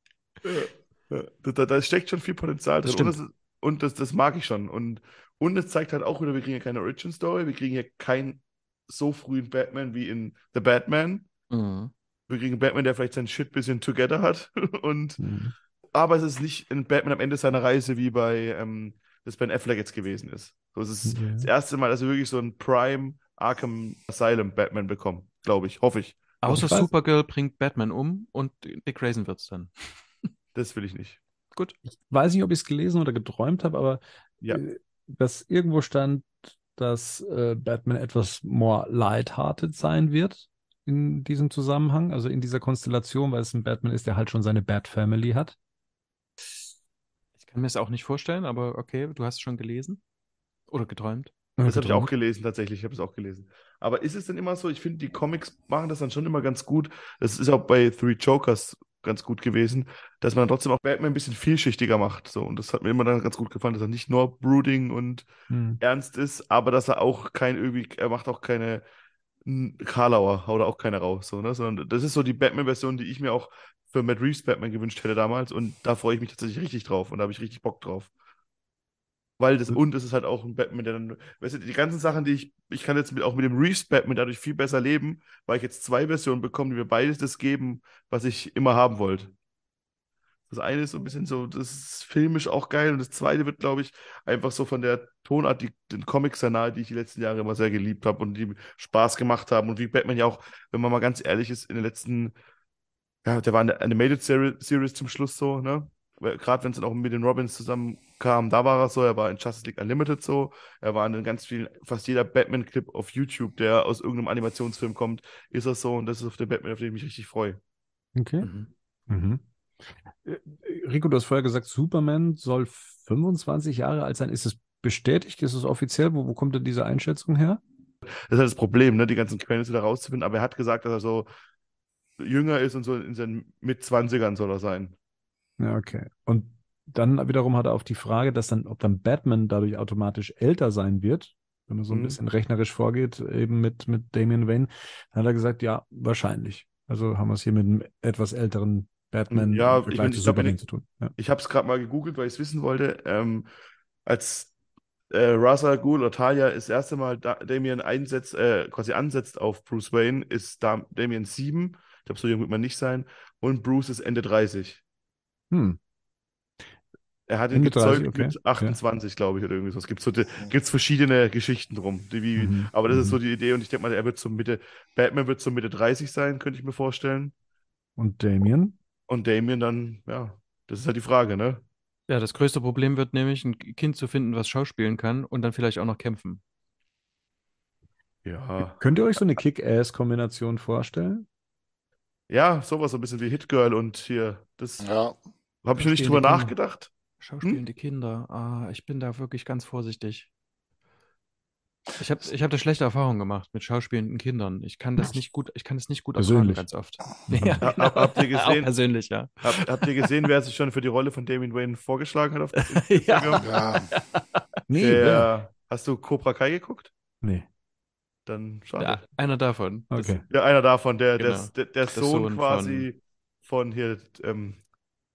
Ja, da, da, da steckt schon viel Potenzial drin. Das Und, das, und das, das mag ich schon. Und, und es zeigt halt auch wieder, wir kriegen hier keine Origin-Story, wir kriegen hier keinen so frühen Batman wie in The Batman. Mhm. Wir kriegen einen Batman, der vielleicht sein Shit bisschen together hat. [laughs] Und, Mhm. aber es ist nicht ein Batman am Ende seiner Reise, wie bei ähm, das Ben Affleck jetzt gewesen ist. So, es ist Ja. das erste Mal, dass wir wirklich so einen Prime Arkham Asylum Batman bekommen, glaube ich. Hoffe ich. Außer Supergirl bringt Batman um und Dick Grayson wird's dann. Das will ich nicht. Gut. Ich weiß nicht, ob ich es gelesen oder geträumt habe, aber Ja. Dass irgendwo stand, dass äh, Batman etwas more lighthearted sein wird in diesem Zusammenhang, also in dieser Konstellation, weil es ein Batman ist, der halt schon seine Bat Family hat. Ich kann mir das auch nicht vorstellen, aber okay, du hast es schon gelesen oder geträumt. Das habe ich auch gelesen, tatsächlich. Ich habe es auch gelesen. Aber ist es denn immer so? Ich finde, die Comics machen das dann schon immer ganz gut. Das ist auch bei Three Jokers ganz gut gewesen, dass man trotzdem auch Batman ein bisschen vielschichtiger macht. So. Und das hat mir immer dann ganz gut gefallen, dass er nicht nur brooding und Hm. ernst ist, aber dass er auch kein irgendwie, er macht auch keine Karlauer, haut er auch keine raus. So, ne? Sondern das ist so die Batman-Version, die ich mir auch für Matt Reeves Batman gewünscht hätte damals. Und da freue ich mich tatsächlich richtig drauf. Und da habe ich richtig Bock drauf. Weil das, und es ist halt auch ein Batman, der dann, weißt du, die ganzen Sachen, die ich, ich kann jetzt mit, auch mit dem Reeves Batman dadurch viel besser leben, weil ich jetzt zwei Versionen bekomme, die mir beides das geben, was ich immer haben wollte. Das eine ist so ein bisschen so, das ist filmisch auch geil und das zweite wird, glaube ich, einfach so von der Tonart, die, den Comics sehr nahe, die ich die letzten Jahre immer sehr geliebt habe und die Spaß gemacht haben und wie Batman ja auch, wenn man mal ganz ehrlich ist, in den letzten, ja, der war eine Animated Seri- Series zum Schluss so, ne? Gerade wenn es dann auch mit den Robins zusammenkam, da war er so, er war in Justice League Unlimited so, er war in ganz vielen, fast jeder Batman-Clip auf YouTube, der aus irgendeinem Animationsfilm kommt, ist er so und das ist auf der Batman, auf den ich mich richtig freue. Okay. Mhm. Mhm. Äh, Rico, du hast vorher gesagt, Superman soll 25 Jahre alt sein. Ist es bestätigt? Ist es offiziell? Wo, wo kommt denn diese Einschätzung her? Das ist halt das Problem, ne, die ganzen Quellen wieder rauszufinden, aber er hat gesagt, dass er so jünger ist und so in seinen Mit-20ern soll er sein. Ja, okay. Und dann wiederum hat er auf die Frage, dass dann, ob dann Batman dadurch automatisch älter sein wird, wenn man so ein Mhm. bisschen rechnerisch vorgeht, eben mit, mit Damian Wayne, dann hat er gesagt, ja, wahrscheinlich. Also haben wir es hier mit einem etwas älteren Batman Ja, ich zu ich glaub, wenn- zu tun. Ja. Ich habe es gerade mal gegoogelt, weil ich es wissen wollte. Ähm, als äh, Ra's al Ghul oder Talia das erste Mal da Damien einsetzt, äh, quasi ansetzt auf Bruce Wayne, ist da Damien 7. Ich glaube, so jung wird man nicht sein. Und Bruce ist Ende 30. Hm. Er hat ihn Ende 30, gezeugt okay. mit 28, glaube ich, oder irgendwie so. Es gibt so, gibt's verschiedene Geschichten drum. Die, wie, Mhm. Aber das ist Mhm. so die Idee und ich denke mal, er wird so Mitte, Batman wird so Mitte 30 sein, könnte ich mir vorstellen. Und Damian? Und Damien dann, ja, das ist halt die Frage, ne? Ja, das größte Problem wird nämlich, ein Kind zu finden, was schauspielen kann und dann vielleicht auch noch kämpfen. Ja. Könnt ihr euch so eine Kick-Ass-Kombination vorstellen? Ja, sowas, so ein bisschen wie Hit Girl und hier, das Ja, habe ich noch nicht drüber nachgedacht. Schauspielende Kinder. Ah, ich bin da wirklich ganz vorsichtig. Ich habe ich hab da schlechte Erfahrungen gemacht mit schauspielenden Kindern. Ich kann das nicht gut, ich kann das nicht gut Persönlich. ganz oft. [laughs] Ja, genau. habt ihr [laughs] Auch gesehen? persönlich, ja. Hab, habt ihr gesehen, wer sich schon für die Rolle von Damien Wayne vorgeschlagen hat auf [laughs] ja. Instagram? ja. Nee? Der, hast du Cobra Kai geguckt? Nee. Dann schade. ja. Einer davon. Das- Okay. Ja, einer davon, der, der, Genau. der, der Der Sohn, Sohn quasi von, hier, ähm,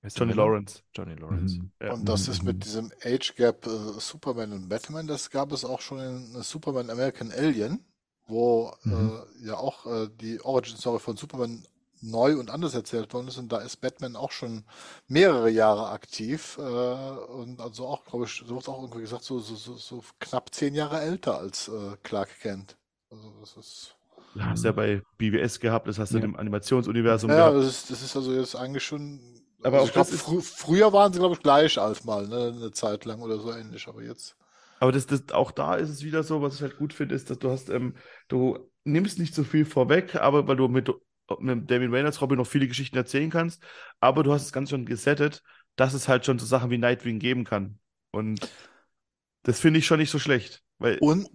Johnny? Lawrence. Johnny Lawrence. Mhm. Ja. Und das ist Mhm. mit diesem Age Gap äh, Superman und Batman, das gab es auch schon in äh, Superman American Alien, wo Mhm. äh, ja auch äh, die Origin Story von Superman neu und anders erzählt worden ist. Und da ist Batman auch schon mehrere Jahre aktiv. Äh, und also auch, glaube ich, so wird auch irgendwie gesagt, so, so, so, so knapp zehn Jahre älter als äh, Clark Kent. Also das ist. Das hast du ja bei BWS gehabt, das hast du Ja. im Animationsuniversum Ja, gehabt. das ist, das ist also jetzt eigentlich schon. Aber also ist- frü früher waren sie, glaube ich, gleich alt mal, ne? Eine Zeit lang oder so ähnlich. Aber jetzt. Aber das, das, auch da ist es wieder so, was ich halt gut finde, ist, dass du hast, ähm, du nimmst nicht so viel vorweg, aber weil du mit, mit Damien als Robin noch viele Geschichten erzählen kannst, aber du hast es ganz schon gesettet, dass es halt schon so Sachen wie Nightwing geben kann. Und das finde ich schon nicht so schlecht. Weil Und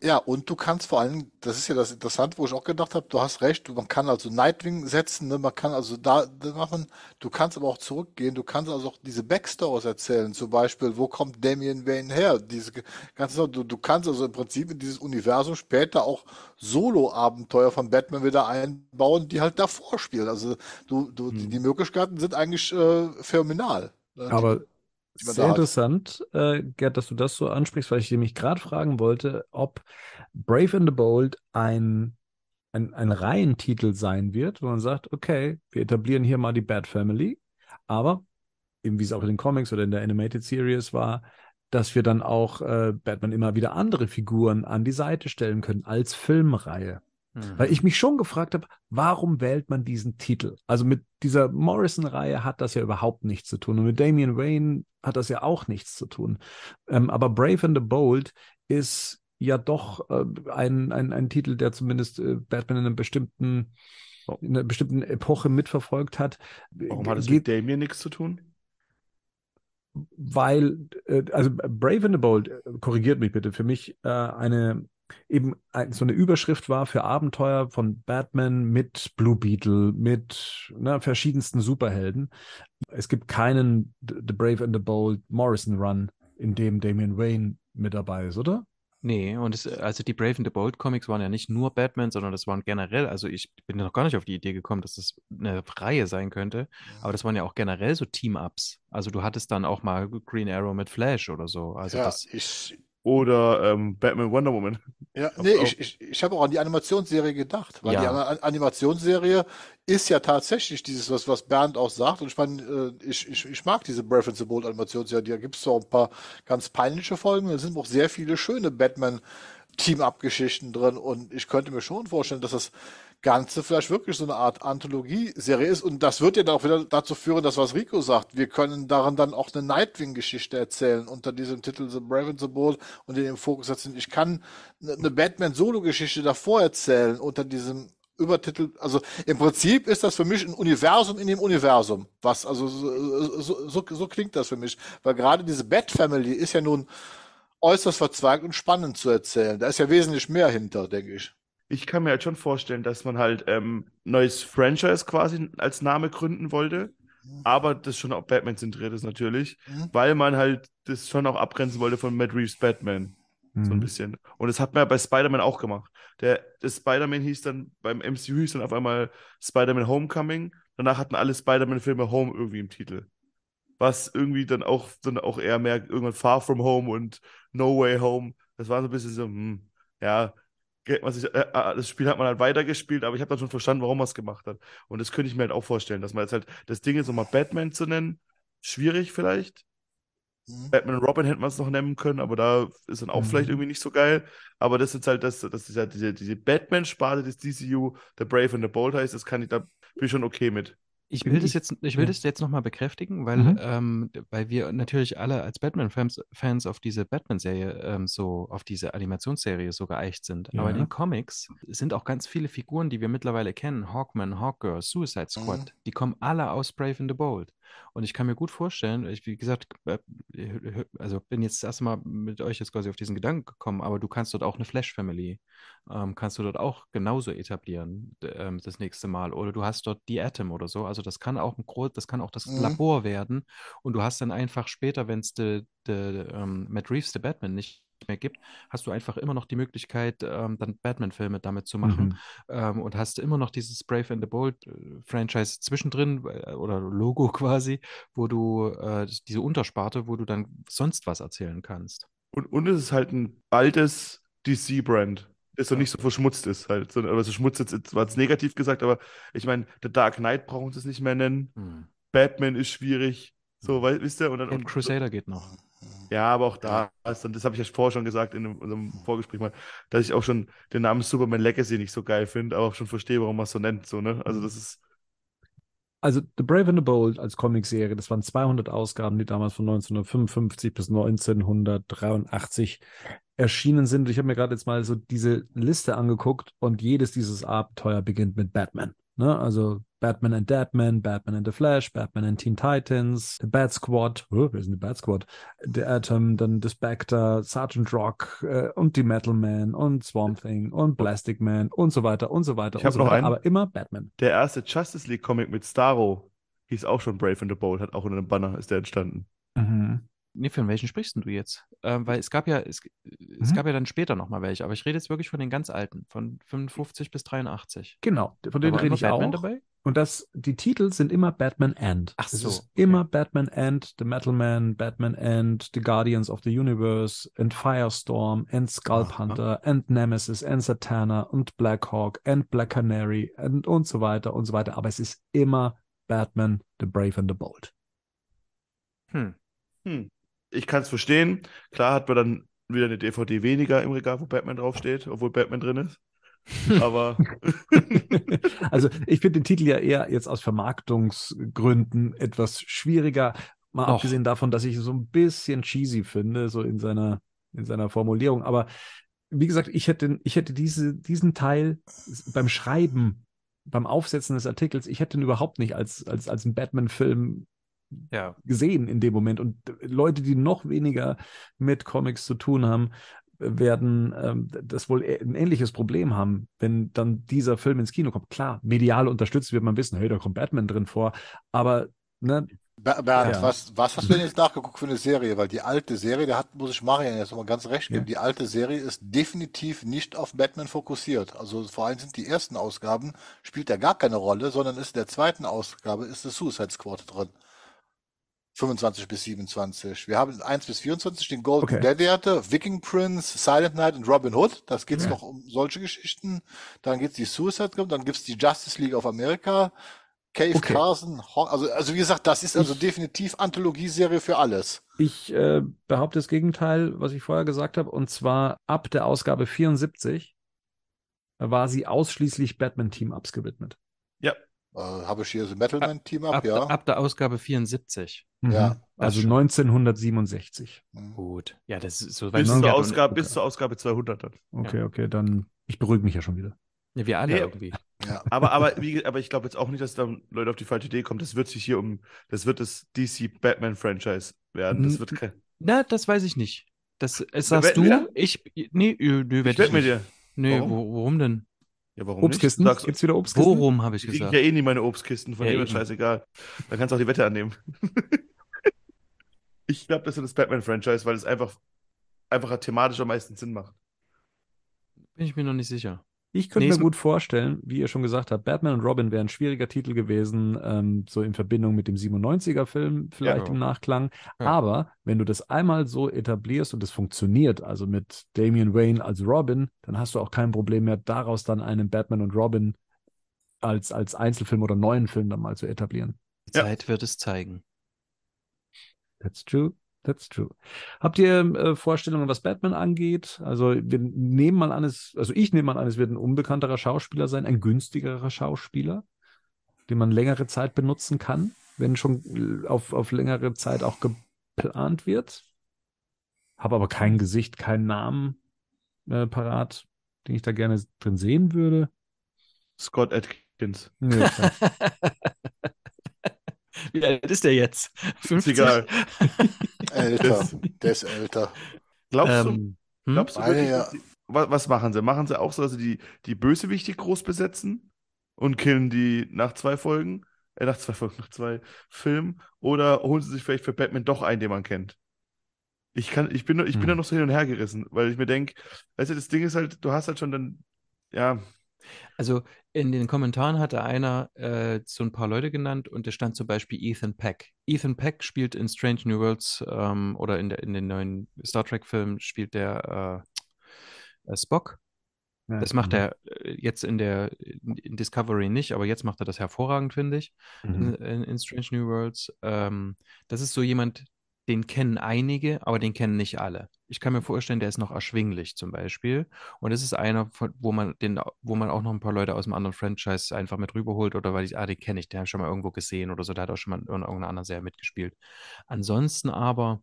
ja, und du kannst vor allem, das ist ja das Interessante, wo ich auch gedacht habe, du hast recht, man kann also Nightwing setzen, ne, man kann also da da machen, du kannst aber auch zurückgehen, du kannst also auch diese Backstories erzählen, zum Beispiel, wo kommt Damian Wayne her? Diese ganze, du, du kannst also im Prinzip in dieses Universum später auch Solo-Abenteuer von Batman wieder einbauen, die halt davor spielen. Also du, du, die, Hm. die Möglichkeiten sind eigentlich äh, phänomenal. die- Aber die sehr interessant, äh, Gerd, dass du das so ansprichst, weil ich nämlich gerade fragen wollte, ob Brave and the Bold ein, ein, ein Reihentitel sein wird, wo man sagt, okay, wir etablieren hier mal die Bat Family, aber eben wie es auch in den Comics oder in der Animated Series war, dass wir dann auch äh, Batman immer wieder andere Figuren an die Seite stellen können als Filmreihe. Mhm. Weil ich mich schon gefragt habe, warum wählt man diesen Titel? Also mit dieser Morrison-Reihe hat das ja überhaupt nichts zu tun. Und mit Damian Wayne hat das ja auch nichts zu tun. Ähm, aber Brave and the Bold ist ja doch äh, ein, ein, ein Titel, der zumindest äh, Batman in einem bestimmten, in einer bestimmten Epoche mitverfolgt hat. warum hat es mit Damien nichts zu tun? weil, äh, also Brave and the Bold, äh, korrigiert mich bitte, für mich äh, eine eben ein, so eine Überschrift war für Abenteuer von Batman mit Blue Beetle, mit ne, verschiedensten Superhelden. Es gibt keinen The The Brave and the Bold Morrison Run, in dem Damian Wayne mit dabei ist, oder? Nee, und es, also die Brave and the Bold Comics waren ja nicht nur Batman, sondern das waren generell, also ich bin noch gar nicht auf die Idee gekommen, dass das eine Reihe sein könnte, aber das waren ja auch generell so Team-Ups. Also du hattest dann auch mal Green Arrow mit Flash oder so. Also ja, das, ich, Oder ähm, Batman Wonder Woman. Ja, nee, ich, ich, ich habe auch an die Animationsserie gedacht, weil die Ja. An Animationsserie ist ja tatsächlich dieses, was, was Bernd auch sagt. Und ich meine, äh, ich, ich, ich mag diese Breath and the Bold Animationsserie. Da gibt es auch ein paar ganz peinliche Folgen. Da sind auch sehr viele schöne Batman-Team-Up-Geschichten drin. Und ich könnte mir schon vorstellen, dass das Ganze vielleicht wirklich so eine Art Anthologieserie ist. Und das wird ja dann auch wieder dazu führen, dass was Rico sagt. Wir können darin dann auch eine Nightwing-Geschichte erzählen unter diesem Titel The Brave and the Bold und in den Fokus setzen. Ich kann eine eine Batman-Solo-Geschichte davor erzählen unter diesem Übertitel. Also im Prinzip ist das für mich ein Universum in dem Universum. Was, also so, so, so, so klingt das für mich. Weil gerade diese Bat-Family ist ja nun äußerst verzweigt und spannend zu erzählen. Da ist ja wesentlich mehr hinter, denke ich. Ich kann mir halt schon vorstellen, dass man halt ähm, neues Franchise quasi als Name gründen wollte, aber das schon auf Batman zentriert ist natürlich, Mhm. weil man halt das schon auch abgrenzen wollte von Matt Reeves Batman. So ein Mhm. bisschen. Und das hat man ja bei Spider-Man auch gemacht. Der, das Spider-Man hieß dann, beim MCU hieß dann auf einmal Spider-Man Homecoming. Danach hatten alle Spider-Man-Filme Home irgendwie im Titel. Was irgendwie dann auch, dann auch eher mehr irgendwann Far From Home und No Way Home. Das war so ein bisschen so, hm, ja, was ich, äh, äh, das Spiel hat man halt weitergespielt, aber ich habe dann schon verstanden, warum man es gemacht hat. Und das könnte ich mir halt auch vorstellen, dass man jetzt halt das Ding jetzt nochmal Batman zu nennen, schwierig vielleicht. Mhm. Batman und Robin hätte man es noch nennen können, aber da ist dann auch Mhm. vielleicht irgendwie nicht so geil. Aber das ist halt das, das ist ja diese, diese Batman-Sparte des DCU, The Brave and the Bold heißt, das kann ich, da bin ich schon okay mit. Ich will das jetzt, ich will ja. das jetzt nochmal bekräftigen, weil, Mhm. ähm, weil wir natürlich alle als Batman-Fans Fans auf diese Batman-Serie, ähm, so, auf diese Animationsserie so geeicht sind. Aber in Ja. den Comics sind auch ganz viele Figuren, die wir mittlerweile kennen. Hawkman, Hawkgirl, Suicide Squad, Mhm. die kommen alle aus Brave and the Bold. Und ich kann mir gut vorstellen, ich, wie gesagt, äh, also bin jetzt das erste Mal mit euch jetzt quasi auf diesen Gedanken gekommen, aber du kannst dort auch eine Flash-Family, ähm, kannst du dort auch genauso etablieren, ähm, das nächste Mal. Oder du hast dort die Atom oder so. Also das kann auch ein groß, das kann auch das Mhm. Labor werden. Und du hast dann einfach später, wenn es de, de, ähm, Matt Reeves, der Batman, nicht mehr gibt, hast du einfach immer noch die Möglichkeit, ähm, dann Batman-Filme damit zu machen Mhm. ähm, und hast immer noch dieses Brave and the Bold äh, Franchise zwischendrin äh, oder Logo [laughs] quasi, wo du äh, diese Untersparte, wo du dann sonst was erzählen kannst. Und, und es ist halt ein altes DC-Brand, das so nicht so verschmutzt ist halt. Aber so schmutzt jetzt war es negativ gesagt, aber ich meine, The Dark Knight brauchen sie es nicht mehr nennen. Hm. Batman ist schwierig. So, Mhm. wisst ihr? Und dann, und, Crusader geht noch. Ja, aber auch da ist dann, das habe ich ja vorher schon gesagt in unserem Vorgespräch mal, dass ich auch schon den Namen Superman Legacy nicht so geil finde, aber auch schon verstehe, warum man es so nennt. So, ne? Also das ist, also The Brave and the Bold als Comicserie, das waren 200 Ausgaben, die damals von 1955 bis 1983 erschienen sind. Ich habe mir gerade jetzt mal so diese Liste angeguckt und jedes dieses Abenteuer beginnt mit Batman. Ne? Also Batman and Deadman, Batman and the Flash, Batman and Teen Titans, The Bat Squad, oh, ist denn The Bat Squad? The Atom, dann The Spectre, Sergeant Rock äh, und die Metal Man und Swamp Thing und Plastic Man und so weiter und so weiter Ich und hab so noch weiter, einen. aber immer Batman. Der erste Justice League Comic mit Starro hieß auch schon Brave and the Bold, hat auch in einem Banner ist der entstanden. Mhm. Nee, von welchen sprichst denn du jetzt? Ähm, weil es gab ja, es, es Mhm. gab ja dann später nochmal welche, aber ich rede jetzt wirklich von den ganz alten, von 55 bis 83. Genau, von denen rede ich Batman auch. dabei? Und das, die Titel sind immer Batman and. Ach Es so, ist okay. immer Batman and, The Metal Man, Batman and, The Guardians of the Universe, and Firestorm, and Skull. Hunter, and Nemesis, and Satana, und Black Hawk, and Black Canary, and, und so weiter und so weiter. Aber es ist immer Batman, The Brave and the Bold. Hm. Hm. Ich kann es verstehen. Klar hat man dann wieder eine DVD weniger im Regal, wo Batman draufsteht, obwohl Batman drin ist. [laughs] Aber [laughs] also ich finde den Titel ja eher jetzt aus Vermarktungsgründen etwas schwieriger. Mal Och. abgesehen davon, dass ich es so ein bisschen cheesy finde, so in seiner, in seiner Formulierung. Aber wie gesagt, ich hätte, ich hätte diese, diesen Teil beim Schreiben, beim Aufsetzen des Artikels, ich hätte ihn überhaupt nicht als, als, als einen Batman-Film Ja. gesehen in dem Moment. Und Leute, die noch weniger mit Comics zu tun haben, werden ähm, das wohl ä- ein ähnliches Problem haben, wenn dann dieser Film ins Kino kommt. Klar, medial unterstützt wird man wissen, hey, da kommt Batman drin vor, aber ne, Ber- Bernd, Ja. was, was hast du denn jetzt nachgeguckt für eine Serie? Weil die alte Serie, da hat, muss ich Marian jetzt nochmal ganz recht geben, Ja. die alte Serie ist definitiv nicht auf Batman fokussiert. Also vor allem sind die ersten Ausgaben, spielt er gar keine Rolle, sondern ist in der zweiten Ausgabe ist das Suicide Squad drin. 25 bis 27. Wir haben 1 bis 24 den Golden Okay. Gladiator, Viking Prince, Silent Knight und Robin Hood. Das geht's Ja. noch um solche Geschichten. Dann geht's die Suicide Squad, dann gibt's die Justice League of America, Cave Okay. Carson, also, also wie gesagt, das ist also definitiv Anthologieserie für alles. ich äh, behaupte das Gegenteil, was ich vorher gesagt habe, und zwar ab der Ausgabe 74 war sie ausschließlich Batman-Team-Ups gewidmet. Äh, Habe ich hier so Metalman Team Up, Ab, ja. ab der Ausgabe 74. Ja. Mhm. Also schon. 1967. Mhm. Gut. Ja, das ist so bis, Ja, zur Ausgabe, okay. bis zur Ausgabe 200 dann. Okay, okay, dann ich beruhige mich ja schon wieder. Ja, wir alle Nee. irgendwie. Ja. [laughs] Aber, aber, wie, aber ich glaube jetzt auch nicht, dass dann Leute auf die falsche Idee kommen. Das wird sich hier um, das wird das DC Batman Franchise werden. Das wird kein, Na, das weiß ich nicht. Das sagst du. Ich, nee, nö, ich wette wette ich mit nicht. dir. Nee, Warum? wo, worum denn? Ja, warum Obstkisten? nicht? Du sagst, Gibt's wieder Obstkisten? Worum habe ich kriege ich gesagt? ja eh nie meine Obstkisten, von Ja, dem ist scheißegal. Dann kannst du auch die Wette annehmen. [laughs] ich glaube, das ist das Batman-Franchise, weil es einfach, einfach thematisch am meisten Sinn macht. Bin ich mir noch nicht sicher. Ich könnte Nee, mir gut vorstellen, wie ihr schon gesagt habt, Batman und Robin wäre ein schwieriger Titel gewesen, ähm, so in Verbindung mit dem 97er-Film vielleicht Ja. im Nachklang. Ja. Aber wenn du das einmal so etablierst und es funktioniert, also mit Damian Wayne als Robin, dann hast du auch kein Problem mehr, daraus dann einen Batman und Robin als, als Einzelfilm oder neuen Film dann mal zu etablieren. Die Ja. Zeit wird es zeigen. That's true. That's true. Habt ihr äh, Vorstellungen, was Batman angeht? Also wir nehmen mal an, es, also ich nehme mal an, es wird ein unbekannterer Schauspieler sein, ein günstigerer Schauspieler, den man längere Zeit benutzen kann, wenn schon äh, auf, auf längere Zeit auch geplant wird. Habe aber kein Gesicht, keinen Namen äh, parat, den ich da gerne drin sehen würde. Scott Atkins. Klar. [laughs] Wie alt ist der jetzt? 50? egal. [laughs] [laughs] Älter. Das- Der ist älter. Glaubst du, Ähm, hm? glaubst du wirklich, ja- die, was, was machen sie? Machen sie auch so, dass sie die, die Bösewichte groß besetzen und killen die nach zwei Folgen? Äh, nach zwei Folgen, [laughs] nach zwei Filmen? Oder holen sie sich vielleicht für Batman doch einen, den man kennt? Ich kann, ich bin, ich bin Hm. da noch so hin und her gerissen, weil ich mir denke, weißt du, das Ding ist halt, du hast halt schon dann, ja, Also in den Kommentaren hatte einer äh, so ein paar Leute genannt und da stand zum Beispiel Ethan Peck. Ethan Peck spielt in Strange New Worlds ähm, oder in, der, in den neuen Star Trek-Filmen spielt der äh, äh, Spock. Ja, Das macht mhm. er äh, jetzt in der in, Discovery nicht, aber jetzt macht er das hervorragend, finde ich, in, Mhm. in, in Strange New Worlds. Ähm, das ist so jemand, den kennen einige, aber den kennen nicht alle. Ich kann mir vorstellen, der ist noch erschwinglich zum Beispiel. Und das ist einer, wo man den, wo man auch noch ein paar Leute aus einem anderen Franchise einfach mit rüberholt oder weil ich, ah, den kenne ich, den habe ich schon mal irgendwo gesehen oder so, der hat auch schon mal in irgendeiner anderen Serie mitgespielt. Ansonsten aber,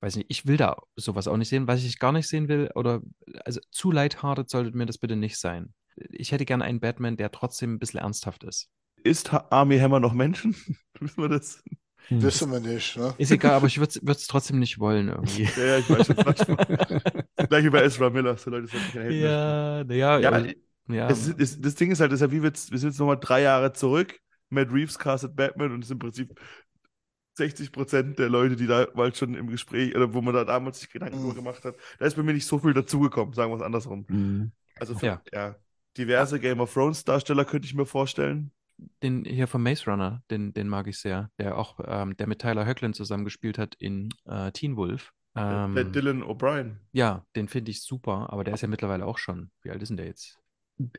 weiß nicht, ich will da sowas auch nicht sehen. Was ich gar nicht sehen will, oder also zu lighthearted sollte mir das bitte nicht sein. Ich hätte gerne einen Batman, der trotzdem ein bisschen ernsthaft ist. Ist Army Hammer noch Menschen? [laughs] Wissen wir das? Hm. Wissen wir nicht. Ne? Ist egal, aber ich würde es trotzdem nicht wollen irgendwie. ja, ja, ich weiß schon. [laughs] Gleich wie bei Ezra Miller, so Leute sind nicht Ja, ja, ja. Also, ja. Es, es, das Ding ist halt, das ist ja wie wir, wir sind jetzt nochmal drei Jahre zurück. Matt Reeves castet Batman und ist im Prinzip 60 Prozent der Leute, die da mal schon im Gespräch oder wo man da damals sich Gedanken mhm. gemacht hat, da ist bei mir nicht so viel dazugekommen, sagen wir es andersrum. Mhm. Also für, ja. ja. diverse Game of Thrones Darsteller könnte ich mir vorstellen den hier vom Maze Runner, den, den mag ich sehr, der auch, ähm, der mit Tyler Höcklin zusammengespielt hat in äh, Teen Wolf. Ähm, der Dylan O'Brien. Ja, den finde ich super, aber der ist ja mittlerweile auch schon. Wie alt ist denn der jetzt?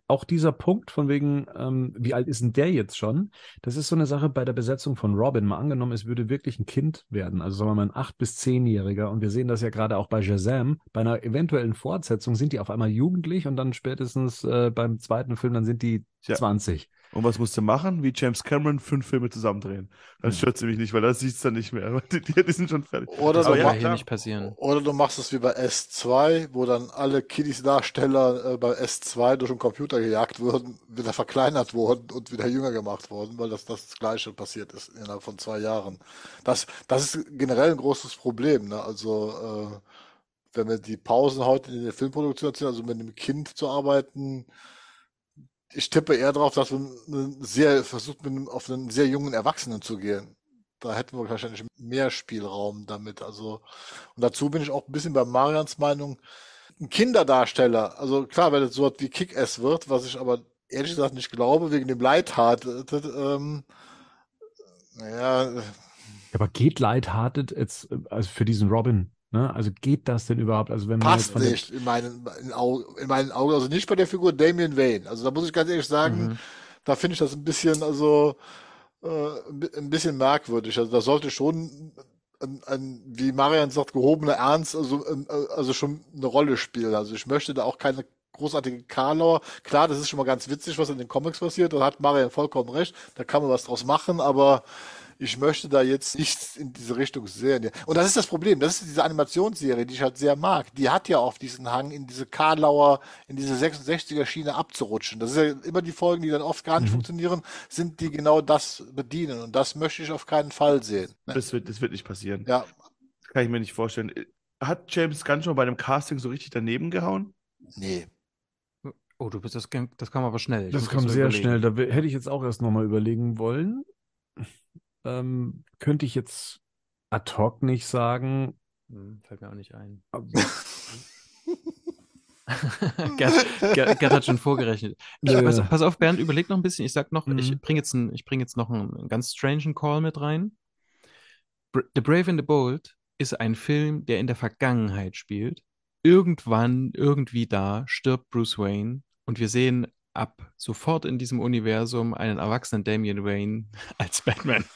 auch dieser Punkt von wegen, ähm, wie alt ist denn der jetzt schon? Das ist so eine Sache bei der Besetzung von Robin. Mal angenommen, es würde wirklich ein Kind werden, also sagen wir mal ein acht bis zehnjähriger. Und wir sehen das ja gerade auch bei Shazam. Bei einer eventuellen Fortsetzung sind die auf einmal jugendlich und dann spätestens äh, beim zweiten Film dann sind die ja. 20. Und was musst du machen? Wie James Cameron fünf Filme zusammendrehen. Dann stört sie mich nicht, weil das sieht es dann nicht mehr. [laughs] Die, die, sind schon fertig. Oder du, ja, hier nicht passieren. oder du machst es wie bei S2, wo dann alle Kiddies-Darsteller äh, bei S2 durch den Computer gejagt wurden, wieder verkleinert wurden und wieder jünger gemacht wurden, weil das das, Gleiche passiert ist innerhalb von zwei Jahren. Das, das ist generell ein großes Problem. Ne? Also äh, wenn wir die Pausen heute in der Filmproduktion ziehen, also mit einem Kind zu arbeiten, ich tippe eher darauf, dass man sehr versucht, mit auf einen sehr jungen Erwachsenen zu gehen. Da hätten wir wahrscheinlich mehr Spielraum damit. Also, und dazu bin ich auch ein bisschen bei Marians Meinung. Ein Kinderdarsteller, also klar, wenn es so wie Kick-Ass wird, was ich aber ehrlich gesagt nicht glaube, wegen dem Lighthearted, ähm, naja. Aber geht Lighthearted jetzt, also für diesen Robin, Ne? Also geht das denn überhaupt? Also wenn man Passt nicht in meinen, in, in, meinen Augen, also nicht bei der Figur Damien Wayne. Also da muss ich ganz ehrlich sagen, mhm. da finde ich das ein bisschen, also äh, ein bisschen merkwürdig. Also da sollte schon ein, ein, wie Marian sagt, gehobener Ernst, also, also schon eine Rolle spielen. Also ich möchte da auch keine großartige Karlauer. Klar, das ist schon mal ganz witzig, was in den Comics passiert. Da hat Marian vollkommen recht. Da kann man was draus machen, aber ich möchte da jetzt nichts in diese Richtung sehen. Und das ist das Problem. Das ist diese Animationsserie, die ich halt sehr mag. Die hat ja auch diesen Hang, in diese Karlauer, in diese 66er Schiene abzurutschen. Das ist ja immer die Folgen, die dann oft gar nicht mhm. funktionieren, sind die genau das bedienen. Und das möchte ich auf keinen Fall sehen. Ne? Das wird, das wird nicht passieren. Ja. Das kann ich mir nicht vorstellen. Hat James Gunn schon bei einem Casting so richtig daneben gehauen? Nee. Oh, du bist das, das kam aber schnell. Ich das kam sehr überlegen. schnell. Da hätte ich jetzt auch erst nochmal überlegen wollen ähm, könnte ich jetzt ad hoc nicht sagen. Hm, fällt mir auch nicht ein. [laughs] [laughs] Gerd, Gerd, Gerd, hat schon vorgerechnet. Ich, pass, pass, auf, Bernd, überleg noch ein bisschen. Ich sag noch, mhm. ich bringe jetzt, ein, bring jetzt noch einen, einen ganz strangen Call mit rein. The Brave and the Bold ist ein Film, der in der Vergangenheit spielt. Irgendwann, irgendwie da, stirbt Bruce Wayne und wir sehen ab sofort in diesem Universum einen erwachsenen Damian Wayne [laughs] als Batman. [laughs]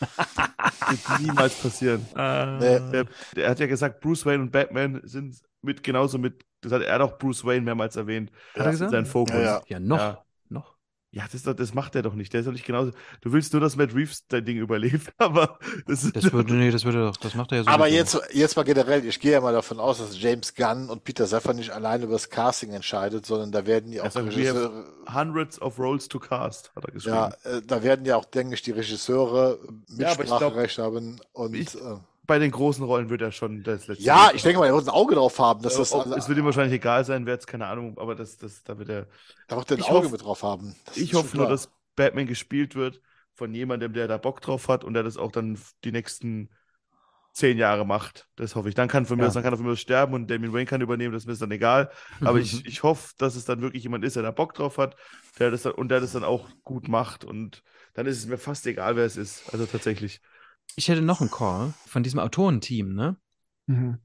Wird niemals passieren. [laughs] Uh, der, der, hat ja gesagt, Bruce Wayne und Batman sind mit genauso mit, das hat er doch Bruce Wayne mehrmals erwähnt. Hat er gesagt? Sein Fokus. Ja, ja. ja noch. Ja. Ja, das, das macht er doch nicht. Der ist doch nicht genauso. Du willst nur, dass Matt Reeves dein Ding überlebt, [laughs] aber das, das würde, nee, das würde doch, das macht er ja so. Aber jetzt, jetzt mal generell, ich gehe ja mal davon aus, dass James Gunn und Peter Saffer nicht alleine über das Casting entscheidet, sondern da werden die auch also Regisseure. Hundreds of roles to cast, hat er geschrieben. Ja, äh, da werden ja auch, denke ich, die Regisseure Mitspracherecht ja, haben und. Ich, äh, bei den großen Rollen wird er schon das letzte. Ja, ich denke mal, er wird ein Auge drauf haben. Dass das, also, es wird ihm wahrscheinlich egal sein, wer jetzt, keine Ahnung, aber das, das, da wird er. Da wird er ein Auge hoff, mit drauf haben. Das ich hoffe nur, dass Batman gespielt wird von jemandem, der da Bock drauf hat und der das auch dann die nächsten zehn Jahre macht. Das hoffe ich. Dann kann von mir, ja. dann kann er von mir sterben und Damien Wayne kann übernehmen, das ist mir dann egal. Aber ich, [laughs] ich hoffe, dass es dann wirklich jemand ist, der da Bock drauf hat, der das dann, und der das dann auch gut macht. Und dann ist es mir fast egal, wer es ist. Also tatsächlich. Ich hätte noch einen Call von diesem Autorenteam, ne? Mhm.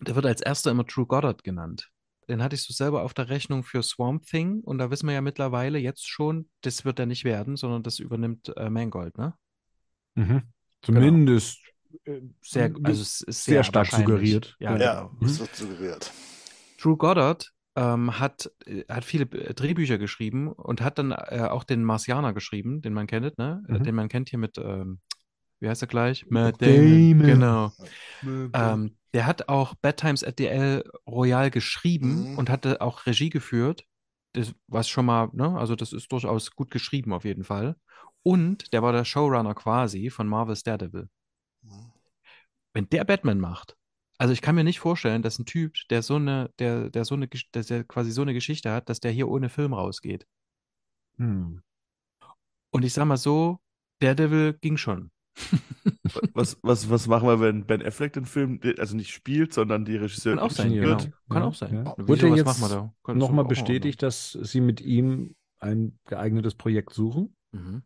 Der wird als erster immer True Goddard genannt. Den hatte ich so selber auf der Rechnung für Swamp Thing und da wissen wir ja mittlerweile jetzt schon, das wird er nicht werden, sondern das übernimmt äh, Mangold, ne? Mhm. Zumindest äh, Sehr, also es ist sehr sehr, stark suggeriert. Ja, Ja. Genau. das wird suggeriert. Drew Goddard ähm, hat, äh, hat viele äh, Drehbücher geschrieben und hat dann äh, auch den Marsianer geschrieben, den man kennt, ne? Mhm. Den man kennt hier mit, ähm, wie heißt er gleich? Matt Damon. Genau. Ähm, der hat auch Bad Times at the El Royale geschrieben Mhm. und hatte auch Regie geführt. Das, was schon mal, ne? Also das ist durchaus gut geschrieben auf jeden Fall. Und der war der Showrunner quasi von Marvel's Daredevil. Wenn der Batman macht, also ich kann mir nicht vorstellen, dass ein Typ, der so eine, der, der so eine, dass der quasi so eine Geschichte hat, dass der hier ohne Film rausgeht. Hm. Und ich sag mal so, Daredevil ging schon. Was, was, was machen wir, wenn Ben Affleck den Film, also nicht spielt, sondern die Regisseurin Kann auch sein, Inszeniert. genau. Kann Ja, auch sein. ja. Wurde was jetzt machen wir da? Kannst du Nochmal bestätigt, dass sie mit ihm ein geeignetes Projekt suchen. Mhm.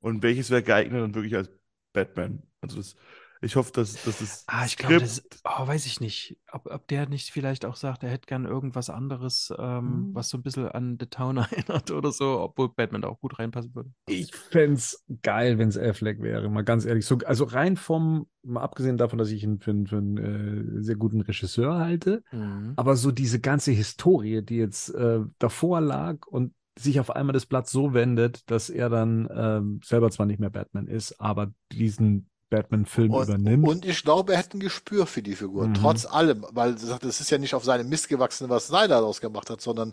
Und welches wäre geeignet dann wirklich als Batman? Also das, ich hoffe, dass, dass das Ah, ich glaube, das, oh, weiß ich nicht, ob, ob der nicht vielleicht auch sagt, er hätte gern irgendwas anderes, ähm, Hm. was so ein bisschen an The Town [laughs] erinnert oder so, obwohl Batman da auch gut reinpassen würde. Ich fände geil, wenn es Affleck wäre, mal ganz ehrlich. So, also rein vom, mal abgesehen davon, dass ich ihn für, einen- für einen äh, sehr guten Regisseur halte, Mhm. aber so diese ganze Historie, die jetzt äh, davor lag und sich auf einmal das Blatt so wendet, dass er dann ähm, selber zwar nicht mehr Batman ist, aber diesen Batman-Film übernimmt. und ich glaube, er hätte ein Gespür für die Figur, Mhm. trotz allem, weil er sagt, es ist ja nicht auf seine Mist gewachsen, was Snyder daraus gemacht hat, sondern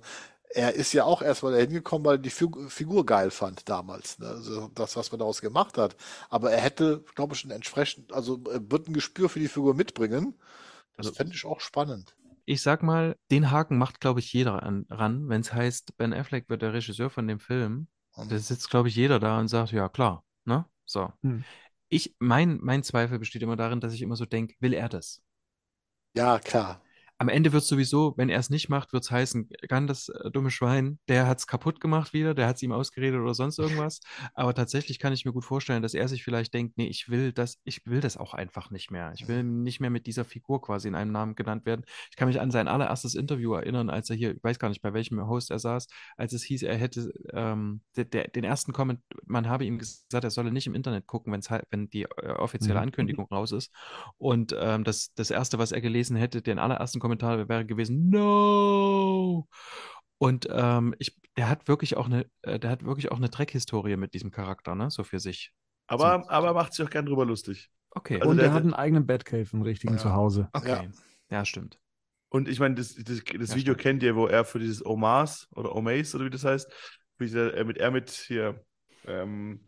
er ist ja auch erstmal dahin gekommen, weil er die Figur, geil fand damals, ne? also das, was man daraus gemacht hat. Aber er hätte, glaube ich, schon entsprechend, also er wird ein Gespür für die Figur mitbringen. Das Also- fände ich auch spannend. Ich sag mal, den Haken macht, glaube ich, jeder an, ran, wenn es heißt, Ben Affleck wird der Regisseur von dem Film. Und Da sitzt, glaube ich, jeder da und sagt, ja, klar, ne? So. Hm. Ich, mein, mein Zweifel besteht immer darin, dass ich immer so denke, will er das? ja, klar. Am Ende wird es sowieso, wenn er es nicht macht, wird es heißen, kann das äh, dumme Schwein, der hat es kaputt gemacht wieder, der hat es ihm ausgeredet oder sonst irgendwas. Aber tatsächlich kann ich mir gut vorstellen, dass er sich vielleicht denkt, nee, ich will das, ich will das auch einfach nicht mehr. Ich will nicht mehr mit dieser Figur quasi in einem Namen genannt werden. Ich kann mich an sein allererstes Interview erinnern, als er hier, ich weiß gar nicht, bei welchem Host er saß, als es hieß, er hätte ähm, der, der, den ersten Comment, man habe ihm gesagt, er solle nicht im Internet gucken, wenn's wenn die äh, offizielle Mhm. Ankündigung raus ist. Und ähm, das, das erste, was er gelesen hätte, den allerersten Kommentar wäre gewesen, no! Und ähm, ich, der hat wirklich auch eine, äh, der hat wirklich auch eine Dreckhistorie mit diesem Charakter, ne? So für sich. aber, aber er macht sich auch gern drüber lustig. Okay. Also und der- er hat einen eigenen Batcave, einen richtigen Ja. zu Hause. okay. Ja, stimmt. Und ich meine, das, das, das Ja, Video stimmt. kennt ihr, wo er für dieses Omas oder Omaze oder wie das heißt, wie der, er mit er mit hier ähm,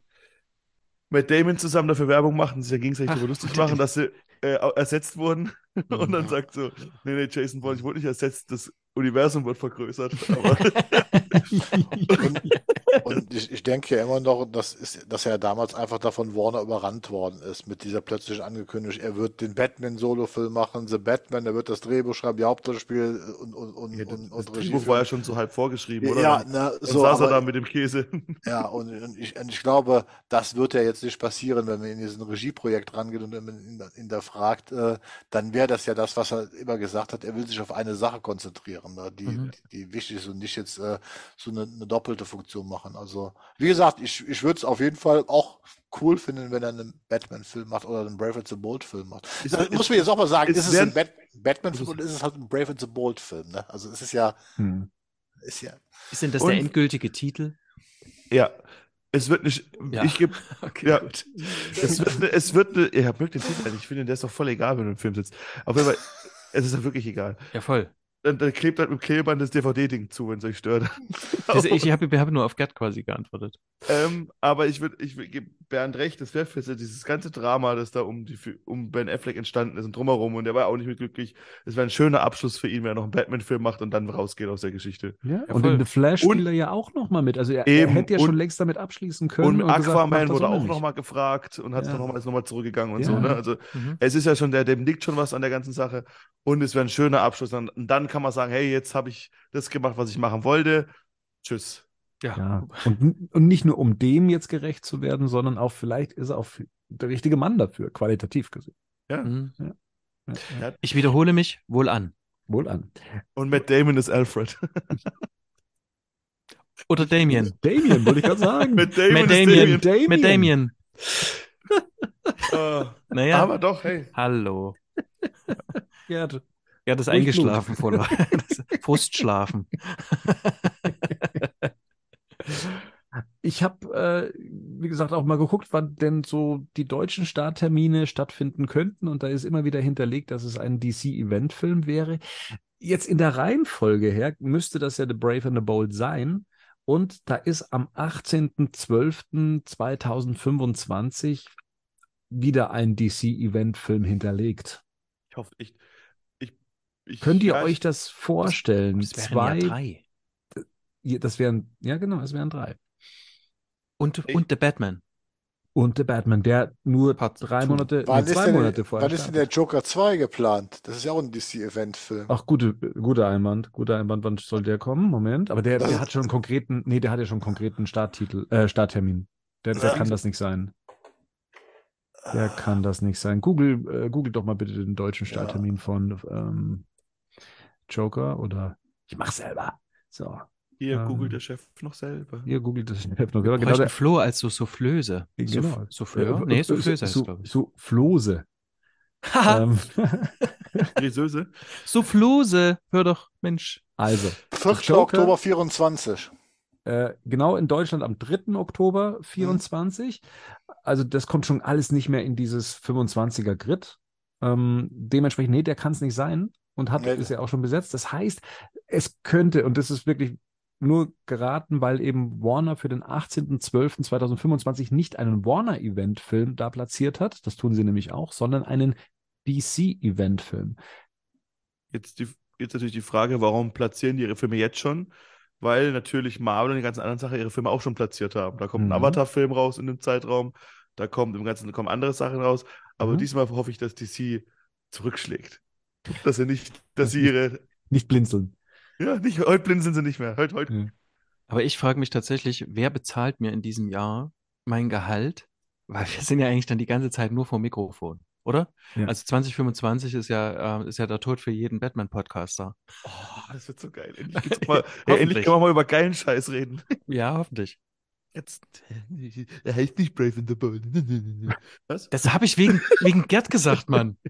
mit Damon zusammen dafür Werbung macht und sich ja gegenseitig Ach, darüber lustig machen, dass sie äh, ersetzt wurden. [laughs] Und dann Ja. sagt so, nee, nee, Jason Bourne, ich wurde nicht ersetzt, das Universum wird vergrößert. Aber [laughs] Und, und ich, ich denke ja immer noch, dass, ist, dass er damals einfach davon Warner überrannt worden ist mit dieser plötzlichen Ankündigung, er wird den Batman-Solo-Film machen, The Batman, er wird das Drehbuch schreiben, die Hauptrolle spielen und, und, und, ja, das, und, das Drehbuch war ja schon so halb vorgeschrieben, oder? Ja, Dann, na, dann so, saß er aber, da mit dem Käse. [laughs] ja, und, und, ich, und ich glaube, das wird ja jetzt nicht passieren, wenn man in diesen Regieprojekt rangeht und wenn man ihn, ihn da fragt, äh, dann wäre das ja das, was er immer gesagt hat, er will sich auf eine Sache konzentrieren, ne, die, Mhm. die, die wichtig ist und nicht jetzt äh, so eine, eine doppelte Funktion machen. Also, wie gesagt, ich, ich würde es auf jeden Fall auch cool finden, wenn er einen Batman-Film macht oder einen Brave and the Bold-Film macht. Ist- Da ist- muss man jetzt auch mal sagen, ist ist es ein Bat Batman-Film oder ist es halt ein Brave and the Bold-Film? Ne? Also, es ist ja, Hm. ist ja, Ist denn das Und- der endgültige Titel? Ja, es wird nicht, Ja. ich gebe, [laughs] Okay, Ja. gut. es wird, ne- es wird, ne- ihr mögt den Titel eigentlich, ich finde, der ist doch voll egal, wenn du im Film sitzt. Auf jeden Fall, es ist ja wirklich egal. Ja, voll. Dann, dann klebt halt mit Klebeband das DVD-Ding zu, wenn es euch stört. Also ich [laughs] habe hab nur auf Gerd quasi geantwortet. Ähm, aber ich würde, ich würd, Bernd recht, das wäre für so dieses ganze Drama, das da um, die, um Ben Affleck entstanden ist und drumherum und der war auch nicht mit glücklich. Es wäre ein schöner Abschluss für ihn, wenn er noch einen Batman-Film macht und dann rausgeht aus der Geschichte. Ja, Ja, und voll. in The Flash Und- spielt er ja auch noch mal mit. Also er, er Eben, hätte ja und- schon längst damit abschließen können. Und und Aquaman wurde auch nochmal gefragt und hat Ja. nochmal noch mal zurückgegangen und Ja. so. Ne? Also Mhm. es ist ja schon, der, dem liegt schon was an der ganzen Sache und es wäre ein schöner Abschluss. Und dann kann man sagen, hey, jetzt habe ich das gemacht, was ich machen wollte. Tschüss. Ja. Ja, und, und nicht nur um dem jetzt gerecht zu werden, sondern auch vielleicht ist er auch der richtige Mann dafür, qualitativ gesehen. Ja. Mhm. Ja. Ich wiederhole mich, wohl an. Wohl an. Und Matt Damon ist Alfred. [laughs] Oder Damien. Damien, wollte ich gerade sagen. [laughs] Matt Damon Mit ist Damien. Damien. Mit Damien. [laughs] Ah. Naja, Aber doch, hey. hallo. Gerd, das ist eingeschlafen vor Frustschlafen. Ich habe, äh, wie gesagt, auch mal geguckt, wann denn so die deutschen Starttermine stattfinden könnten. Und da ist immer wieder hinterlegt, dass es ein DC-Event-Film wäre. Jetzt in der Reihenfolge her müsste das ja The Brave and the Bold sein. Und da ist am 18.12.2025 wieder ein DC-Event-Film hinterlegt. Ich hoffe, ich, ich, ich Könnt ihr ja, euch das vorstellen? Das wären Zwei, ja drei. Das wären, ja genau, es wären drei. Und, Ich- und The Batman. Und The Batman, der nur Part drei two. Monate, nee, Wann ist, zwei denn, Monate vorher wann ist denn der Joker 2 geplant? Das ist ja auch ein DC-Event-Film. Ach, gute, guter Einwand, guter Einwand, wann soll der kommen? Moment, aber der, der hat schon einen konkreten, nee, der hat ja schon einen konkreten Starttitel, äh, Starttermin. Der, der Ja. kann das nicht sein. Der kann das nicht sein. Google, äh, Google doch mal bitte den deutschen Starttermin von ähm, Joker oder ich mach selber. So, hier ähm, googelt der Chef noch selber. hier googelt das. Ich hab noch Wir genau, der, Flo als so Soufflöse. genau. Souffleur? Äh, Nee, äh, Soufflöse heißt es, so, glaube ich. so, Flose. Haha, [laughs] ähm, [laughs] Friseuse. Soufflose. Hör doch, Mensch. also, 4. Joker- Oktober 24. Äh, genau in Deutschland am 3. Oktober 24. Also das kommt schon alles nicht mehr in dieses 25er Grid. Ähm, dementsprechend, nee, der kann es nicht sein und hat, Nee. ist ja auch schon besetzt. Das heißt, es könnte, und das ist wirklich nur geraten, weil eben Warner für den 18.12.2025 nicht einen Warner-Event-Film da platziert hat, das tun sie nämlich auch, sondern einen DC-Event-Film. Jetzt, die, jetzt natürlich die Frage, warum platzieren die ihre Filme jetzt schon? Weil natürlich Marvel und die ganzen anderen Sachen ihre Filme auch schon platziert haben. Da kommt Mhm. ein Avatar-Film raus in dem Zeitraum, da kommt im Ganzen kommen andere Sachen raus. Aber Mhm. diesmal hoffe ich, dass DC zurückschlägt. Dass sie nicht, dass sie ihre, Nicht blinzeln. Ja, nicht, heute blind sind sie nicht mehr. Heute, heute. Aber ich frage mich tatsächlich, wer bezahlt mir in diesem Jahr mein Gehalt? Weil wir sind ja eigentlich dann die ganze Zeit nur vor Mikrofon, oder? Ja. Also 2025 ist ja, äh, ist ja der Tod für jeden Batman-Podcaster. Oh, das wird so geil. Endlich, [laughs] geht's mal, ja, endlich können wir mal über geilen Scheiß reden. [laughs] Ja, hoffentlich. Jetzt, er heißt nicht Brave in the Bold. Was? Das habe ich wegen, wegen Gerd gesagt, Mann. [laughs]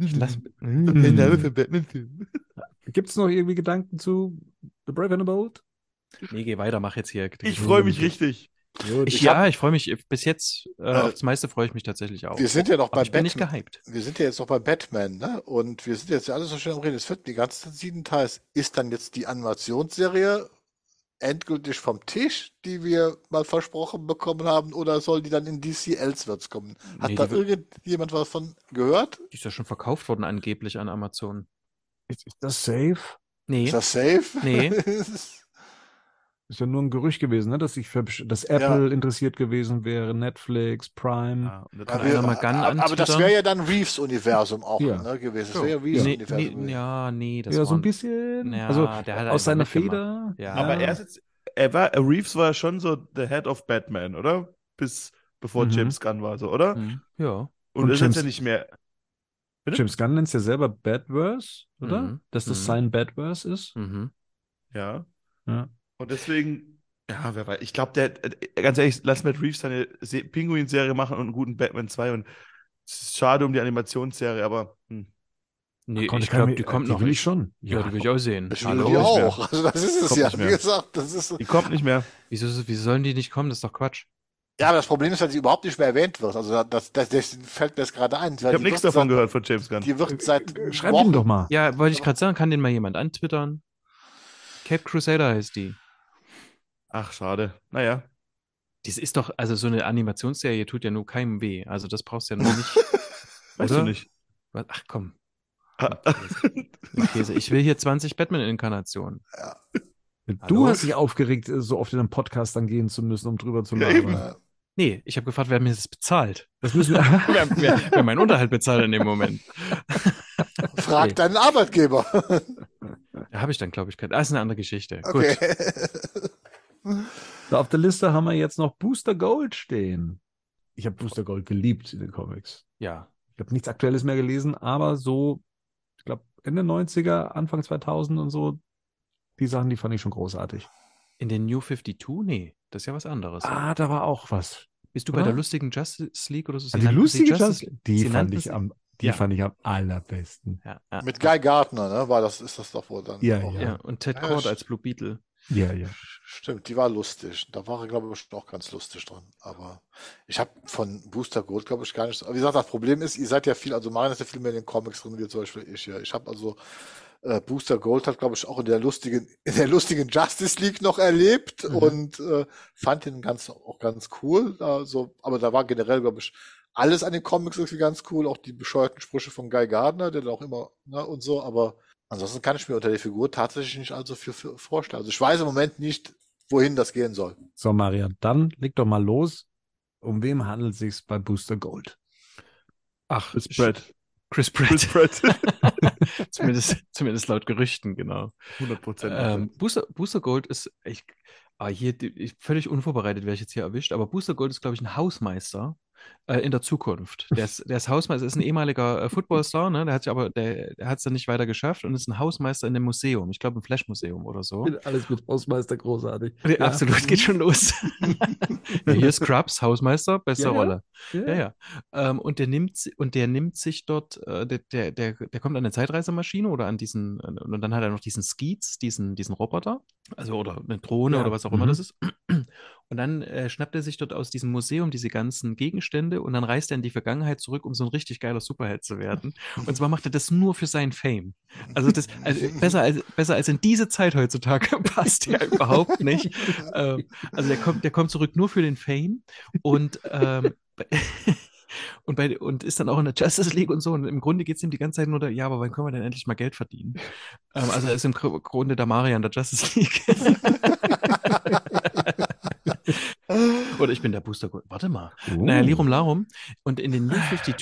Ich lass, Der Name für Batman-Film. Gibt es noch irgendwie Gedanken zu The Brave and the Bold? Nee, geh weiter, mach jetzt hier. Ich freue mich richtig. Ich, Ich ja, ich freue mich. Bis jetzt, äh, Äh, aufs meiste freue ich mich tatsächlich auch. Wir sind ja noch bei ich bin nicht Batman. gehypt. Wir sind ja jetzt noch bei Batman, ne? Und wir sind jetzt ja alle so schön am Reden. Es wird die ganze Zeit sieben Teils. Ist dann jetzt die Animationsserie endgültig vom Tisch, die wir mal versprochen bekommen haben, oder soll die dann in DC Elseworlds kommen? Hat Nee, da irgendjemand was von gehört? Die ist ja schon verkauft worden angeblich an Amazon. Ist, ist das safe? Nee, Ist das safe? Nee. [laughs] Ist ja nur ein Gerücht gewesen, ne? dass sich für, dass Apple interessiert gewesen wäre, Netflix, Prime. Ja, Aber, wir, aber, aber das wäre ja dann Reeves-Universum auch Ja. ne, gewesen. Das Ja. wäre ja nee, Reeves-Universum nee, gewesen. ja, nee, das ja, so ein bisschen. Ja, also der hat aus seiner. Feder. Ja. Aber er ist jetzt, er war, Reeves war schon so the head of Batman, oder? Bis, bevor Mhm. James Gunn war, so, oder? Hm, Ja. Und, Und das ist James- jetzt ja nicht mehr. Bitte? James Gunn nennt es ja selber Badverse, oder? Mhm. Dass das Mhm. sein Badverse ist. Mhm. Ja. Ja. Und deswegen, ja, wer weiß. Ich glaube, der, äh, ganz ehrlich, lass Matt Reeves seine Se- Pinguin-Serie machen und einen guten Batman 2. Und es ist schade um die Animationsserie, aber hm. Nee, Komm, ich kann glaube, die kommt die noch. will ich schon. Ja, die will ich auch sehen. Ich will die nicht mehr. auch. Also [laughs] das ist es Kommt ja. Wie gesagt, das ist. die kommt nicht mehr. Wieso, wieso sollen die nicht kommen? Das ist doch Quatsch. Ja, aber das Problem ist, dass sie überhaupt nicht mehr erwähnt wird. Also das, das, das fällt mir jetzt gerade ein. Ich habe nichts davon gehört von James Gunn. Die wird seit Schreib Wochen, ihm doch mal. Ja, wollte ich gerade sagen, kann den mal jemand antwittern? Cape Crusader heißt die. Ach, schade. Naja. Das ist doch, also so eine Animationsserie tut ja nur keinem weh. Also das brauchst du ja nur nicht. [laughs] Weißt Oder? du nicht. Ach komm, Ah. Ich will hier 20 Batman-Inkarnationen. Du Hallo? hast dich aufgeregt, so oft in einem Podcast dann gehen zu müssen, um drüber zu Ja, eben. äh, Nee, ich habe gefragt, wer mir das bezahlt. Das müssen wir. [laughs] Wer, wer, wer meinen Unterhalt bezahlt in dem Moment. [laughs] frag Nee. deinen Arbeitgeber. Da habe ich dann, glaube ich, keine. Ah, ist eine andere Geschichte. Okay. Gut. So, auf der Liste haben wir jetzt noch Booster Gold stehen. Ich habe Booster Gold geliebt in den Comics. Ja. Ich habe nichts Aktuelles mehr gelesen, aber so, ich glaube, Ende 90er, Anfang 2000 und so, die Sachen, die fand ich schon großartig. In den New 52? Nee, das ist ja was anderes. Ah, da war auch was. Bist du bei Oder? der lustigen Justice League oder so? Ah, die lustige Justice Justice, die fand ich am, die Ja. fand ich am allerbesten. Ja, ja, Mit Guy Gardner, ne? War das, ist das doch wohl dann. Ja, auch. ja. ja. Und Ted st- als Blue Beetle. Ja, ja. Stimmt, die war lustig. Da war er, glaube ich, auch ganz lustig drin. Aber ich habe von Booster Gold, glaube ich, gar nichts. Aber wie gesagt, das Problem ist, ihr seid ja viel, also Marian ist ja viel mehr in den Comics drin, wie zum Beispiel ich ja. Ich habe also äh, Booster Gold hat, glaube ich, auch in der lustigen, [laughs] in der lustigen Justice League noch erlebt Mhm. und äh, fand ihn ganz, auch ganz cool. Also, aber da war generell, glaube ich, alles an den Comics irgendwie ganz cool, auch die bescheuerten Sprüche von Guy Gardner, der dann auch immer, ne, und so, aber ansonsten kann ich mir unter der Figur tatsächlich nicht allzu viel für- vorstellen. Also ich weiß im Moment nicht, wohin das gehen soll. So, Maria, dann leg doch mal los. Um wem handelt es sich bei Booster Gold? Ach, Chris Pratt. Chris Pratt. Chris Pratt. [laughs] [laughs] zumindest, zumindest laut Gerüchten, genau. 100 Prozent. Ähm, Booster, Booster Gold ist, ich, ah, hier, ich, völlig unvorbereitet wäre ich jetzt hier erwischt, aber Booster Gold ist, glaube ich, ein Hausmeister äh, in der Zukunft. Der ist, der ist Hausmeister, ist ein ehemaliger äh, Footballstar, ne? Der hat sich aber, der, der hat es dann nicht weiter geschafft und ist ein Hausmeister in einem Museum. Ich glaube, im Flash-Museum oder so. Alles mit Hausmeister großartig. Ja, Absolut, geht schon los. [laughs] ja, hier ist Scrubs, Hausmeister, beste Ja. Rolle. Ja, Ja. Ähm, und der nimmt, und der nimmt sich dort, äh, der, der, der, der kommt an eine Zeitreisemaschine oder an diesen, äh, und dann hat er noch diesen Skeets, diesen, diesen Roboter, also oder eine Drohne oder was auch immer mhm. das ist. Und dann äh, schnappt er sich dort aus diesem Museum diese ganzen Gegenstände und dann reist er in die Vergangenheit zurück, um so ein richtig geiler Superheld zu werden. Und zwar macht er das nur für seinen Fame. Also das also besser als besser als in diese Zeit heutzutage [laughs] passt ja überhaupt nicht. Ähm, also der kommt, der kommt zurück nur für den Fame und ähm, [laughs] und, bei, und ist dann auch in der Justice League und so. Und im Grunde geht es ihm die ganze Zeit nur, da, ja, aber wann können wir denn endlich mal Geld verdienen? Ähm, also er ist im Gr- Grunde der Marian der Justice League. [laughs] Oder ich bin der Booster. Warte mal. Oh. Naja, Lirum Larum. Und in den New 52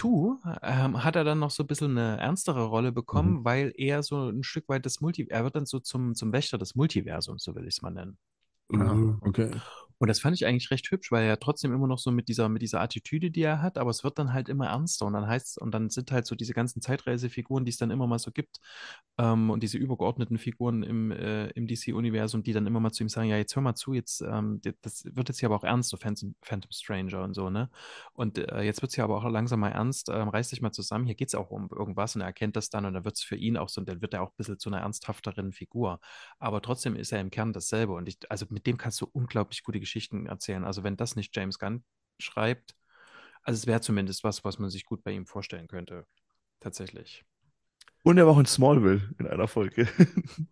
ähm, hat er dann noch so ein bisschen eine ernstere Rolle bekommen, weil er so ein Stück weit das Multi, er wird dann so zum, zum Wächter des Multiversums, so will ich es mal nennen. Ah, okay. Und das fand ich eigentlich recht hübsch, weil er trotzdem immer noch so mit dieser, mit dieser Attitüde, die er hat, aber es wird dann halt immer ernster und dann heißt und dann sind halt so diese ganzen Zeitreisefiguren, die es dann immer mal so gibt, ähm, und diese übergeordneten Figuren im, äh, im DC-Universum, die dann immer mal zu ihm sagen, ja, jetzt hör mal zu, jetzt, ähm, das wird jetzt hier aber auch ernst, so Phantom, Phantom Stranger und so, ne? Und äh, jetzt wird es hier aber auch langsam mal ernst, ähm, reiß dich mal zusammen, hier geht es auch um irgendwas und er erkennt das dann und dann wird es für ihn auch so, und dann wird er auch ein bisschen zu einer ernsthafteren Figur. Aber trotzdem ist er im Kern dasselbe. Und ich, also mit dem kannst du unglaublich gute Geschichten erzählen. Also wenn das nicht James Gunn schreibt, also es wäre zumindest was, was man sich gut bei ihm vorstellen könnte. Tatsächlich. Und er war auch in Smallville in einer Folge. [laughs]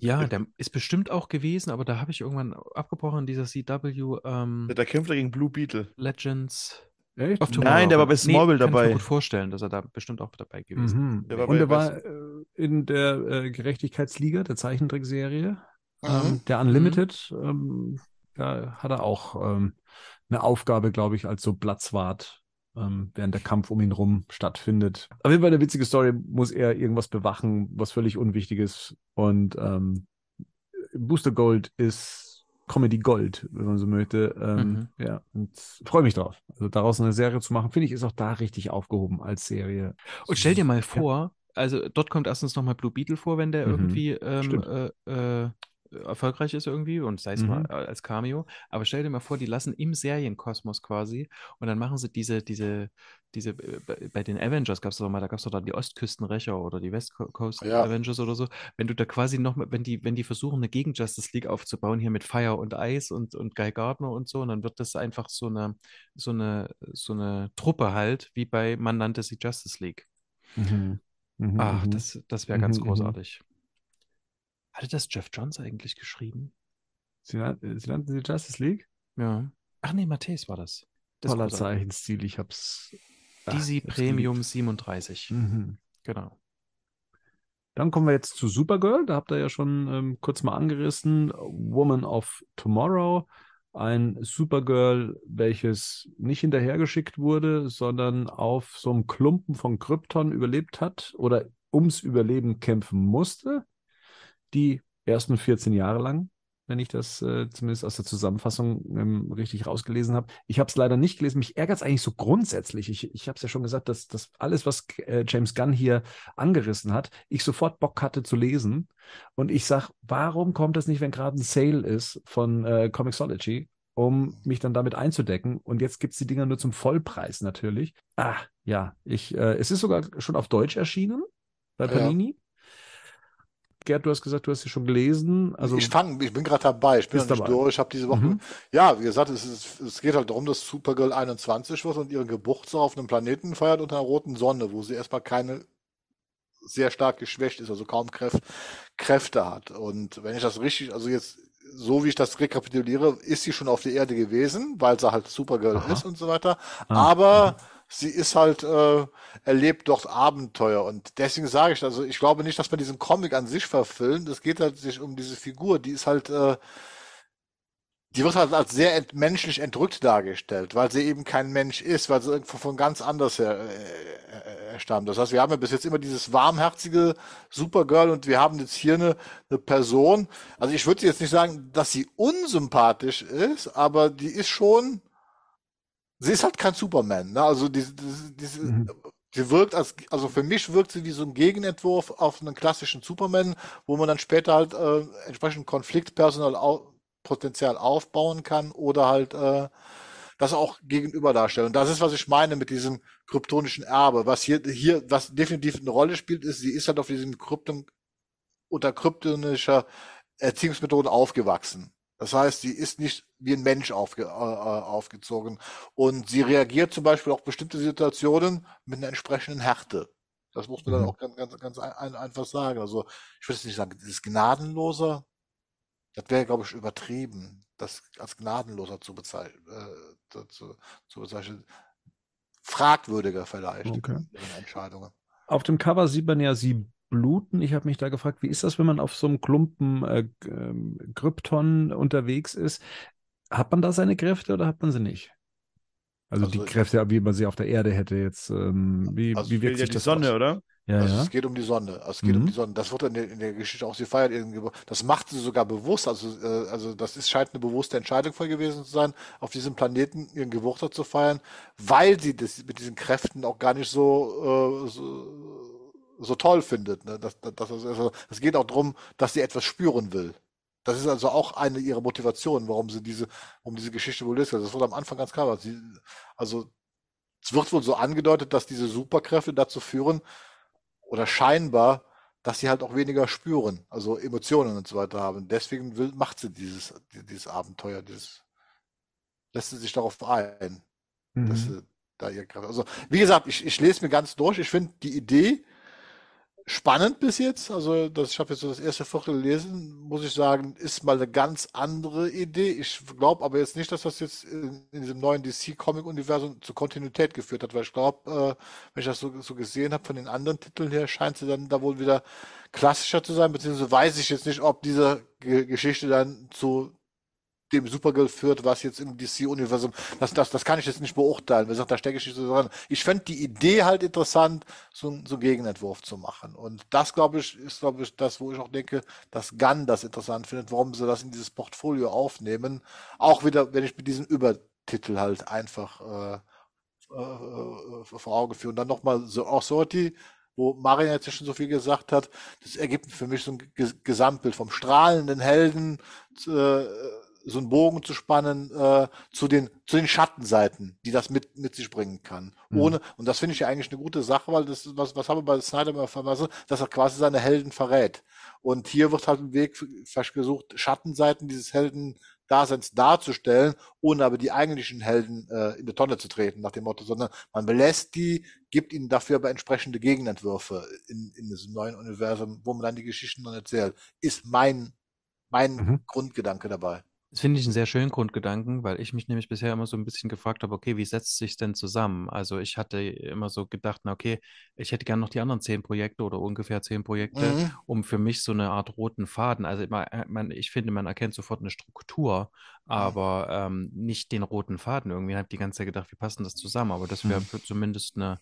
Ja, der [laughs] ist bestimmt auch gewesen, aber da habe ich irgendwann abgebrochen, dieser CW ähm, Der kämpft gegen Blue Beetle. Legends Echt? Nein, der war bei Smallville kann Ich dabei. mir gut vorstellen, dass er da bestimmt auch dabei gewesen Mhm. Der war Und bei- er war äh, in der äh, Gerechtigkeitsliga, der Zeichentrickserie, ähm, Mhm. der Unlimited. Ähm, da hat er auch ähm, eine Aufgabe, glaube ich, als so Platzwart, ähm, während der Kampf um ihn rum stattfindet. Auf jeden Fall eine witzige Story, muss er irgendwas bewachen, was völlig Unwichtiges. Und ähm, Booster Gold ist Comedy Gold, wenn man so möchte. Ähm, Ja, und freue mich drauf. Also daraus eine Serie zu machen, finde ich, ist auch da richtig aufgehoben als Serie. Und stell dir mal vor, also dort kommt erstens nochmal Blue Beetle vor, wenn der Mhm. irgendwie ähm, äh, äh, erfolgreich ist irgendwie und sei es Mhm. mal als Cameo. Aber stell dir mal vor, die lassen im Serienkosmos quasi und dann machen sie diese, diese, diese, äh, bei- den Avengers gab es doch mal, da gab es doch dann die Ostküstenrächer oder die West Co- Coast Ja. Avengers oder so. Wenn du da quasi noch, mal- wenn die, wenn die versuchen, eine Gegen-Justice League aufzubauen, hier mit Fire und Ice und, und Guy Gardner und so, und dann wird das einfach so eine, so eine, so eine Truppe halt, wie bei, man nannte sie Justice League. Mhm. Mhm, Ach, mhm. das, das wäre ganz Mhm, mhm. großartig. Hatte das Jeff Johns eigentlich geschrieben? Sie, nan- Sie nannten sie Justice League? Ja. Ach nee, Matthäus war das. Das Toller. Zeichenstil, ich hab's. ach, DC Premium 37. geliebt. Mhm. Genau. Dann kommen wir jetzt zu Supergirl. Da habt ihr ja schon ähm, kurz mal angerissen. Woman of Tomorrow. Ein Supergirl, welches nicht hinterhergeschickt wurde, sondern auf so einem Klumpen von Krypton überlebt hat oder ums Überleben kämpfen musste. Die ersten 14 Jahre lang, wenn ich das äh, zumindest aus der Zusammenfassung ähm, richtig rausgelesen habe. Ich habe es leider nicht gelesen. Mich ärgert es eigentlich so grundsätzlich. Ich, ich habe es ja schon gesagt, dass, dass alles, was äh, James Gunn hier angerissen hat, ich sofort Bock hatte zu lesen. Und ich sag, warum kommt das nicht, wenn gerade ein Sale ist von äh, Comixology? um mich dann damit einzudecken. Und jetzt gibt es die Dinger nur zum Vollpreis natürlich. Ah, ja, ich, äh, es ist sogar schon auf Deutsch erschienen bei Panini. Ja. Gerd, du hast gesagt, du hast sie schon gelesen. Also ich fange, ich bin gerade dabei. Ich bin noch nicht dabei. durch. Ich habe diese Woche. Mhm. Ja, wie gesagt, es, ist, es geht halt darum, dass Supergirl 21 wird und ihre Geburtstag auf einem Planeten feiert unter einer roten Sonne, wo sie erstmal keine sehr stark geschwächt ist, also kaum Kräfte, Kräfte hat. Und wenn ich das richtig, also jetzt so wie ich das rekapituliere, ist sie schon auf der Erde gewesen, weil sie halt Supergirl Aha. ist und so weiter. Ah. Aber sie ist halt, äh, erlebt dort Abenteuer. Und deswegen sage ich, also ich glaube nicht, dass man diesen Comic an sich verfilmt. Es geht halt sich um diese Figur, die ist halt, äh, die wird halt als sehr ent menschlich entrückt dargestellt, weil sie eben kein Mensch ist, weil sie irgendwo von ganz anders her äh, äh, stammt. Das heißt, wir haben ja bis jetzt immer dieses warmherzige Supergirl und wir haben jetzt hier eine, eine Person. Also ich würde jetzt nicht sagen, dass sie unsympathisch ist, aber die ist schon, sie ist halt kein Superman. Ne? Also die, die, diese, mhm. sie wirkt als, also für mich wirkt sie wie so ein Gegenentwurf auf einen klassischen Superman, wo man dann später halt äh, entsprechend Konfliktpersonal Potenzial aufbauen kann oder halt äh, das auch gegenüber darstellen. Und das ist, was ich meine mit diesem kryptonischen Erbe. Was hier, hier, was definitiv eine Rolle spielt, ist, sie ist halt auf diesem Krypton, unter kryptonischer Erziehungsmethode aufgewachsen. Das heißt, sie ist nicht wie ein Mensch aufge, äh, äh, aufgezogen. Und sie reagiert zum Beispiel auch bestimmte Situationen mit einer entsprechenden Härte. Das muss man mhm. dann auch ganz, ganz, ganz ein, einfach sagen. Also, ich würde jetzt nicht sagen, das ist gnadenloser, das wäre, glaube ich, übertrieben, das als gnadenloser zu, bezeichnen. Äh, zu, zu bezeichnen. Fragwürdiger vielleicht, okay. Entscheidungen. Auf dem Cover sieht man ja sie bluten. Ich habe mich da gefragt, wie ist das, wenn man auf so einem Klumpen äh, äh, Krypton unterwegs ist? Hat man da seine Kräfte oder hat man sie nicht? Also, also die Kräfte, wie man sie auf der Erde hätte jetzt. Ähm, wie, also wie wirkt sich ja die das Sonne, aus? oder? Ja, also ja. es geht um die Sonne. Also es geht mhm. um die Sonne. Das wird in der, in der Geschichte auch sie feiert irgendwie. Das macht sie sogar bewusst. Also, äh, also das ist, scheint eine bewusste Entscheidung von gewesen zu sein, auf diesem Planeten ihren Geburtstag zu feiern, weil sie das mit diesen Kräften auch gar nicht so, äh, so, so toll findet. Ne? Das, das, das, also, es geht auch darum, dass sie etwas spüren will. Das ist also auch eine ihrer Motivationen, warum sie diese, um diese Geschichte wohl ist. Das wurde am Anfang ganz klar. Sie, also es wird wohl so angedeutet, dass diese Superkräfte dazu führen, oder scheinbar, dass sie halt auch weniger spüren, also Emotionen und so weiter haben. Deswegen will, macht sie dieses, dieses Abenteuer, dieses, lässt sie sich darauf ein, mhm. dass sie da ihr Kraft. Also, wie gesagt, ich, ich lese mir ganz durch. Ich finde die Idee spannend bis jetzt. Also, das, ich habe jetzt so das erste Viertel gelesen, muss ich sagen, ist mal eine ganz andere Idee. Ich glaube aber jetzt nicht, dass das jetzt in, in diesem neuen DC-Comic-Universum zur Kontinuität geführt hat, weil ich glaube, äh, wenn ich das so, so gesehen habe von den anderen Titeln her, scheint sie dann da wohl wieder klassischer zu sein, beziehungsweise weiß ich jetzt nicht, ob diese Geschichte dann zu dem Supergirl führt, was jetzt im DC-Universum, das, das, das kann ich jetzt nicht beurteilen. Wie gesagt, da stecke ich nicht so dran. Ich fände die Idee halt interessant, so, so einen Gegenentwurf zu machen. Und das, glaube ich, ist, glaube ich, das, wo ich auch denke, dass Gunn das interessant findet, warum sie das in dieses Portfolio aufnehmen. Auch wieder, wenn ich mit diesem Übertitel halt einfach äh, äh, vor Augen führe. Und dann nochmal auch Sorti, wo Marian jetzt schon so viel gesagt hat, das ergibt für mich so ein Gesamtbild vom strahlenden Helden, äh, so einen Bogen zu spannen äh, zu den zu den Schattenseiten, die das mit mit sich bringen kann. Mhm. Ohne und das finde ich ja eigentlich eine gute Sache, weil das was was haben wir bei Snyder immer verlassen, dass er quasi seine Helden verrät. Und hier wird halt ein Weg gesucht, Schattenseiten dieses Helden Daseins darzustellen, ohne aber die eigentlichen Helden äh, in die Tonne zu treten, nach dem Motto, sondern man belässt die, gibt ihnen dafür aber entsprechende Gegenentwürfe in, in diesem neuen Universum, wo man dann die Geschichten dann erzählt. Ist mein, mein mhm. Grundgedanke dabei. Das finde ich einen sehr schönen Grundgedanken, weil ich mich nämlich bisher immer so ein bisschen gefragt habe, okay, wie setzt sich denn zusammen? Also ich hatte immer so gedacht, na okay, ich hätte gerne noch die anderen zehn Projekte oder ungefähr zehn Projekte, mhm. um für mich so eine Art roten Faden. Also äh, man, ich finde, man erkennt sofort eine Struktur, aber ähm, nicht den roten Faden. Irgendwie habe ich die ganze Zeit gedacht, wie passt das zusammen? Aber das wäre mhm. zumindest eine,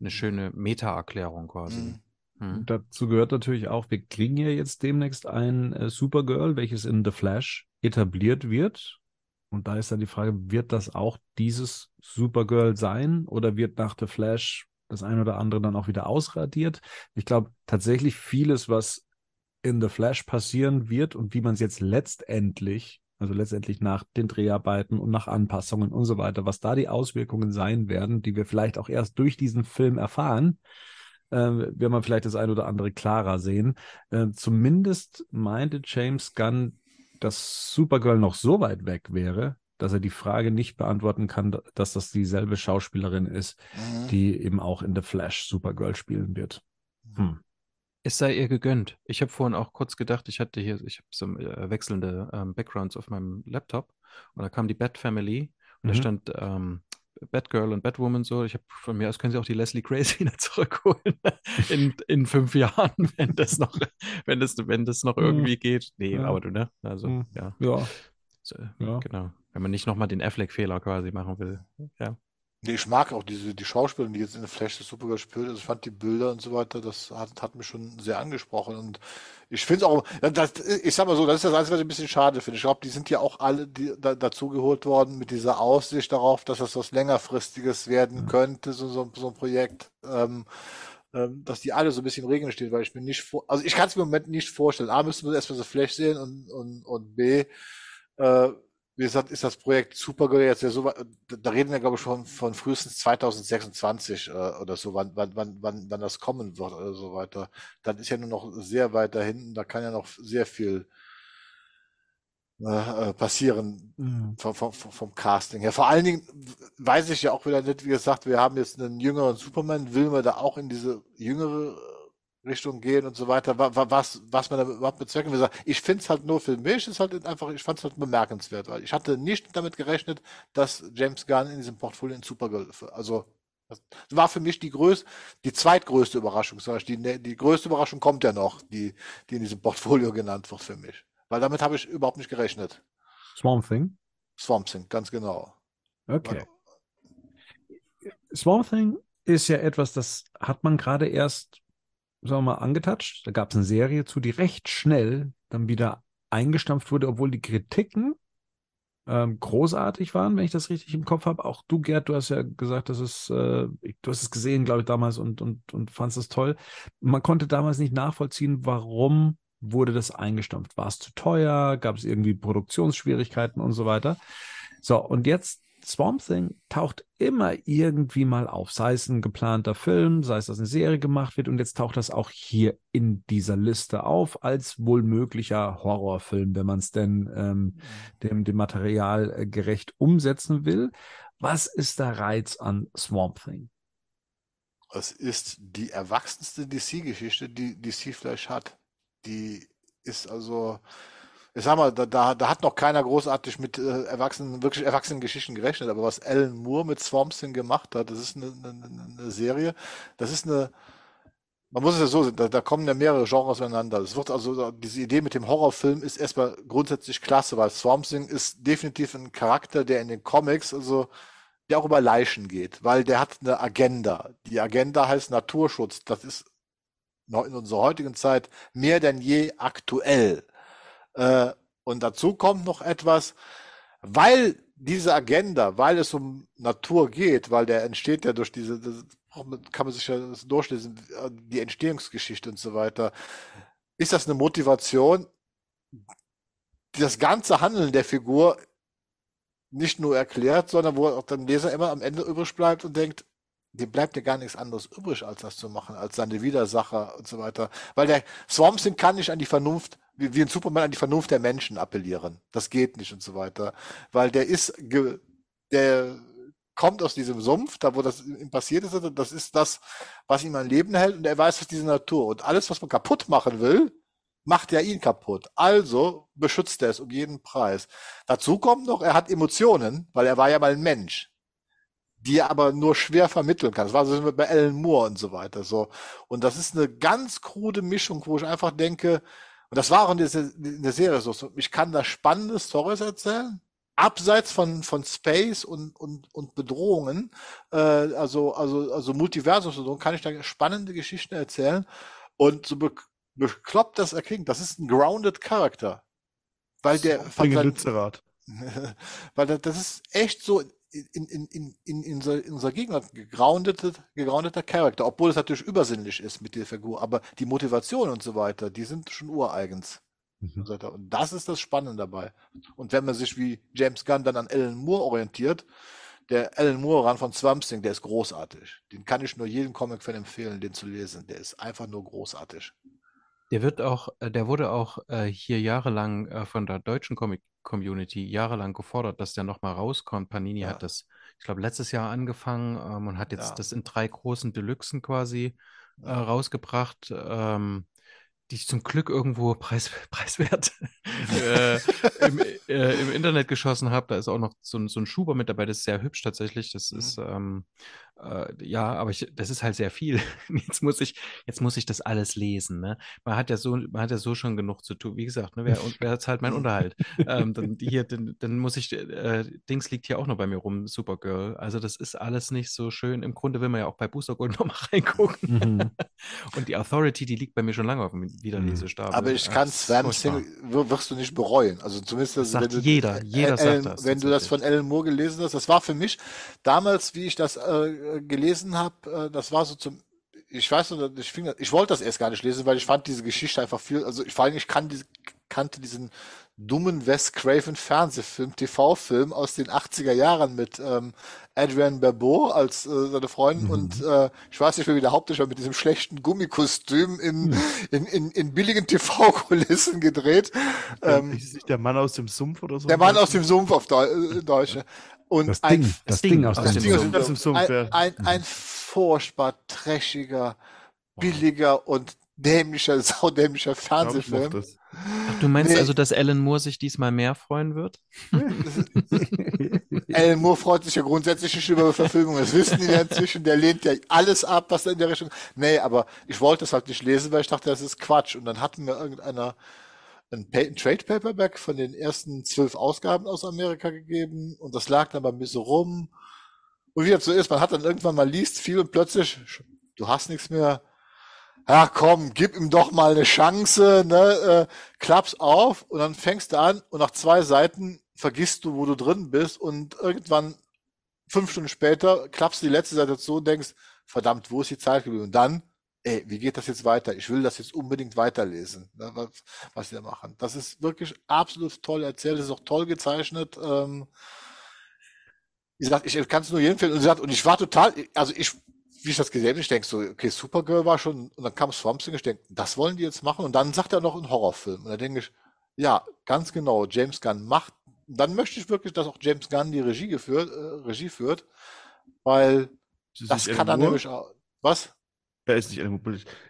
eine schöne Meta-Erklärung quasi. Mhm. Mhm. Dazu gehört natürlich auch, wir kriegen ja jetzt demnächst ein äh, Supergirl, welches in The Flash etabliert wird. Und da ist dann die Frage, wird das auch dieses Supergirl sein oder wird nach The Flash das ein oder andere dann auch wieder ausradiert? Ich glaube tatsächlich vieles, was in The Flash passieren wird und wie man es jetzt letztendlich also letztendlich nach den Dreharbeiten und nach Anpassungen und so weiter, was da die Auswirkungen sein werden, die wir vielleicht auch erst durch diesen Film erfahren, äh, wird man vielleicht das ein oder andere klarer sehen. Äh, zumindest meinte James Gunn, dass Supergirl noch so weit weg wäre, dass er die Frage nicht beantworten kann, dass das dieselbe Schauspielerin ist, mhm. die eben auch in The Flash Supergirl spielen wird. Hm. Es sei ihr gegönnt. Ich habe vorhin auch kurz gedacht, ich hatte hier, ich habe so äh, wechselnde ähm, Backgrounds auf meinem Laptop und da kam die Bat Family und mhm. da stand ähm, Batgirl und Batwoman so. Ich habe von mir aus können sie auch die Leslie [laughs] wieder zurückholen in, in fünf Jahren, [laughs] wenn das noch, wenn das, wenn das noch mhm. irgendwie geht. Nee, ja. aber du, ne? Also, mhm. ja. Ja. So, ja. Genau. Wenn man nicht nochmal den Affleck-Fehler quasi machen will. Ja. Nee, ich mag auch diese, die Schauspieler, die jetzt in der Flash das super gespielt Also ich fand die Bilder und so weiter, das hat, hat mich schon sehr angesprochen. Und ich finde es auch, das, ich sag mal so, das ist das Einzige, was ich ein bisschen schade finde. Ich glaube, die sind ja auch alle die, da, dazu geholt worden mit dieser Aussicht darauf, dass das was längerfristiges werden könnte, so, so, so ein Projekt. Ähm, ähm, dass die alle so ein bisschen im Regen stehen, weil ich mir nicht vor, also ich kann es mir im Moment nicht vorstellen. A, müssen wir erstmal so Flash sehen und, und, und B, äh, wie gesagt, ist das Projekt Supergirl jetzt ja so, da reden wir, glaube ich, von, von frühestens 2026 äh, oder so, wann, wann, wann, wann, wann das kommen wird oder so weiter. Dann ist ja nur noch sehr weit da hinten, da kann ja noch sehr viel äh, äh passieren mhm. vom, vom, vom Casting her. Vor allen Dingen weiß ich ja auch wieder nicht, wie gesagt, wir haben jetzt einen jüngeren Superman, will man da auch in diese jüngere Richtung gehen und so weiter, was, was man damit überhaupt bezwecken will. Ich finde es halt nur für mich, ist halt einfach, ich fand es halt bemerkenswert, weil ich hatte nicht damit gerechnet, dass James Gunn in diesem Portfolio in Supergirl, also das war für mich die größte, die zweitgrößte Überraschung. Die, ne, die größte Überraschung kommt ja noch, die, die in diesem Portfolio genannt wird für mich. Weil damit habe ich überhaupt nicht gerechnet. Swamp Thing? Swamp Thing, ganz genau. Okay. Weil, Swamp Thing ist ja etwas, das hat man gerade erst sagen wir mal, angetatscht. Da gab es eine Serie zu, die recht schnell dann wieder eingestampft wurde, obwohl die Kritiken ähm, großartig waren, wenn ich das richtig im Kopf habe. Auch du, Gerd, du hast ja gesagt, dass es, äh, du hast es gesehen, glaube ich, damals und, und, und fandest es toll. Man konnte damals nicht nachvollziehen, warum wurde das eingestampft. War es zu teuer? Gab es irgendwie Produktionsschwierigkeiten und so weiter? So, und jetzt Swamp Thing taucht immer irgendwie mal auf, sei es ein geplanter Film, sei es, dass eine Serie gemacht wird und jetzt taucht das auch hier in dieser Liste auf als wohl möglicher Horrorfilm, wenn man es denn ähm, mhm. dem, dem Material äh, gerecht umsetzen will. Was ist der Reiz an Swamp Thing? Es ist die erwachsenste DC-Geschichte, die DC vielleicht hat. Die ist also ich sag mal, da, da, da hat noch keiner großartig mit äh, erwachsenen, wirklich erwachsenen Geschichten gerechnet, aber was Alan Moore mit Swamp Thing gemacht hat, das ist eine, eine, eine Serie, das ist eine, man muss es ja so sehen, da, da kommen ja mehrere Genres aneinander. Es wird also, diese Idee mit dem Horrorfilm ist erstmal grundsätzlich klasse, weil Swamp ist definitiv ein Charakter, der in den Comics, also, der auch über Leichen geht, weil der hat eine Agenda. Die Agenda heißt Naturschutz. Das ist in unserer heutigen Zeit mehr denn je aktuell. Äh, und dazu kommt noch etwas, weil diese Agenda, weil es um Natur geht, weil der entsteht ja durch diese, das kann man sich ja durchlesen, die Entstehungsgeschichte und so weiter, ist das eine Motivation, das ganze Handeln der Figur nicht nur erklärt, sondern wo auch der Leser immer am Ende übrig bleibt und denkt, dem bleibt ja gar nichts anderes übrig, als das zu machen, als seine Widersacher und so weiter. Weil der Swamp Thing kann nicht an die Vernunft wie, wie ein Superman an die Vernunft der Menschen appellieren. Das geht nicht und so weiter. Weil der ist, der kommt aus diesem Sumpf, da wo das ihm passiert ist, das ist das, was ihm am Leben hält und er weiß, was diese Natur. Und alles, was man kaputt machen will, macht ja ihn kaputt. Also beschützt er es um jeden Preis. Dazu kommt noch, er hat Emotionen, weil er war ja mal ein Mensch, die er aber nur schwer vermitteln kann. Das war so bei Alan Moore und so weiter. So. Und das ist eine ganz krude Mischung, wo ich einfach denke, und das war auch in der, in der Serie so. Ich kann da spannende Stories erzählen, abseits von, von Space und, und, und Bedrohungen, äh, also, also, also Multiversum und so, kann ich da spannende Geschichten erzählen. Und so be bekloppt das erklingt, das ist ein grounded Charakter. Weil der so, von sein, [laughs] weil das ist echt so in, in, in, in, in, unserer, in unserer Gegenwart gegroundeter, gegroundeter Charakter, obwohl es natürlich übersinnlich ist mit der Figur, aber die Motivation und so weiter, die sind schon ureigens. Mhm. Und das ist das Spannende dabei. Und wenn man sich wie James Gunn dann an Alan Moore orientiert, der Alan Moore ran von Swamp Thing, der ist großartig. Den kann ich nur jedem Comic-Fan empfehlen, den zu lesen. Der ist einfach nur großartig. Der wird auch, äh, der wurde auch äh, hier jahrelang äh, von der deutschen Comic-Community jahrelang gefordert, dass der nochmal rauskommt. Panini ja. hat das, ich glaube, letztes Jahr angefangen ähm, und hat jetzt ja. das in drei großen Deluxen quasi äh, rausgebracht. Ähm, die ich zum Glück irgendwo [laughs] preis, preiswert [laughs] äh, im, äh, im, Internet geschossen habe. Da ist auch noch so ein, so ein Schuber mit dabei, das ist sehr hübsch tatsächlich. Das mhm. ist, ähm, äh, ja, aber ich, das ist halt sehr viel. [laughs] Jetzt muss ich, jetzt muss ich das alles lesen. Ne? Man hat ja so, man hat ja so schon genug zu tun. Wie gesagt, ne, wer, wer zahlt meinen Unterhalt? ähm, dann, hier, dann, dann muss ich, äh, Dings liegt hier auch noch bei mir rum, Supergirl. Also das ist alles nicht so schön. Im Grunde will man ja auch bei Booster Gold [laughs] nochmal reingucken. Mhm. [laughs] Und die Authority, die liegt bei mir schon lange auf dem Wiederlesestapel. Aber ich kann Thing, wirst du nicht bereuen. Also zumindest, das sagt du, jeder, jeder Alan, sagt das. Wenn du das von Alan Moore gelesen hast, das war für mich damals, wie ich das äh, gelesen habe, äh, das war so zum ich weiß nicht, ich, fing, ich wollte das erst gar nicht lesen, weil ich fand diese Geschichte einfach viel, also ich, vor allem ich kann diese, kannte diesen dummen Wes Craven Fernsehfilm, TV-Film aus den 80er Jahren mit ähm, Adrian Barbeau als äh, seine Freundin mhm. und äh, ich weiß nicht mehr, wie der Hauptdarsteller mit diesem schlechten Gummikostüm in, mhm. in, in, in billigen TV-Kulissen gedreht. Ähm, ist nicht der Mann aus dem Sumpf oder so? Der Mann aus dem Sumpf auf Deu äh, Deutsche. Und das Ding, ein, das Ding, aus, aus, dem, Sumpf. Aus dem Sumpf. Ein, ein, ein furchtbar trashiger, billiger und dämlicher, [laughs] saudämlicher Fernsehfilm. Ach, du meinst nee. also, dass Alan Moore sich diesmal mehr freuen wird? [laughs] Alan Moore freut sich ja grundsätzlich nicht über Verfilmung. Das wissen die ja inzwischen. Der lehnt ja alles ab, was da in der Richtung. Nee, aber ich wollte es halt nicht lesen, weil ich dachte, das ist Quatsch. Und dann hatten mir irgendeiner ein, ein Trade Paperback von den ersten zwölf Ausgaben aus Amerika gegeben und das lag dann bei mir so rum. Und wie das so ist, man hat dann irgendwann mal liest viel und plötzlich, du hast nichts mehr, ja komm, gib ihm doch mal eine Chance, ne, äh, klapp's auf und dann fängst du an und nach zwei Seiten vergisst du, wo du drin bist und irgendwann fünf Stunden später klappst du die letzte Seite zu und denkst, verdammt, wo ist die Zeit geblieben? Und dann, ey, wie geht das jetzt weiter? Ich will das jetzt unbedingt weiterlesen, ne, was, was sie da machen. Das ist wirklich absolut toll erzählt, es ist auch toll gezeichnet. Ähm, wie gesagt, ich kann es nur jedem empfehlen. Und, gesagt, und ich war total, also ich wie ich das gesehen habe, ich denke so, okay, Supergirl war schon, und dann kam Swamp Thing, ich denke, das wollen die jetzt machen, und dann sagt er noch einen Horrorfilm. Und da denke ich, ja, ganz genau, James Gunn macht, dann möchte ich wirklich, dass auch James Gunn die Regie geführt, äh, Regie führt, weil das, das kann er nämlich auch, was? Er ist nicht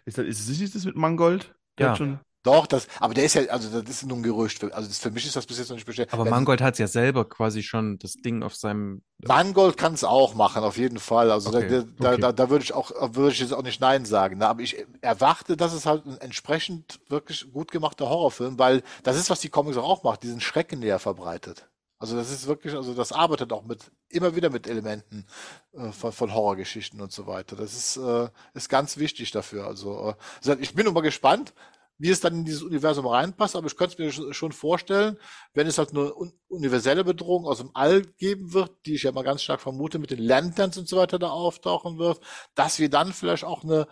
ist das, ist nicht das mit Mangold? ja. Schon... Doch, das, aber der ist ja, also das ist nur ein Gerücht. Also das, für mich ist das bis jetzt noch nicht bestätigt. Aber Mangold hat es ja selber quasi schon das Ding auf seinem. Mangold kann es auch machen, auf jeden Fall. Also okay, da, da, okay. da, da würde ich auch, würde ich jetzt auch nicht Nein sagen. Ne? Aber ich erwarte, dass es halt ein entsprechend wirklich gut gemachter Horrorfilm, weil das ist, was die Comics auch macht, diesen Schrecken näher verbreitet. Also das ist wirklich, also das arbeitet auch mit, immer wieder mit Elementen äh, von, von Horrorgeschichten und so weiter. Das ist, äh, ist ganz wichtig dafür. Also äh, ich bin immer gespannt, wie es dann in dieses Universum reinpasst, aber ich könnte es mir schon vorstellen, wenn es halt eine universelle Bedrohung aus dem All geben wird, die ich ja mal ganz stark vermute, mit den Lanterns und so weiter da auftauchen wird, dass wir dann vielleicht auch eine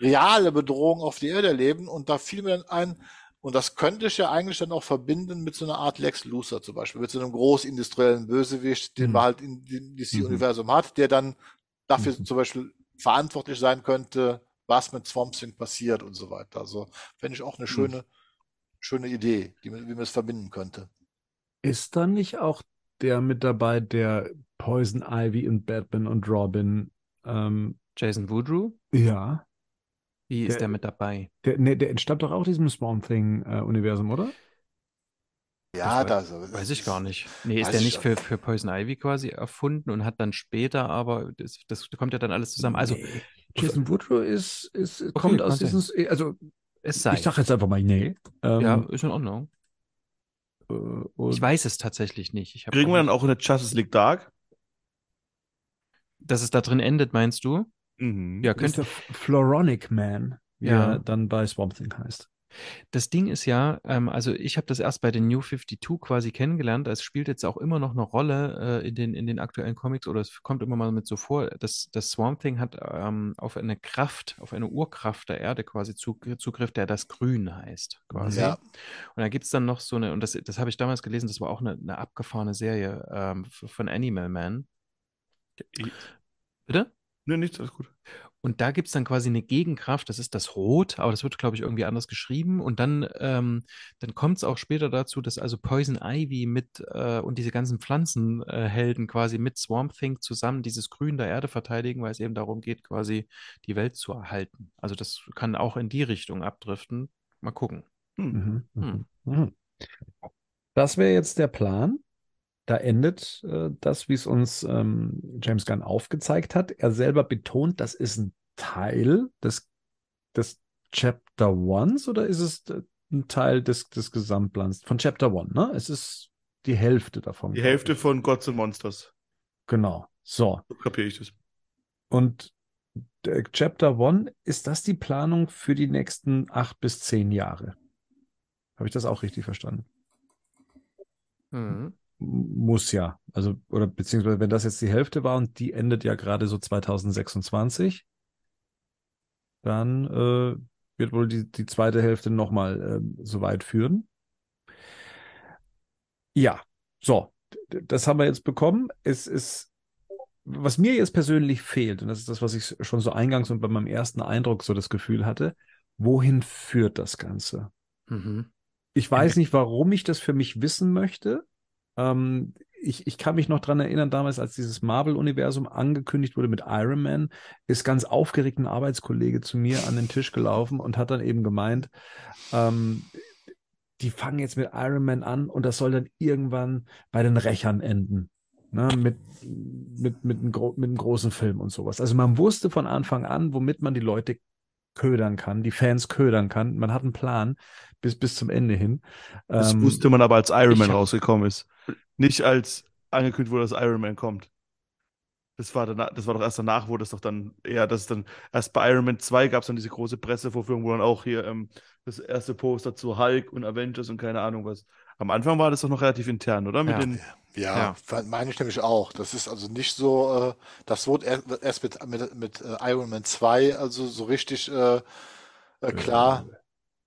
reale Bedrohung auf die Erde erleben und da fiel mir dann ein, und das könnte ich ja eigentlich dann auch verbinden mit so einer Art Lex Luthor zum Beispiel, mit so einem großindustriellen Bösewicht, den mhm. man halt in, diesem mhm. Universum hat, der dann dafür mhm. zum Beispiel verantwortlich sein könnte, was mit Swamp Thing passiert und so weiter. Also fände ich auch eine hm. schöne, mhm. schöne Idee, die, wie man es verbinden könnte. Ist da nicht auch der mit dabei, der Poison Ivy und Batman und Robin ähm, Jason Woodrow? Ja. Wie ist der, der mit dabei? Der, ne, der entstammt doch auch diesem Swamp Thing-Universum, äh, oder? Ja, das, das weiß ich gar nicht. Nee, ist der nicht für, für Poison Ivy quasi erfunden und hat dann später, aber das, das kommt ja dann alles zusammen. Also nee. Jason Woodrow ist, ist okay, kommt aus diesem, also es sei. ich sag jetzt einfach mal nee. Ähm, ja, ist in Ordnung. Äh, ich weiß es tatsächlich nicht. Ich Kriegen wir dann auch in der Justice League Dark? Dass es da drin endet, meinst du? Mhm. Ja, könnte. Floronic Man, wie ja. er dann bei Swamp Thing heißt. Das Ding ist ja, ähm, also ich habe das erst bei den New 52 quasi kennengelernt. Es spielt jetzt auch immer noch eine Rolle äh, in den, in den aktuellen Comics oder es kommt immer mal mit so vor. Das, das Swamp Thing hat ähm, auf eine Kraft, auf eine Urkraft der Erde quasi Zugriff, der das Grün heißt, quasi. Ja. Und da gibt es dann noch so eine, und das, das habe ich damals gelesen, das war auch eine, eine abgefahrene Serie ähm, von Animal Man. Bitte? Nee, nichts, alles gut. Und da gibt es dann quasi eine Gegenkraft, das ist das Rot, aber das wird, glaube ich, irgendwie anders geschrieben. Und dann, ähm, dann kommt es auch später dazu, dass also Poison Ivy mit äh, und diese ganzen Pflanzenhelden äh, quasi mit Swamp Thing zusammen dieses Grün der Erde verteidigen, weil es eben darum geht, quasi die Welt zu erhalten. Also das kann auch in die Richtung abdriften. Mal gucken. Hm. Mhm, hm. Mhm. Das wäre jetzt der Plan. Da endet äh, das, wie es uns ähm, James Gunn aufgezeigt hat. Er selber betont, das ist ein Teil des, des Chapter Ones oder ist es äh, ein Teil des, des Gesamtplans von Chapter One? Ne? Es ist die Hälfte davon. Die Hälfte von Gods and Monsters. Genau. So. So kapiere ich das. Und Chapter One, ist das die Planung für die nächsten acht bis zehn Jahre? Habe ich das auch richtig verstanden? Mhm muss ja. Also, oder beziehungsweise, wenn das jetzt die Hälfte war und die endet ja gerade so 2026, dann äh, wird wohl die, die zweite Hälfte nochmal äh, so weit führen. Ja, so, das haben wir jetzt bekommen. Es ist, was mir jetzt persönlich fehlt, und das ist das, was ich schon so eingangs und bei meinem ersten Eindruck so das Gefühl hatte, wohin führt das Ganze? Mhm. Ich weiß nicht, warum ich das für mich wissen möchte. Ähm, ich, ich kann mich noch daran erinnern, damals, als dieses Marvel-Universum angekündigt wurde mit Iron Man, ist ganz aufgeregt ein Arbeitskollege zu mir an den Tisch gelaufen und hat dann eben gemeint, ähm, die fangen jetzt mit Iron Man an und das soll dann irgendwann bei den Rächern enden. Ne, mit, mit, mit, einem, mit einem großen Film und sowas. Also man wusste von Anfang an, womit man die Leute ködern kann, die Fans ködern kann. Man hat einen Plan bis, bis zum Ende hin. Das ähm, wusste man aber, als Iron Man rausgekommen ist. Nicht als angekündigt wurde, dass Iron Man kommt. Das war, danach, das war doch erst danach, wo das doch dann eher, das ist dann, erst bei Iron Man 2 gab es dann diese große Pressevorführung, wo dann auch hier ähm, das erste Poster zu Hulk und Avengers und keine Ahnung was. Am Anfang war das doch noch relativ intern, oder? Mit ja. Den, ja, ja, meine ich nämlich auch. Das ist also nicht so, äh, das wurde erst, mit, mit, mit äh, Iron Man 2 also so richtig äh, äh, klar,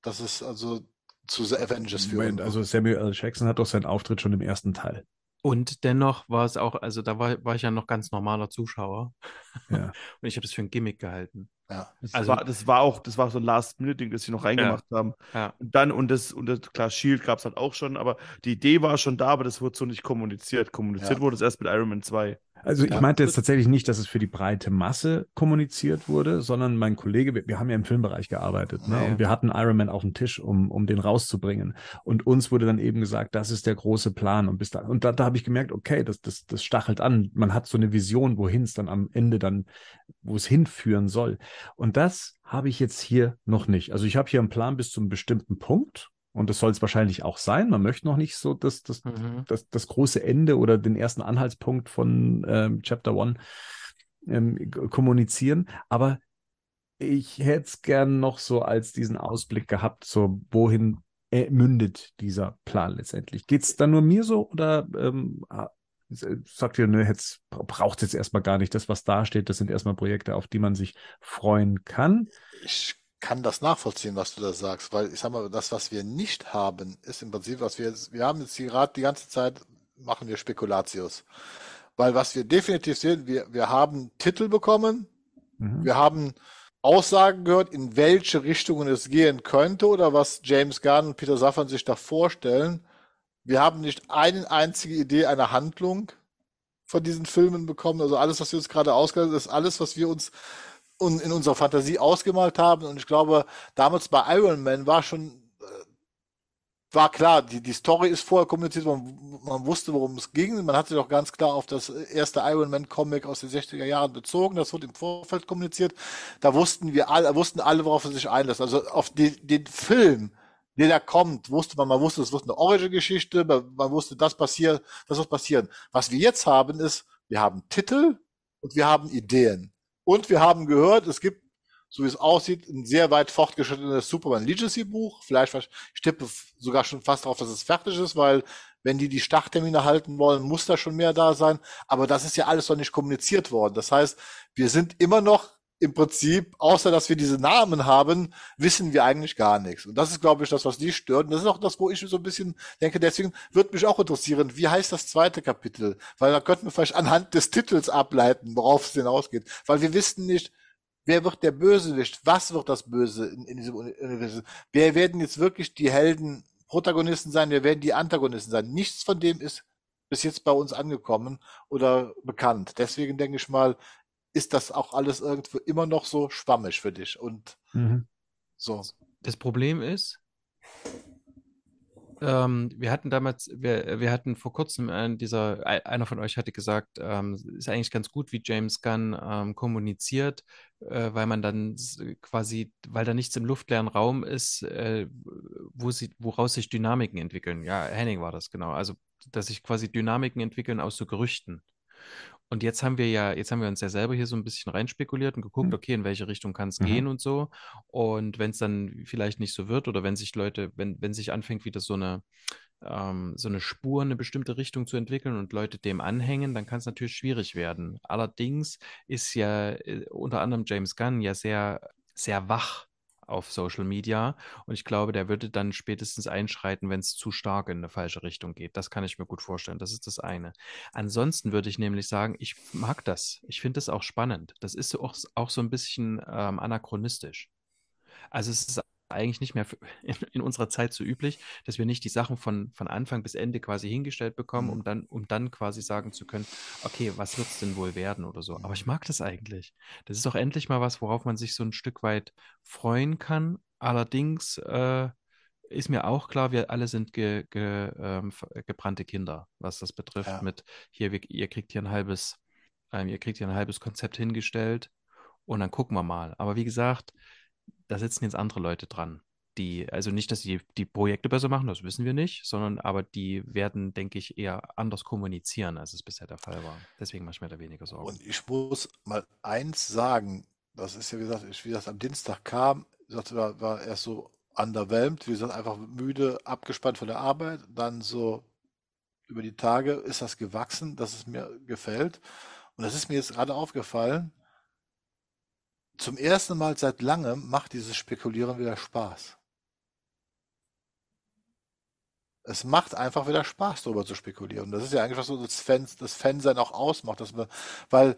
dass es also zu The Avengers führen. Also Samuel L. Jackson hat doch seinen Auftritt schon im ersten Teil. Und dennoch war es auch, also da war, war ich ja noch ganz normaler Zuschauer. Ja. [laughs] Und ich habe das für ein Gimmick gehalten. Ja. Das, also, war, das war auch, das war so ein Last-Minute-Ding, das sie noch reingemacht ja. haben. Ja. Und dann, und das, und das, klar, Shield gab es halt auch schon, aber die Idee war schon da, aber das wurde so nicht kommuniziert. Kommuniziert ja. wurde es erst mit Iron Man 2. Also ich ja. meinte jetzt tatsächlich nicht, dass es für die breite Masse kommuniziert wurde, sondern mein Kollege, wir, wir haben ja im Filmbereich gearbeitet ne? Ja, und wir hatten Iron Man auf dem Tisch, um, um den rauszubringen. Und uns wurde dann eben gesagt, das ist der große Plan. Und bis da, und da, da habe ich gemerkt, okay, das, das, das stachelt an. Man hat so eine Vision, wohin es dann am Ende dann, wo es hinführen soll. Und das habe ich jetzt hier noch nicht. Also ich habe hier einen Plan bis zu einem bestimmten Punkt und das soll es wahrscheinlich auch sein. Man möchte noch nicht so das, das, mhm. das, das große Ende oder den ersten Anhaltspunkt von ähm, Chapter One ähm, kommunizieren. Aber ich hätte es gern noch so als diesen Ausblick gehabt, so wohin mündet dieser Plan letztendlich. Geht es dann nur mir so oder ähm, sagt ihr, ne, jetzt braucht es jetzt erstmal gar nicht das, was da steht. Das sind erstmal Projekte, auf die man sich freuen kann. Ich kann das nachvollziehen, was du da sagst, weil ich sag mal, das, was wir nicht haben, ist im Prinzip, was wir jetzt, wir haben jetzt gerade die ganze Zeit, machen wir Spekulatius. Weil was wir definitiv sehen, wir, wir haben Titel bekommen, mhm. wir haben Aussagen gehört, in welche Richtungen es gehen könnte oder was James Gunn und Peter Safran sich da vorstellen. Wir haben nicht eine einzige Idee einer Handlung von diesen Filmen bekommen. Also alles, was wir uns gerade ausgedacht haben, ist alles, was wir uns und in unserer Fantasie ausgemalt haben. Und ich glaube, damals bei Iron Man war schon, äh, war klar, die, die Story ist vorher kommuniziert, man, man wusste, worum es ging. Man hat sich auch ganz klar auf das erste Iron Man Comic aus den 60er Jahren bezogen. Das wurde im Vorfeld kommuniziert. Da wussten wir alle, wussten alle, worauf sie sich einlässt. Also auf die, den Film, der da kommt, wusste man, man wusste, es wird eine Origin-Geschichte, man, man wusste, das passiert, das wird passieren. Was wir jetzt haben, ist, wir haben Titel und wir haben Ideen. Und wir haben gehört, es gibt so wie es aussieht, ein sehr weit fortgeschrittenes Superman Legacy Buch. Vielleicht ich tippe sogar schon fast darauf, dass es fertig ist, weil wenn die die Starttermine halten wollen, muss da schon mehr da sein. Aber das ist ja alles noch nicht kommuniziert worden. Das heißt, wir sind immer noch im Prinzip, außer dass wir diese Namen haben, wissen wir eigentlich gar nichts. Und das ist, glaube ich, das, was die stört. Und das ist auch das, wo ich so ein bisschen denke, deswegen wird mich auch interessieren, wie heißt das zweite Kapitel? Weil da könnten wir vielleicht anhand des Titels ableiten, worauf es hinausgeht. Weil wir wissen nicht, wer wird der Bösewicht? Was wird das Böse in, in diesem Universum? Wer werden jetzt wirklich die Helden Protagonisten sein? Wer werden die Antagonisten sein? Nichts von dem ist bis jetzt bei uns angekommen oder bekannt. Deswegen denke ich mal, ist das auch alles irgendwo immer noch so schwammig für dich und mhm. so. Das Problem ist, ähm, wir hatten damals, wir, wir hatten vor kurzem äh, dieser, einer von euch hatte gesagt, ähm, ist eigentlich ganz gut, wie James Gunn ähm, kommuniziert, äh, weil man dann quasi, weil da nichts im luftleeren Raum ist, äh, wo sie, woraus sich Dynamiken entwickeln. Ja, Henning war das genau. Also, dass sich quasi Dynamiken entwickeln aus so Gerüchten. Und jetzt haben wir ja, jetzt haben wir uns ja selber hier so ein bisschen reinspekuliert und geguckt, mhm. okay, in welche Richtung kann es mhm. gehen und so. Und wenn es dann vielleicht nicht so wird oder wenn sich Leute, wenn, wenn sich anfängt, wieder so eine, ähm, so eine Spur in eine bestimmte Richtung zu entwickeln und Leute dem anhängen, dann kann es natürlich schwierig werden. Allerdings ist ja äh, unter anderem James Gunn ja sehr, sehr wach auf Social Media. Und ich glaube, der würde dann spätestens einschreiten, wenn es zu stark in eine falsche Richtung geht. Das kann ich mir gut vorstellen. Das ist das eine. Ansonsten würde ich nämlich sagen, ich mag das. Ich finde das auch spannend. Das ist auch, auch so ein bisschen ähm, anachronistisch. Also es ist eigentlich nicht mehr [laughs] in, in, unserer Zeit so üblich, dass wir nicht die Sachen von, von Anfang bis Ende quasi hingestellt bekommen, mhm. um dann, um dann quasi sagen zu können, okay, was wird es denn wohl werden oder so. Aber ich mag das eigentlich. Das ist doch endlich mal was, worauf man sich so ein Stück weit freuen kann. Allerdings äh, ist mir auch klar, wir alle sind ge, ge, ähm, gebrannte Kinder, was das betrifft. Ja. Mit hier, wir, ihr kriegt hier ein halbes, ähm, ihr kriegt hier ein halbes Konzept hingestellt und dann gucken wir mal. Aber wie gesagt, da sitzen jetzt andere Leute dran. Die, also nicht, dass sie die Projekte besser machen, das wissen wir nicht, sondern aber die werden, denke ich, eher anders kommunizieren, als es bisher der Fall war. Deswegen mache ich mir da weniger Sorgen. Und ich muss mal eins sagen, das ist ja, wie gesagt, ich, wie das am Dienstag kam, war, war erst so underwhelmed, wie gesagt, einfach müde, abgespannt von der Arbeit, dann so über die Tage ist das gewachsen, dass es mir gefällt. Und das ist mir jetzt gerade aufgefallen, zum ersten Mal seit langem macht dieses Spekulieren wieder Spaß. Es macht einfach wieder Spaß, darüber zu spekulieren. Das ist ja eigentlich was so das, Fans, das Fansein auch ausmacht. Dass man, weil,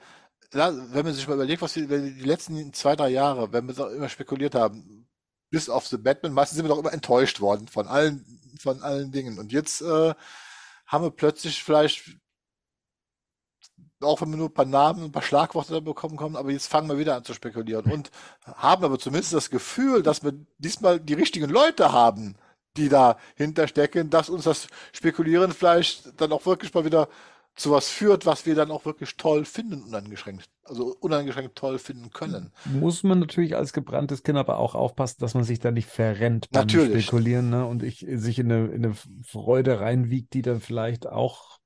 wenn man sich mal überlegt, was wir die letzten zwei, drei Jahre, wenn wir immer spekuliert haben, bis auf The Batman, meistens sind wir doch immer enttäuscht worden von allen, von allen Dingen. Und jetzt äh, haben wir plötzlich vielleicht auch wenn wir nur ein paar Namen, ein paar Schlagworte bekommen kommen, aber jetzt fangen wir wieder an zu spekulieren und haben aber zumindest das Gefühl, dass wir diesmal die richtigen Leute haben, die dahinter stecken, dass uns das Spekulieren vielleicht dann auch wirklich mal wieder zu was führt, was wir dann auch wirklich toll finden, uneingeschränkt, also uneingeschränkt toll finden können. Muss man natürlich als gebranntes Kind aber auch aufpassen, dass man sich da nicht verrennt beim natürlich. Spekulieren ne? und ich, sich in eine, in eine Freude reinwiegt, die dann vielleicht auch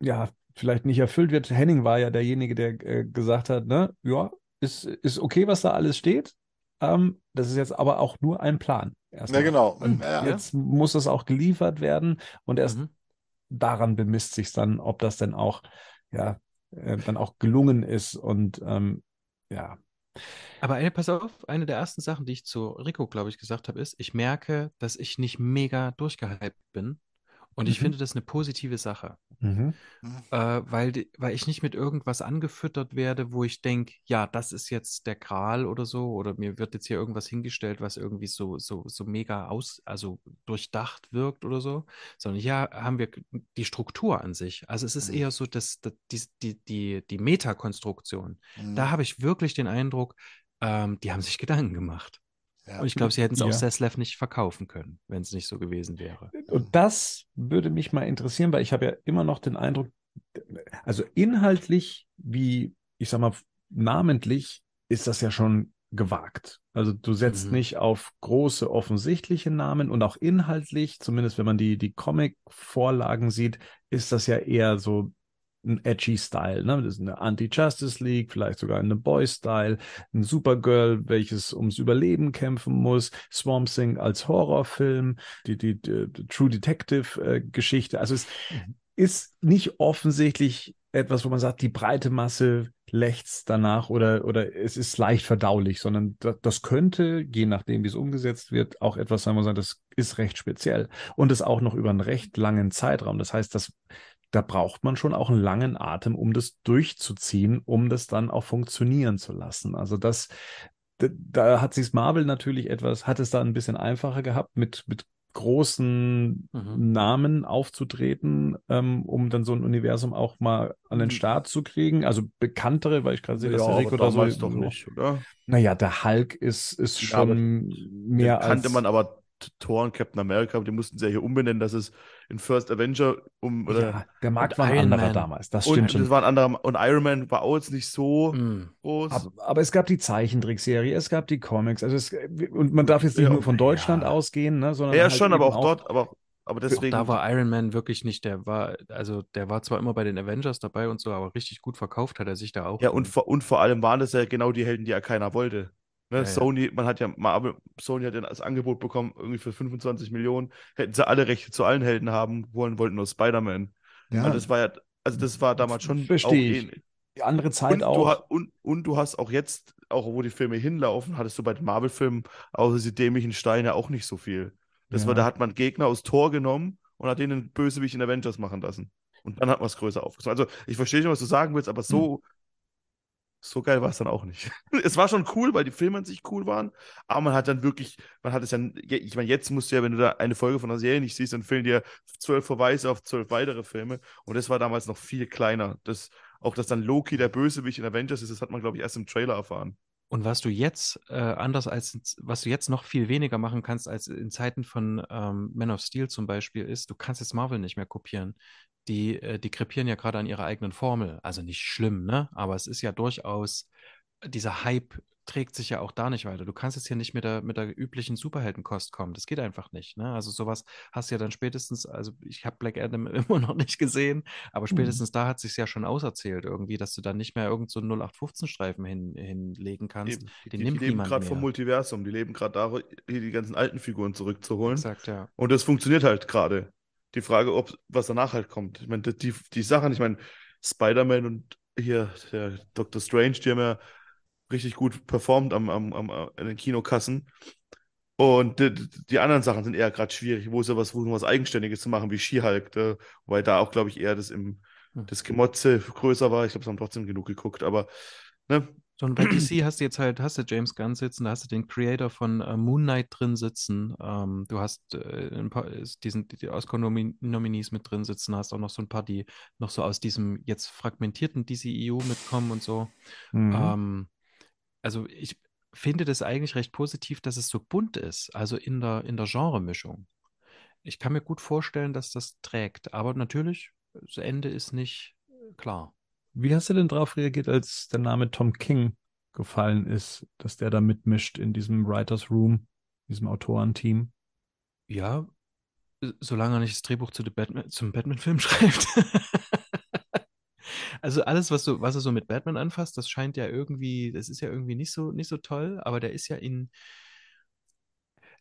ja vielleicht nicht erfüllt wird. Henning war ja derjenige, der äh, gesagt hat, ne, ja, ist, ist okay, was da alles steht. Ähm, das ist jetzt aber auch nur ein Plan. Ja, genau. Und ja. Jetzt muss es auch geliefert werden und erst mhm. daran bemisst sich dann, ob das denn auch, ja, äh, dann auch gelungen ist und ähm, ja. Aber ey, pass auf, eine der ersten Sachen, die ich zu Rico, glaube ich, gesagt habe, ist, ich merke, dass ich nicht mega durchgehypt bin und ich mhm. finde das eine positive Sache, mhm. äh, weil, weil ich nicht mit irgendwas angefüttert werde, wo ich denke, ja, das ist jetzt der Gral oder so, oder mir wird jetzt hier irgendwas hingestellt, was irgendwie so, so, so mega aus, also durchdacht wirkt oder so, sondern hier haben wir die Struktur an sich. Also es ist mhm. eher so dass, dass die, die, die, die Metakonstruktion. Da mhm. habe ich wirklich den Eindruck, ähm, die haben sich Gedanken gemacht. Ja. Und ich glaube, sie hätten es ja. auch Seslev nicht verkaufen können, wenn es nicht so gewesen wäre. Und das würde mich mal interessieren, weil ich habe ja immer noch den Eindruck, also inhaltlich wie, ich sag mal, namentlich ist das ja schon gewagt. Also du setzt mhm. nicht auf große offensichtliche Namen und auch inhaltlich, zumindest wenn man die, die Comic-Vorlagen sieht, ist das ja eher so ein edgy Style. Ne? Das ist eine Anti-Justice League, vielleicht sogar eine Boy-Style, ein Supergirl, welches ums Überleben kämpfen muss, Swamp Thing als Horrorfilm, die, die, die, die True Detective-Geschichte. Äh, also es mhm. ist nicht offensichtlich etwas, wo man sagt, die breite Masse lechzt danach oder, oder es ist leicht verdaulich, sondern das, das könnte, je nachdem, wie es umgesetzt wird, auch etwas sein, wo man sagt, das ist recht speziell und es auch noch über einen recht langen Zeitraum. Das heißt, das da braucht man schon auch einen langen Atem, um das durchzuziehen, um das dann auch funktionieren zu lassen. Also das, da, da hat sich Marvel natürlich etwas, hat es da ein bisschen einfacher gehabt, mit, mit großen mhm. Namen aufzutreten, ähm, um dann so ein Universum auch mal an den mhm. Start zu kriegen. Also bekanntere, weil ich gerade sehe, ja, dass der Rick oder so. doch nicht, oder? Naja, der Hulk ist, ist schon ja, mehr als. Kannte man aber Thor und Captain America, die mussten sie ja hier umbenennen, dass es in First Avenger um oder ja, der Markt war ein anderer Man. damals, das stimmt und, schon. Das war ein anderer und Iron Man war auch jetzt nicht so mm. groß. Aber, aber, es gab die Zeichentrickserie, es gab die Comics, also es, und man darf jetzt nicht ja, nur von Deutschland ja. ausgehen, ne, sondern ja halt schon, aber auch, auch dort, aber aber deswegen. Da war Iron Man wirklich nicht, der war, also der war zwar immer bei den Avengers dabei und so, aber richtig gut verkauft hat er sich da auch. Ja, und vor, und vor allem waren das ja genau die Helden, die ja keiner wollte. Ne, ja, Sony, man hat ja Marvel, Sony hat ja das Angebot bekommen, irgendwie für 25 Millionen, hätten sie alle Rechte zu allen Helden haben wollen, wollten nur Spider-Man. Ja. Also das war ja, also das war damals schon Verstehe auch ähnlich. Die andere Zeit und auch. Du, und, und du hast auch jetzt, auch wo die Filme hinlaufen, hattest du bei den Marvel-Filmen, außer die dämlichen Steine, auch nicht so viel. Das ja. war, da hat man Gegner aus Tor genommen und hat denen Bösewicht in Avengers machen lassen. Und dann hat man es größer aufgezogen. Also ich verstehe schon, was du sagen willst, aber so, hm so geil war es dann auch nicht. [laughs] es war schon cool, weil die Filme an sich cool waren, aber man hat dann wirklich, man hat es ja, ich meine, jetzt musst du ja, wenn du da eine Folge von einer Serie nicht siehst, dann fehlen dir zwölf Verweise auf zwölf weitere Filme und das war damals noch viel kleiner. Das, auch dass dann Loki der Bösewicht in Avengers ist, das hat man, glaube ich, erst im Trailer erfahren. Und was du jetzt äh, anders als was du jetzt noch viel weniger machen kannst als in Zeiten von ähm, Man of Steel zum Beispiel ist, du kannst jetzt Marvel nicht mehr kopieren die, äh, die krepieren ja gerade an ihrer eigenen Formel. Also nicht schlimm, ne? Aber es ist ja durchaus, dieser Hype trägt sich ja auch da nicht weiter. Du kannst jetzt hier nicht mit der, mit der üblichen Superheldenkost kommen. Das geht einfach nicht. Ne? Also sowas hast du ja dann spätestens, also ich habe Black Adam [laughs] immer noch nicht gesehen, aber mhm. spätestens mhm. da hat sich ja schon auserzählt irgendwie, dass du dann nicht mehr irgend so einen 0815-Streifen hin, hinlegen kannst. Die, die, die leben gerade vom Multiversum, die leben gerade da, hier die ganzen alten Figuren zurückzuholen. Exakt, ja. Und das funktioniert halt gerade die Frage, ob was danach halt kommt. Ich meine, die, die Sachen, ich meine, Spider-Man und hier der Doctor Strange, die haben ja richtig gut performt am, am, am, an den Kinokassen. Und die, die anderen Sachen sind eher gerade schwierig, wo es ja was, wo was Eigenständiges zu machen, wie She-Hulk, da, wobei da auch, glaube ich, eher das im hm. das Gemotze größer war. Ich glaube, es haben trotzdem genug geguckt, aber ne, und bei DC [clears throat] hast du jetzt halt, hast du James Gunn sitzen, da hast du den Creator von äh, Moon Knight drin sitzen, ähm, du hast äh, ein paar, diesen, die Oscar-Nominees mit drin sitzen, hast auch noch so ein paar, die noch so aus diesem jetzt fragmentierten DCEU mitkommen und so. Mhm. Ähm, also ich finde das eigentlich recht positiv, dass es so bunt ist, also in der, in der Genremischung. Ich kann mir gut vorstellen, dass das trägt, aber natürlich, das Ende ist nicht klar. Wie hast du denn darauf reagiert, als der Name Tom King gefallen ist, dass der da mitmischt in diesem Writers Room, diesem Autorenteam? Ja, solange er nicht das Drehbuch zu Batman, zum Batman-Film [laughs] schreibt. also alles, was, du, was er so mit Batman anfasst, das scheint ja irgendwie, das ist ja irgendwie nicht so, nicht so toll, aber der ist ja in,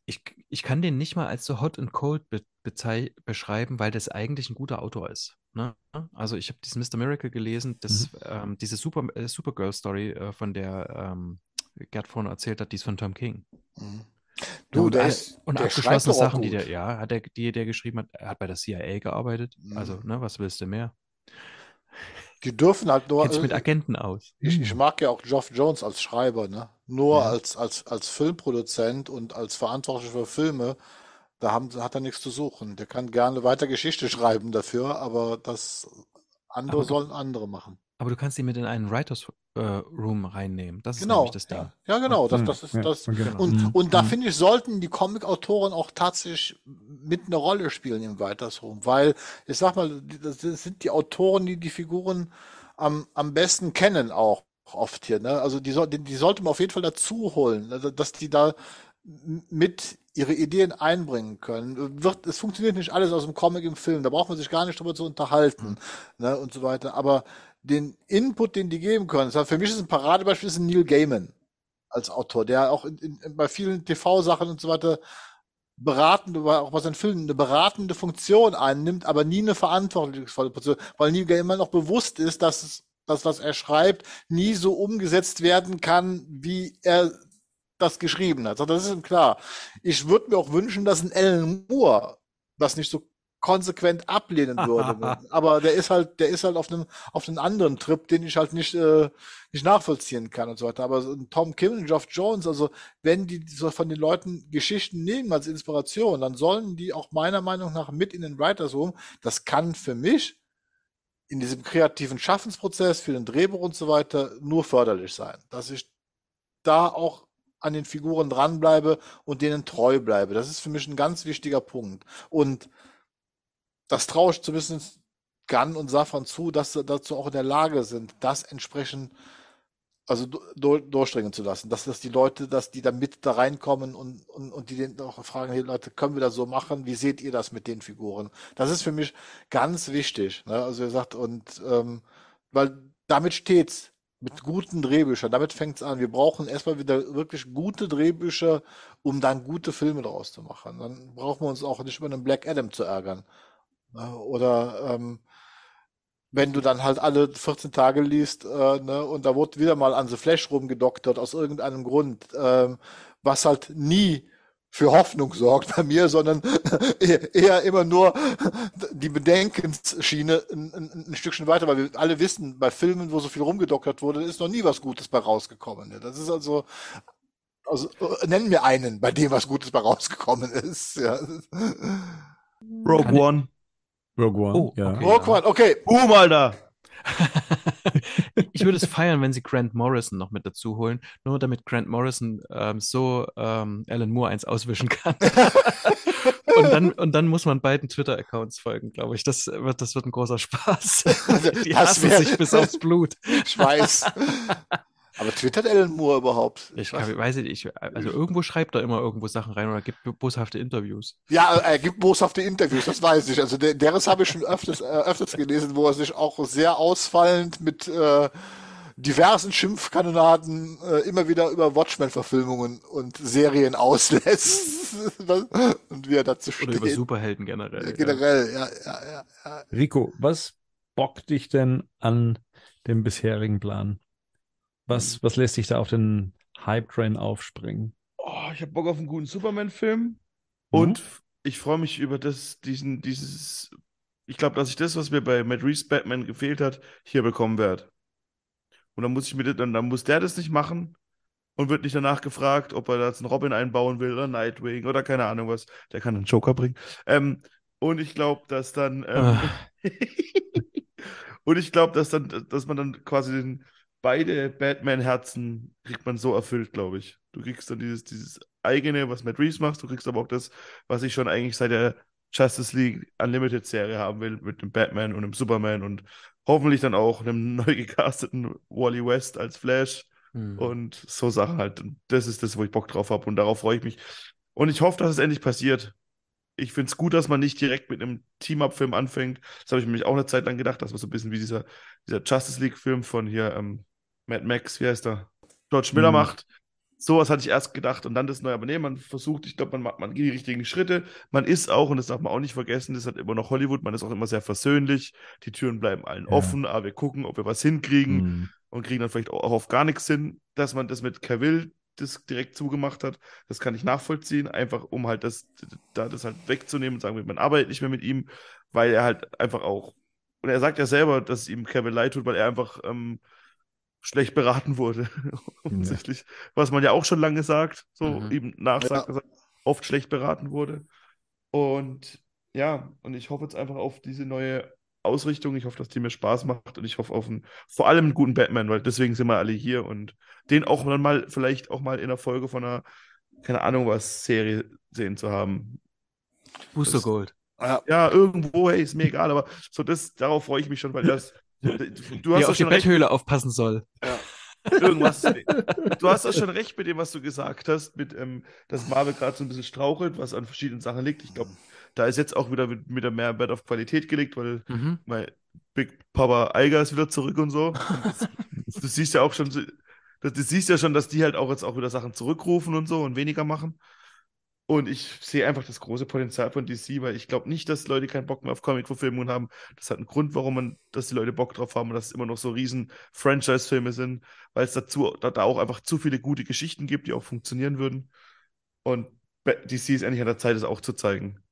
ich, ich kann den nicht mal als so hot and cold be beschreiben, weil das eigentlich ein guter Autor ist. Ne? Also ich habe diesen Mr. Miracle gelesen, das, mhm. ähm, diese Super, äh, Supergirl-Story, äh, von der ähm, Gerd vorne erzählt hat, die ist von Tom King. Mhm. Du, und, der ist, und der abgeschlossene Sachen, die der, ja, hat der, die der geschrieben hat, er hat bei der CIA gearbeitet. Mhm. Also, ne, was willst du mehr? Die dürfen halt nur. Kennt sich mit Agenten aus. Ich, ich, mag ja auch Geoff Jones als Schreiber, ne? Nur ja. als, als, als Filmproduzent und als Verantwortlicher für Filme, da haben, hat er nichts zu suchen. Der kann gerne weiter Geschichte schreiben dafür, aber das andere aber, sollen andere machen. Aber du kannst ihn mit in einen Writers äh, Room reinnehmen. Das ist genau, das da. Ja, genau. Das, das ist ja, das. Genau. Und, mhm. und da mhm. finde ich, sollten die Comic-Autoren auch tatsächlich mit eine Rolle spielen im Writers Room, weil ich sag mal, das sind die Autoren, die die Figuren am, am besten kennen auch oft hier. Ne? Also die, die, die sollte man auf jeden Fall dazu holen, also dass die da mit ihre Ideen einbringen können. Wird, es funktioniert nicht alles aus dem Comic im Film, da braucht man sich gar nicht drüber zu unterhalten ne, und so weiter. Aber den Input, den die geben können, für mich ist ein Paradebeispiel ist ein Neil Gaiman als Autor, der auch in, in, bei vielen TV-Sachen und so weiter beratende, auch bei seinen Filmen, eine beratende Funktion einnimmt, aber nie eine verantwortungsvolle Position, weil Neil Gaiman auch bewusst ist, dass es, das, was er schreibt, nie so umgesetzt werden kann, wie er das geschrieben hat. Das ist ihm klar. Ich würde mir auch wünschen, dass ein Alan Moore das nicht so konsequent ablehnen würde. [laughs] Aber der ist halt, der ist halt auf einem, auf einem anderen Trip, den ich halt nicht, äh, nicht nachvollziehen kann und so weiter. Aber so Tom Kim und Geoff Jones, also wenn die so von den Leuten Geschichten nehmen als Inspiration, dann sollen die auch meiner Meinung nach mit in den Writers Room. Das kann für mich in diesem kreativen Schaffensprozess für den Drehbuch und so weiter nur förderlich sein, dass ich da auch an den Figuren dranbleibe und denen treu bleibe. Das ist für mich ein ganz wichtiger Punkt. Und das traue ich zumindest Gunn und Safran zu, dass sie dazu auch in der Lage sind, das entsprechend also durchdringen zu lassen, dass, dass die Leute, dass die da mit da reinkommen und, und, und die den auch fragen, hey Leute, können wir das so machen? Wie seht ihr das mit den Figuren? Das ist für mich ganz wichtig. Ne? Also ihr sagt, und ähm, weil damit steht's mit guten Drehbüchern, damit fängt's an. Wir brauchen erstmal wieder wirklich gute Drehbücher, um dann gute Filme daraus zu machen. Dann brauchen wir uns auch nicht über einen Black Adam zu ärgern. Ne? Oder ähm, wenn du dann halt alle 14 Tage liest, äh, ne, und da wurde wieder mal an The Flash rumgedoktert aus irgendeinem Grund, ähm, was halt nie für Hoffnung sorgt bei mir, sondern [laughs] eher immer nur die Bedenkensschiene ein, ein, ein, Stückchen weiter, weil wir alle wissen, bei Filmen, wo so viel rumgedoktert wurde, ist noch nie was Gutes bei rausgekommen. Das ist also, also nennen wir einen, bei dem was Gutes bei rausgekommen ist. Ja. Rogue One. Rogue One. Oh, ja. Okay, Rogue One, okay. Boom, Alter. [laughs] [laughs] ich würde es feiern, wenn sie Grant Morrison noch mit dazu holen, nur damit Grant Morrison ähm, so ähm, Alan Moore eins auswischen kann. [laughs] und, dann, und dann muss man beiden Twitter-Accounts folgen, glaube ich. Das wird, das wird ein großer Spaß. [laughs] Die das hassen sich bis aufs Blut. Ich weiß. Aber twittert Alan Moore überhaupt? Ich, kann, weiß nicht, also irgendwo schreibt er immer irgendwo Sachen rein oder gibt boshafte Interviews. Ja, er gibt boshafte Interviews, das weiß ich. Also der, deres habe ich schon öfters, äh, öfters gelesen, wo er sich auch sehr ausfallend mit äh, diversen Schimpfkanonaden äh, immer wieder über Watchmen-Verfilmungen und Serien auslässt. [laughs] und wie er dazu steht. Oder über Superhelden generell. Generell, ja, ja, ja. ja. Rico, was bockt dich denn an dem bisherigen Plan? Was, mhm. was lässt sich da auf den Hype-Train aufspringen? Oh, ich habe Bock auf einen guten Superman-Film. Mhm. Und ich freue mich über das, diesen, dieses. Ich glaube, dass ich das, was mir bei Matt Reeves Batman gefehlt hat, hier bekommen werde. Und dann muss ich mir dann, dann muss der das nicht machen und wird nicht danach gefragt, ob er da jetzt einen Robin einbauen will oder Nightwing oder keine Ahnung was. Der kann einen Joker bringen. Ähm, und ich glaube, dass dann ähm, ah. [laughs] und ich glaube, dass dann, dass man dann quasi den, beide Batman-Herzen kriegt man so erfüllt, glaube ich. Du kriegst dann dieses, dieses eigene, was Matt Reeves macht, du kriegst aber auch das, was ich schon eigentlich seit der Justice League Unlimited-Serie haben will, mit dem Batman und dem Superman und hoffentlich dann auch einem [laughs] neu gecasteten Wally West als Flash mhm. und so Sachen halt. Das ist das, wo ich Bock drauf habe und darauf freue ich mich. Und ich hoffe, dass es endlich passiert. Ich finde es gut, dass man nicht direkt mit einem Team-Up-Film anfängt. Das habe ich nämlich auch eine Zeit lang gedacht. Das war so ein bisschen wie dieser, dieser Justice League-Film von hier, ähm, Mad Max, wie heißt er? George Miller mhm. macht. Sowas hatte ich erst gedacht und dann das neue. Aber nee, man versucht, ich glaube, man macht man geht die richtigen Schritte. Man ist auch, und das darf man auch nicht vergessen, das hat immer noch Hollywood, man ist auch immer sehr versöhnlich. Die Türen bleiben allen ja. offen, aber wir gucken, ob wir was hinkriegen mhm. und kriegen dann vielleicht auch auf gar nichts hin, dass man das mit Cavill das direkt zugemacht hat. Das kann ich nachvollziehen, einfach um halt das, da das halt wegzunehmen und sagen, man arbeitet nicht mehr mit ihm, weil er halt einfach auch, und er sagt ja selber, dass es ihm Cavill leid tut, weil er einfach ähm, schlecht beraten wurde. [laughs] Offensichtlich. Ja. Was man ja auch schon lange sagt, so mhm. eben nachsagt, ja. dass er oft schlecht beraten wurde. Und ja, und ich hoffe jetzt einfach auf diese neue Ausrichtung. Ich hoffe, dass die mir Spaß macht und ich hoffe auf einen, vor allem einen guten Batman, weil deswegen sind wir alle hier und den auch dann mal, vielleicht auch mal in der Folge von einer, keine Ahnung was, Serie sehen zu haben. Booster Gold. Ja, irgendwo, hey, ist mir egal, aber so das, darauf freue ich mich schon, weil das Du hast Die auf die Betthöhle aufpassen soll. Ja. irgendwas. [laughs] du hast doch schon recht mit dem, was du gesagt hast, mit, ähm, dass Marvel gerade so ein bisschen strauchelt, was an verschiedenen Sachen liegt. Ich glaube, da ist jetzt auch wieder mit, mit der mehr Wert auf Qualität gelegt, weil mhm. mein Big Papa Eiger ist wieder zurück und so. Und das, du siehst ja auch schon, du, du siehst ja schon, dass die halt auch jetzt auch wieder Sachen zurückrufen und so und weniger machen. Und ich sehe einfach das große Potenzial von DC, weil ich glaube nicht, dass Leute keinen Bock mehr auf Comic-Verfilmungen haben. Das hat einen Grund, warum man, dass die Leute Bock drauf haben und dass es immer noch so riesen Franchise-Filme sind, weil es dazu da, da auch einfach zu viele gute Geschichten gibt, die auch funktionieren würden. Und DC ist endlich an der Zeit, das auch zu zeigen.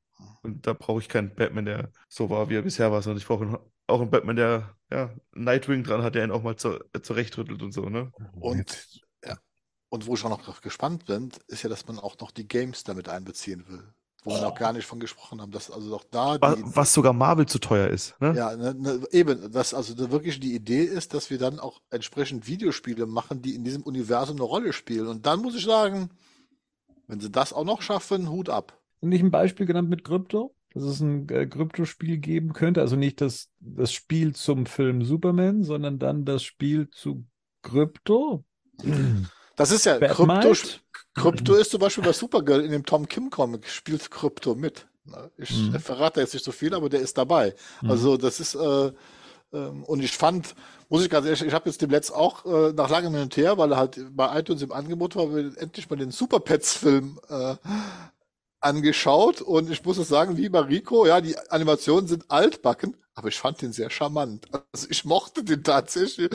Und da brauche ich keinen Batman, der so war, wie er bisher war, sondern ich brauche auch einen Batman, der ja, Nightwing dran hat, der ihn auch mal zu, zurechtrüttelt und so, ne? Und und wo ich auch noch gespannt bin, ist ja, dass man auch noch die Games damit einbeziehen will. Wo oh. wir noch gar nicht von gesprochen haben, dass also auch da. Was, die, was sogar Marvel zu teuer ist, ne? Ja, ne, ne, eben, dass also wirklich die Idee ist, dass wir dann auch entsprechend Videospiele machen, die in diesem Universum eine Rolle spielen. Und dann muss ich sagen, wenn sie das auch noch schaffen, Hut ab. Nicht ein Beispiel genannt mit Krypto? dass es ein äh, Kryptospiel geben könnte. Also nicht das, das Spiel zum Film Superman, sondern dann das Spiel zu Krypto. [clears throat] Das ist ja, Krypto, Krypto ist zum Beispiel bei Supergirl in dem Tom Kim Comic, spielt Krypto mit. Ich mhm. verrate jetzt nicht so viel, aber der ist dabei. Mhm. Also das ist, äh, ähm, und ich fand, muss ich ganz ehrlich, ich habe jetzt dem Letzt auch äh, nach langem hin und her, weil er halt bei iTunes im Angebot war, endlich mal den Super Pets Film äh, angeschaut und ich muss es sagen, wie bei Rico, ja, die Animationen sind altbacken, aber ich fand den sehr charmant. Also ich mochte den tatsächlich,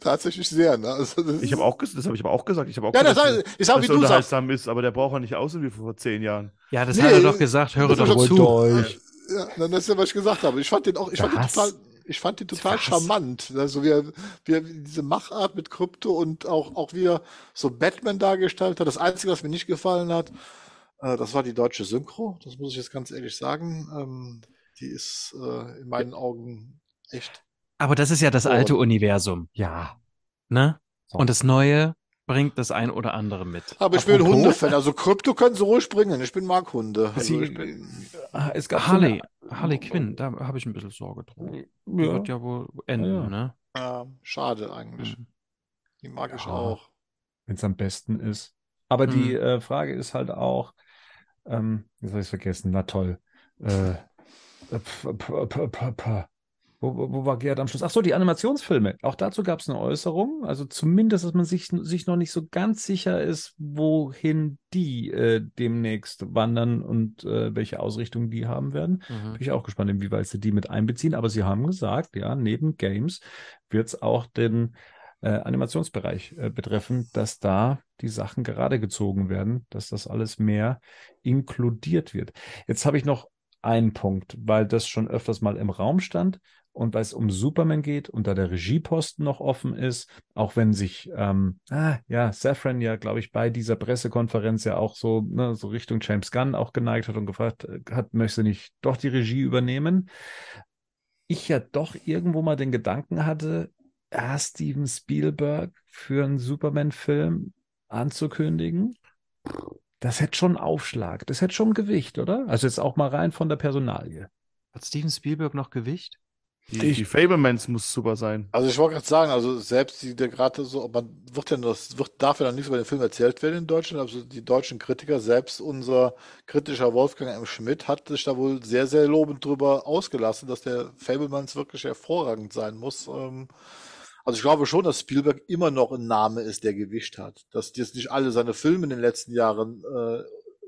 tatsächlich sehr. Ne? Also ich habe auch, das habe ich aber auch gesagt. Ich habe auch ja, gesagt, das, ich sag, wie du sagst. ist, aber der braucht ja nicht aussehen wie vor zehn Jahren. Ja, das nee, hat er doch gesagt. Höre doch zu. Durch. Ja, das ist ja, was ich gesagt habe. Ich fand den auch, ich fand den total, ich fand den total was? charmant. Also wie er, wie er diese Machart mit Krypto und auch, auch wie er so Batman dargestellt hat. Das Einzige, was mir nicht gefallen hat, äh, das war die deutsche Synchro, das muss ich jetzt ganz ehrlich sagen. Die ist äh, in meinen Augen echt. Aber das ist ja das alte Universum. Ja. Ne? So. Und das Neue bringt das ein oder andere mit. Aber ich bin Hundefan, also Krypto können sie ruhig bringen. Ich bin mag Hunde. Also ich bin, ah, es gab Harley, so eine, Harley Quinn, da habe ich ein bisschen Sorge drum. Ja. Wird ja wohl enden, ja. ne? Ja, schade eigentlich. Mhm. Die mag ich auch. Wenn es am besten ist. Aber mhm. die äh, Frage ist halt auch, ähm, jetzt habe ich es vergessen, na toll. Äh, wo, wo, wo, war Gerd am Schluss? Ach so, die Animationsfilme. Auch dazu gab es eine Äußerung. Also zumindest, dass man sich, sich noch nicht so ganz sicher ist, wohin die äh, demnächst wandern und äh, welche Ausrichtung die haben werden. Mhm. Bin ich auch gespannt, inwieweit sie die mit einbeziehen. Aber sie haben gesagt, ja, neben Games wird es auch den äh, Animationsbereich äh, betreffen, dass da die Sachen gerade gezogen werden, dass das alles mehr inkludiert wird. Jetzt habe ich noch einen Punkt, weil das schon öfters mal im Raum stand und weil es um Superman geht und da der Regieposten noch offen ist, auch wenn sich ähm, ah, ja Safran ja, glaube ich, bei dieser Pressekonferenz ja auch so ne, so Richtung James Gunn auch geneigt hat und gefragt äh, hat, möchte nicht doch die Regie übernehmen. Ich ja doch irgendwo mal den Gedanken hatte, ah, Steven Spielberg für einen Superman-Film anzukündigen, das hätte schon Aufschlag, das hätte schon Gewicht, oder? Also jetzt auch mal rein von der Personalie. Hat Steven Spielberg noch Gewicht? Die, die Fablemans muss super sein. Also ich wollte gerade sagen, also selbst die, der gerade so, man wird ja das wird dafür dann nichts über den Film erzählt werden in Deutschland. Also die deutschen Kritiker, selbst unser kritischer Wolfgang M. Schmidt hat sich da wohl sehr, sehr lobend drüber ausgelassen, dass der Fablemans wirklich hervorragend sein muss. Ähm, also ich glaube schon, dass Spielberg immer noch ein Name ist, der Gewicht hat. Dass jetzt nicht alle seine Filme in den letzten Jahren äh,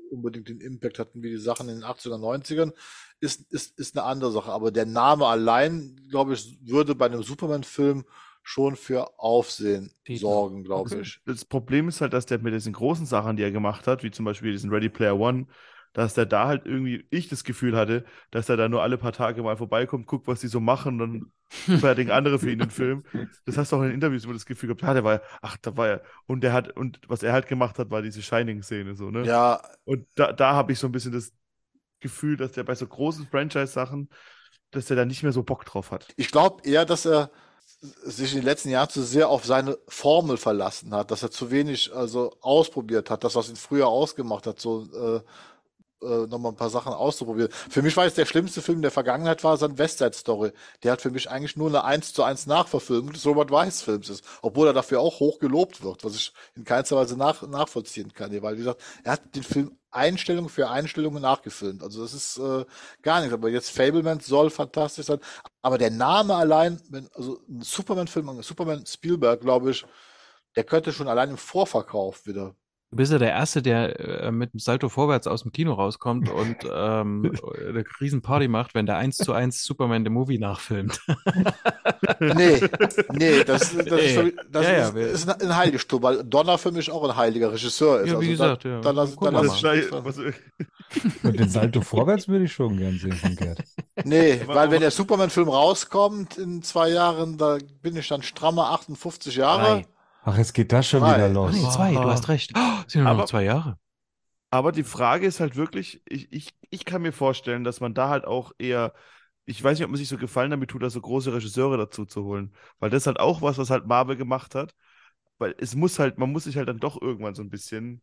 unbedingt den Impact hatten wie die Sachen in den 80er, 90ern, ist, ist, ist eine andere Sache. Aber der Name allein, glaube ich, würde bei einem Superman-Film schon für Aufsehen sorgen, glaube ich. Das Problem ist halt, dass der mit diesen großen Sachen, die er gemacht hat, wie zum Beispiel diesen Ready Player One, dass der da halt irgendwie, ich das Gefühl hatte, dass er da nur alle paar Tage mal vorbeikommt, guckt, was die so machen und dann [laughs] fertigen andere für ihn den Film. Das hast du auch in Interviews immer das Gefühl gehabt, ja, der war ja, ach, da war ja, und der hat, und was er halt gemacht hat, war diese Shining-Szene so, ne? Ja. Und da, da habe ich so ein bisschen das Gefühl, dass der bei so großen Franchise-Sachen, dass der da nicht mehr so Bock drauf hat. Ich glaube eher, dass er sich in den letzten Jahren zu sehr auf seine Formel verlassen hat, dass er zu wenig also ausprobiert hat, das was ihn früher ausgemacht hat, so äh, äh, nochmal ein paar Sachen auszuprobieren. Für mich war es der schlimmste Film der Vergangenheit war sein West Side Story. Der hat für mich eigentlich nur eine 1 zu 1 Nachverfilmung des Robert Weiss Films ist. Obwohl er dafür auch hoch gelobt wird, was ich in keinster Weise nach, nachvollziehen kann. Weil, wie gesagt, er hat den Film Einstellung für Einstellung nachgefilmt. Also das ist äh, gar nichts. Aber jetzt Fableman soll fantastisch sein. Aber der Name allein, wenn, also ein Superman-Film, Superman Spielberg, glaube ich, der könnte schon allein im Vorverkauf wieder Du bist ja der Erste, der äh, mit dem Salto vorwärts aus dem Kino rauskommt und [laughs] ähm, eine Riesenparty macht, wenn der 1 zu 1 Superman the Movie nachfilmt. [laughs] nee, nee, das, das, ist, für, das ja, ist, ja, ist, ein Heiligtum, weil Donner für mich auch ein heiliger Regisseur ist. Ja, wie also gesagt, da, ja. Dann, dann, dann das und den Salto vorwärts würde ich schon gern sehen von Gerd. Nee, weil wenn der Superman-Film rauskommt in zwei Jahren, da bin ich dann strammer 58 Jahre. Drei. Ach, jetzt geht das schon Zwei. wieder los. Nee, zwei, du hast recht. Oh, sind nur Aber- noch zwei Jahre. Aber die Frage ist halt wirklich, ich, ich, ich kann mir vorstellen, dass man da halt auch eher, ich weiß nicht, ob man sich so gefallen damit tut, da so große Regisseure dazu zu holen. Weil das ist halt auch was, was halt Marvel gemacht hat. Weil es muss halt, man muss sich halt dann doch irgendwann so ein bisschen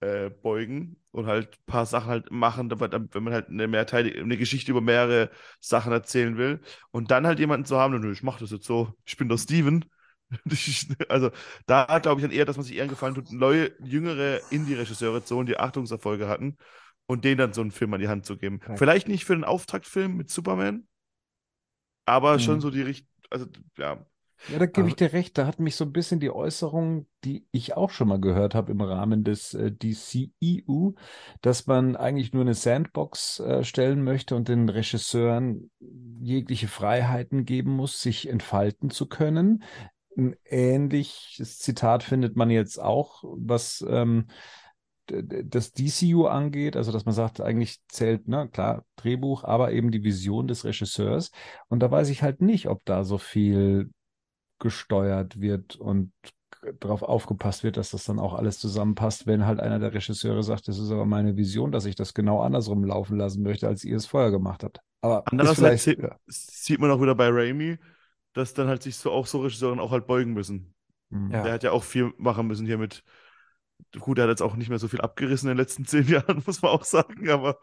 äh, beugen und halt ein paar Sachen halt machen, aber dann, wenn man halt eine mehrteilige, eine Geschichte über mehrere Sachen erzählen will. Und dann halt jemanden zu haben, nö, ich mach das jetzt so, ich bin doch Steven. [laughs] Also da glaube ich dann eher, dass man sich eher gefallen tut, neue, jüngere Indie-Regisseure zu holen, die Achtungserfolge hatten und denen dann so einen Film an die Hand zu geben. Okay. Vielleicht nicht für den Auftaktfilm mit Superman, aber schon Mhm. so die Richtung, also ja. Ja, da gebe ich dir recht. Da hat mich so ein bisschen die Äußerung, die ich auch schon mal gehört habe im Rahmen des äh, DCEU, dass man eigentlich nur eine Sandbox äh, stellen möchte und den Regisseuren jegliche Freiheiten geben muss, sich entfalten zu können. Ein ähnliches Zitat findet man jetzt auch, was ähm, das DCU angeht, also dass man sagt, eigentlich zählt, ne, klar, Drehbuch, aber eben die Vision des Regisseurs. Und da weiß ich halt nicht, ob da so viel gesteuert wird und darauf aufgepasst wird, dass das dann auch alles zusammenpasst, wenn halt einer der Regisseure sagt, das ist aber meine Vision, dass ich das genau andersrum laufen lassen möchte, als ihr es vorher gemacht habt. Aber Andererseits sieht man auch wieder bei Raimi, dass dann halt sich so auch so Regisseure auch halt beugen müssen. Hm. Ja. Der hat ja auch viel machen müssen hier mit. Gut, er hat jetzt auch nicht mehr so viel abgerissen in den letzten [laughs] zehn Jahren, muss man auch sagen, aber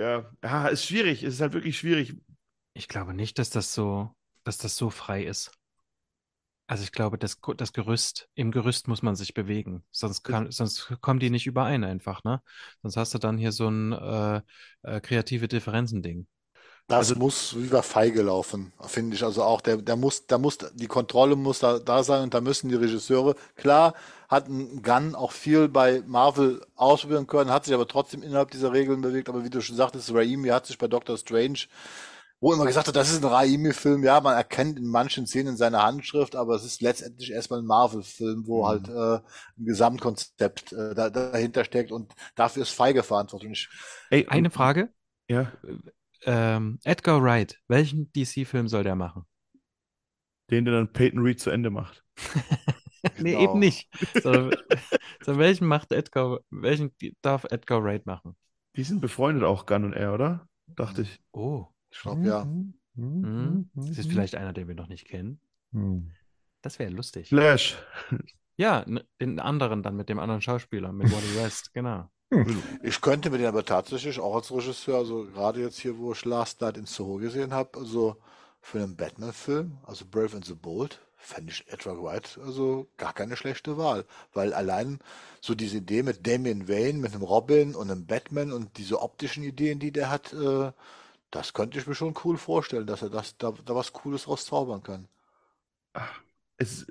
ja, ja, ist schwierig. Es ist halt wirklich schwierig. Ich glaube nicht, dass das so, dass das so frei ist. Also ich glaube, das, das Gerüst, im Gerüst muss man sich bewegen. Sonst kann, sonst kommen die nicht überein einfach, ne? Sonst hast du dann hier so ein äh, äh, kreative Differenzen-Ding. Das Also- muss wie bei feige laufen, finde ich. Also auch der, der muss, da muss, die Kontrolle muss da, da sein und da müssen die Regisseure, klar, hat ein Gunn auch viel bei Marvel ausprobieren können, hat sich aber trotzdem innerhalb dieser Regeln bewegt. Aber wie du schon sagtest, Raimi hat sich bei Doctor Strange, wo immer gesagt hat, das ist ein Raimi-Film, ja, man erkennt in manchen Szenen seine Handschrift, aber es ist letztendlich erstmal ein Marvel-Film, wo Mhm. halt äh, ein Gesamtkonzept äh, da, dahinter steckt und dafür ist feige verantwortlich. Ey, Eine Frage. Ja, Ähm, Edgar Wright, welchen DC-Film soll der machen? den, der dann Peyton Reed zu Ende macht. [laughs] Nee, Genau. eben nicht. So, so welchen macht Edgar, welchen darf Edgar Wright machen? Die sind befreundet auch, Gunn und er, oder? Dachte ich. Oh, Ich glaube, ja. Mhm. hm. Mhm. das ist vielleicht einer, den wir noch nicht kennen. Mhm. Das wäre lustig. Flash. Ja, den anderen dann mit dem anderen Schauspieler, mit Wally [laughs] West, genau. Ich könnte mir den aber tatsächlich auch als Regisseur, also gerade jetzt hier, wo ich Last Night in Soho gesehen habe, also für einen Batman-Film, also Brave and the Bold, fände ich Edward Wright also gar keine schlechte Wahl. Weil allein so diese Idee mit Damian Wayne, mit einem Robin und einem Batman und diese optischen Ideen, die der hat, äh, das könnte ich mir schon cool vorstellen, dass er das, da, da was Cooles rauszaubern kann. Es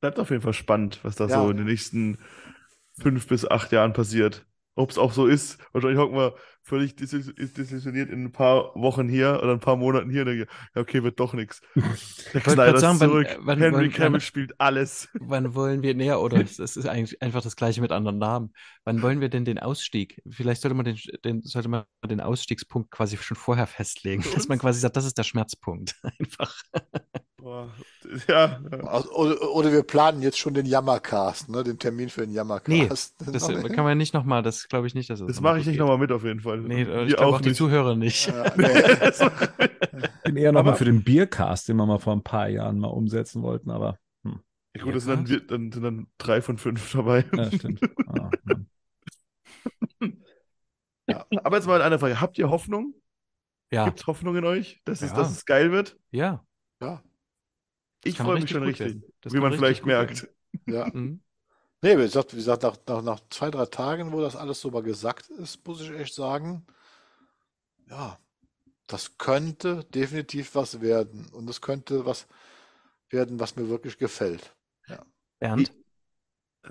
bleibt auf jeden Fall spannend, was da Ja. so in den nächsten fünf bis acht Jahren passiert. Ob es auch so ist. Wahrscheinlich hocken wir völlig desil- desillusioniert in ein paar Wochen hier oder ein paar Monaten hier und denken, ja, okay, wird doch nichts. [laughs] Zack wollte Snyder sagen, zurück. äh, wann- Henry wann- Cavill wann- spielt alles. [laughs] Wann wollen wir, näher oder es es ist eigentlich einfach das gleiche mit anderen Namen. Wann wollen wir denn den Ausstieg? Vielleicht sollte man den, den, sollte man den Ausstiegspunkt quasi schon vorher festlegen, dass man quasi sagt, das ist der Schmerzpunkt. [laughs] Einfach. Boah, ja, [laughs] ja. Also, oder, oder wir planen jetzt schon den Jammercast, ne, den Termin für den Nee, [laughs] Jammercast. das kann man nicht nochmal, das glaube ich nicht, dass das nochmal mache ich nicht nochmal mit auf jeden Fall. Nee, ich glaube auch die nicht. Zuhörer nicht. Äh, [laughs] nee. Ich bin eher nochmal für den Biercast, den wir mal vor ein paar Jahren mal umsetzen wollten, aber hm. Ja, gut, das sind dann, dann, sind dann drei von fünf dabei. ja, stimmt. Ah, hm. Ja, aber jetzt mal eine Frage. Habt ihr Hoffnung? Ja. Gibt es Hoffnung in euch, dass es, Ja. dass es geil wird? Ja. Ja, Ich freue mich schon richtig. Das wie man vielleicht merkt. ja. [laughs] Mhm. Nee, wie gesagt, wie gesagt nach, nach, nach zwei, drei Tagen, wo das alles so mal gesagt ist, muss ich echt sagen, ja, das könnte definitiv was werden. Und es könnte was werden, was mir wirklich gefällt. Bernd?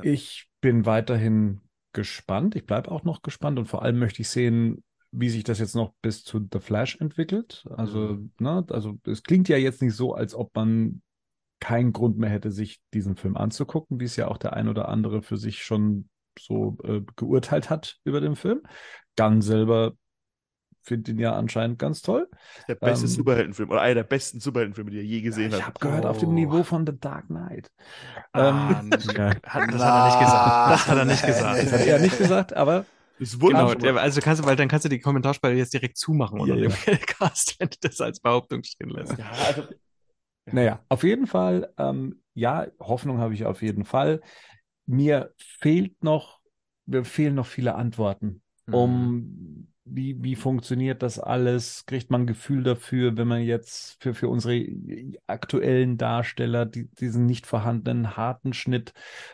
Ich bin weiterhin gespannt. Ich bleibe auch noch gespannt und vor allem möchte ich sehen, wie sich das jetzt noch bis zu The Flash entwickelt. Also, ne, also es klingt ja jetzt nicht so, als ob man keinen Grund mehr hätte, sich diesen Film anzugucken, wie es ja auch der ein oder andere für sich schon so äh, geurteilt hat über den Film. Gunn selber findet ihn ja anscheinend ganz toll. Der beste Ähm, Superheldenfilm oder einer der besten Superheldenfilme, die er je gesehen ich hat. habe gehört, auf dem Oh. Niveau von The Dark Knight. Ah, Ähm, ja. [laughs] ja. hat, das hat er nicht gesagt. Das hat er nicht gesagt. Das hat er nicht gesagt, aber Das wurde Genau, schon der, mal- also kannst du, weil dann kannst du die Kommentarspalte jetzt direkt zumachen unter Ja, dem [laughs] Cast, wenn du das als Behauptung stehen lässt. ja, also, Naja, auf jeden Fall, ähm, ja, Hoffnung habe ich auf jeden Fall. Mir fehlt noch, mir fehlen noch viele Antworten, Mhm. um wie, wie funktioniert das alles? Kriegt man ein Gefühl dafür, wenn man jetzt für, für unsere aktuellen Darsteller die, diesen nicht vorhandenen harten Schnitt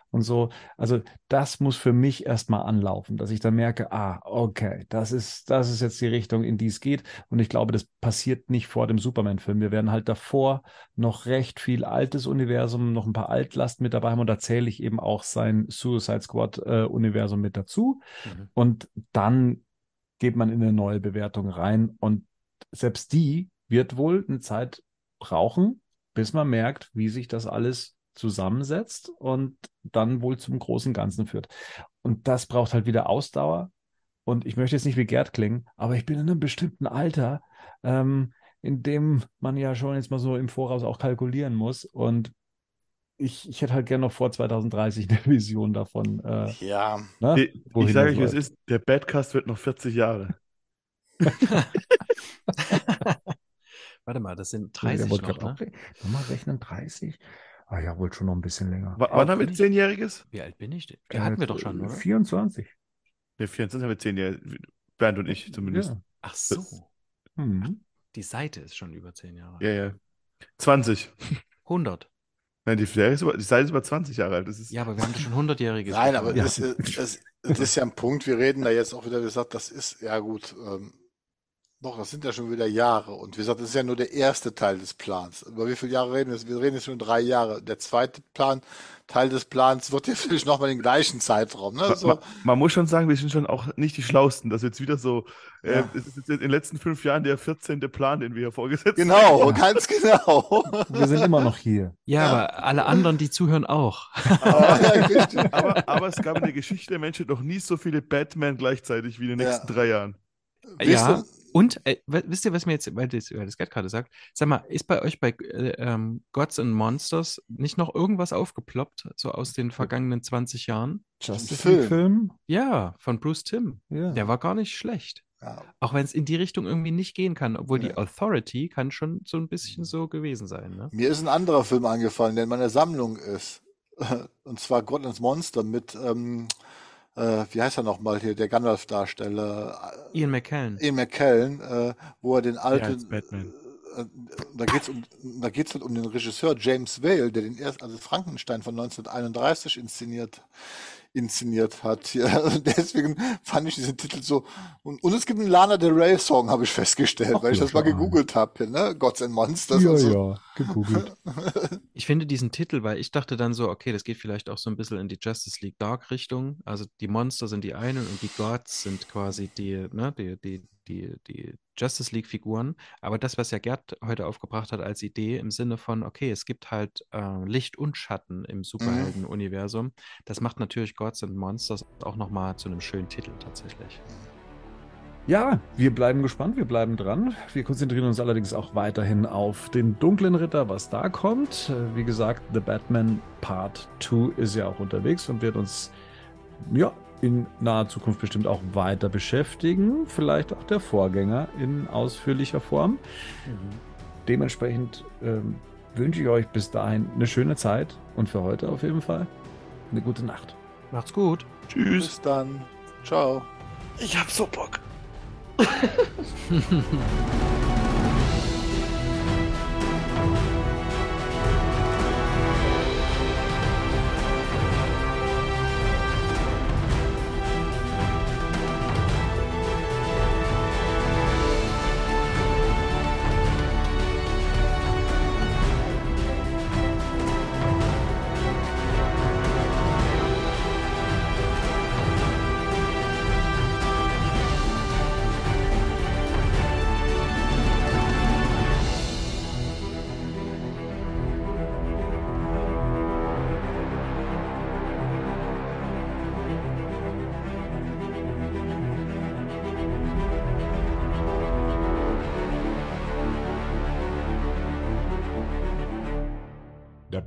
und so. Also das muss für mich erstmal anlaufen, dass ich dann merke, ah, okay, das ist, das ist jetzt die Richtung, in die es geht. Und ich glaube, das passiert nicht vor dem Superman-Film. Wir werden halt davor noch recht viel altes Universum, noch ein paar Altlasten mit dabei haben. Und da zähle ich eben auch sein Suicide Squad-Universum mit dazu. Mhm. Und dann geht man in eine neue Bewertung rein. Und selbst die wird wohl eine Zeit brauchen, bis man merkt, wie sich das alles zusammensetzt und dann wohl zum großen Ganzen führt. Und das braucht halt wieder Ausdauer. Und ich möchte jetzt nicht wie Gerd klingen, aber ich bin in einem bestimmten Alter, ähm, in dem man ja schon jetzt mal so im Voraus auch kalkulieren muss. Und ich, ich hätte halt gerne noch vor 2030 [laughs] eine Vision davon. Äh, Ja, ne? ich wohin ich sage euch, es ist, der Badcast wird noch 40 Jahre. [laughs] Warte mal, das sind Ja, der 30 wollte noch, ne? Nochmal rechnen, 30? Ah ja, wohl schon noch ein bisschen länger. W wann haben wir Zehnjähriges? Wie alt bin ich denn? Die hatten wir doch schon, Äh, oder? 24. Ne, 24 haben wir Zehnjährige. Bernd und ich zumindest. Ja. Ach so. Das- Hm. Die Seite ist schon über 10 Jahre. Ja, ja. 20. 100. Nein, die, Serie ist über, die Seite ist über 20 Jahre alt. Das ist, Ja, aber wir haben schon 100-Jähriges. nein, aber Ja. das, ist- das, [laughs] das ist ja ein Punkt. Wir reden da jetzt auch wieder, wie gesagt, das ist, ja gut, ähm, doch, das sind ja schon wieder Jahre. Und wie gesagt, das ist ja nur der erste Teil des Plans. Über wie viele Jahre reden wir? Wir reden jetzt schon drei Jahre. Der zweite Plan, Teil des Plans wird ja [laughs] vielleicht nochmal den gleichen Zeitraum. Ne? So, ma- man muss schon sagen, wir sind schon auch nicht die Schlausten. Das ist jetzt wieder so, äh, Ja. es ist jetzt in den letzten fünf Jahren der 14. Plan, den wir hier vorgesetzt genau, Ja. [laughs] ganz genau. Wir sind immer noch hier. Ja, Ja. aber alle anderen, die zuhören, auch. Aber, haben. [laughs] Aber, aber es gab in der Geschichte der Menschheit noch nie so viele Batman gleichzeitig wie in den Ja. nächsten drei Jahren. Wisst Ja. ihr- Und äh, wisst ihr, was mir jetzt, weil das, weil das Gerd gerade sagt, sag mal, ist bei euch bei äh, ähm, Gods and Monsters nicht noch irgendwas aufgeploppt, so aus den vergangenen 20 Jahren? Justice Film. Film. Ja, von Bruce Timm. Ja. Der war gar nicht schlecht. Ja, Auch wenn es in die Richtung irgendwie nicht gehen kann, obwohl die Ja. Authority kann schon so ein bisschen so gewesen sein. Ne? Mir ist ein anderer Film angefallen, der in meiner Sammlung ist. [laughs] Und zwar Gotlands Monster mit, ähm, äh, wie heißt er nochmal hier, der Gandalf-Darsteller, Ian McKellen. Ian McKellen, äh, wo er den alten, als Batman. äh, da geht's um, da geht's halt um den Regisseur James Whale, der den erst, also Frankenstein von 1931 inszeniert, inszeniert hat. Ja, [laughs] deswegen fand ich diesen Titel so. Und, und es gibt einen Lana Del Rey Song, habe ich festgestellt, Ach, weil ich das mal gegoogelt habe, ne? Gods and Monsters ja, und so. ja, gegoogelt. [laughs] Ich finde diesen Titel, weil ich dachte dann so, okay, das geht vielleicht auch so ein bisschen in die Justice League Dark Richtung. Also die Monster sind die einen und die Gods sind quasi die, ne, die, die, die, die Justice League Figuren. Aber das, was ja Gerd heute aufgebracht hat als Idee im Sinne von, okay, es gibt halt äh, Licht und Schatten im Superhelden-Universum, das macht natürlich Gods and Monsters auch nochmal zu einem schönen Titel tatsächlich. Ja, wir bleiben gespannt, wir bleiben dran. Wir konzentrieren uns allerdings auch weiterhin auf den dunklen Ritter, was da kommt. Wie gesagt, The Batman Part 2 ist ja auch unterwegs und wird uns ja in naher Zukunft bestimmt auch weiter beschäftigen. Vielleicht auch der Vorgänger in ausführlicher Form. Dementsprechend ähm, wünsche ich euch bis dahin eine schöne Zeit und für heute auf jeden Fall eine gute Nacht. Macht's gut. Tschüss. Bis dann. Ciao. Ich hab so Bock. [laughs]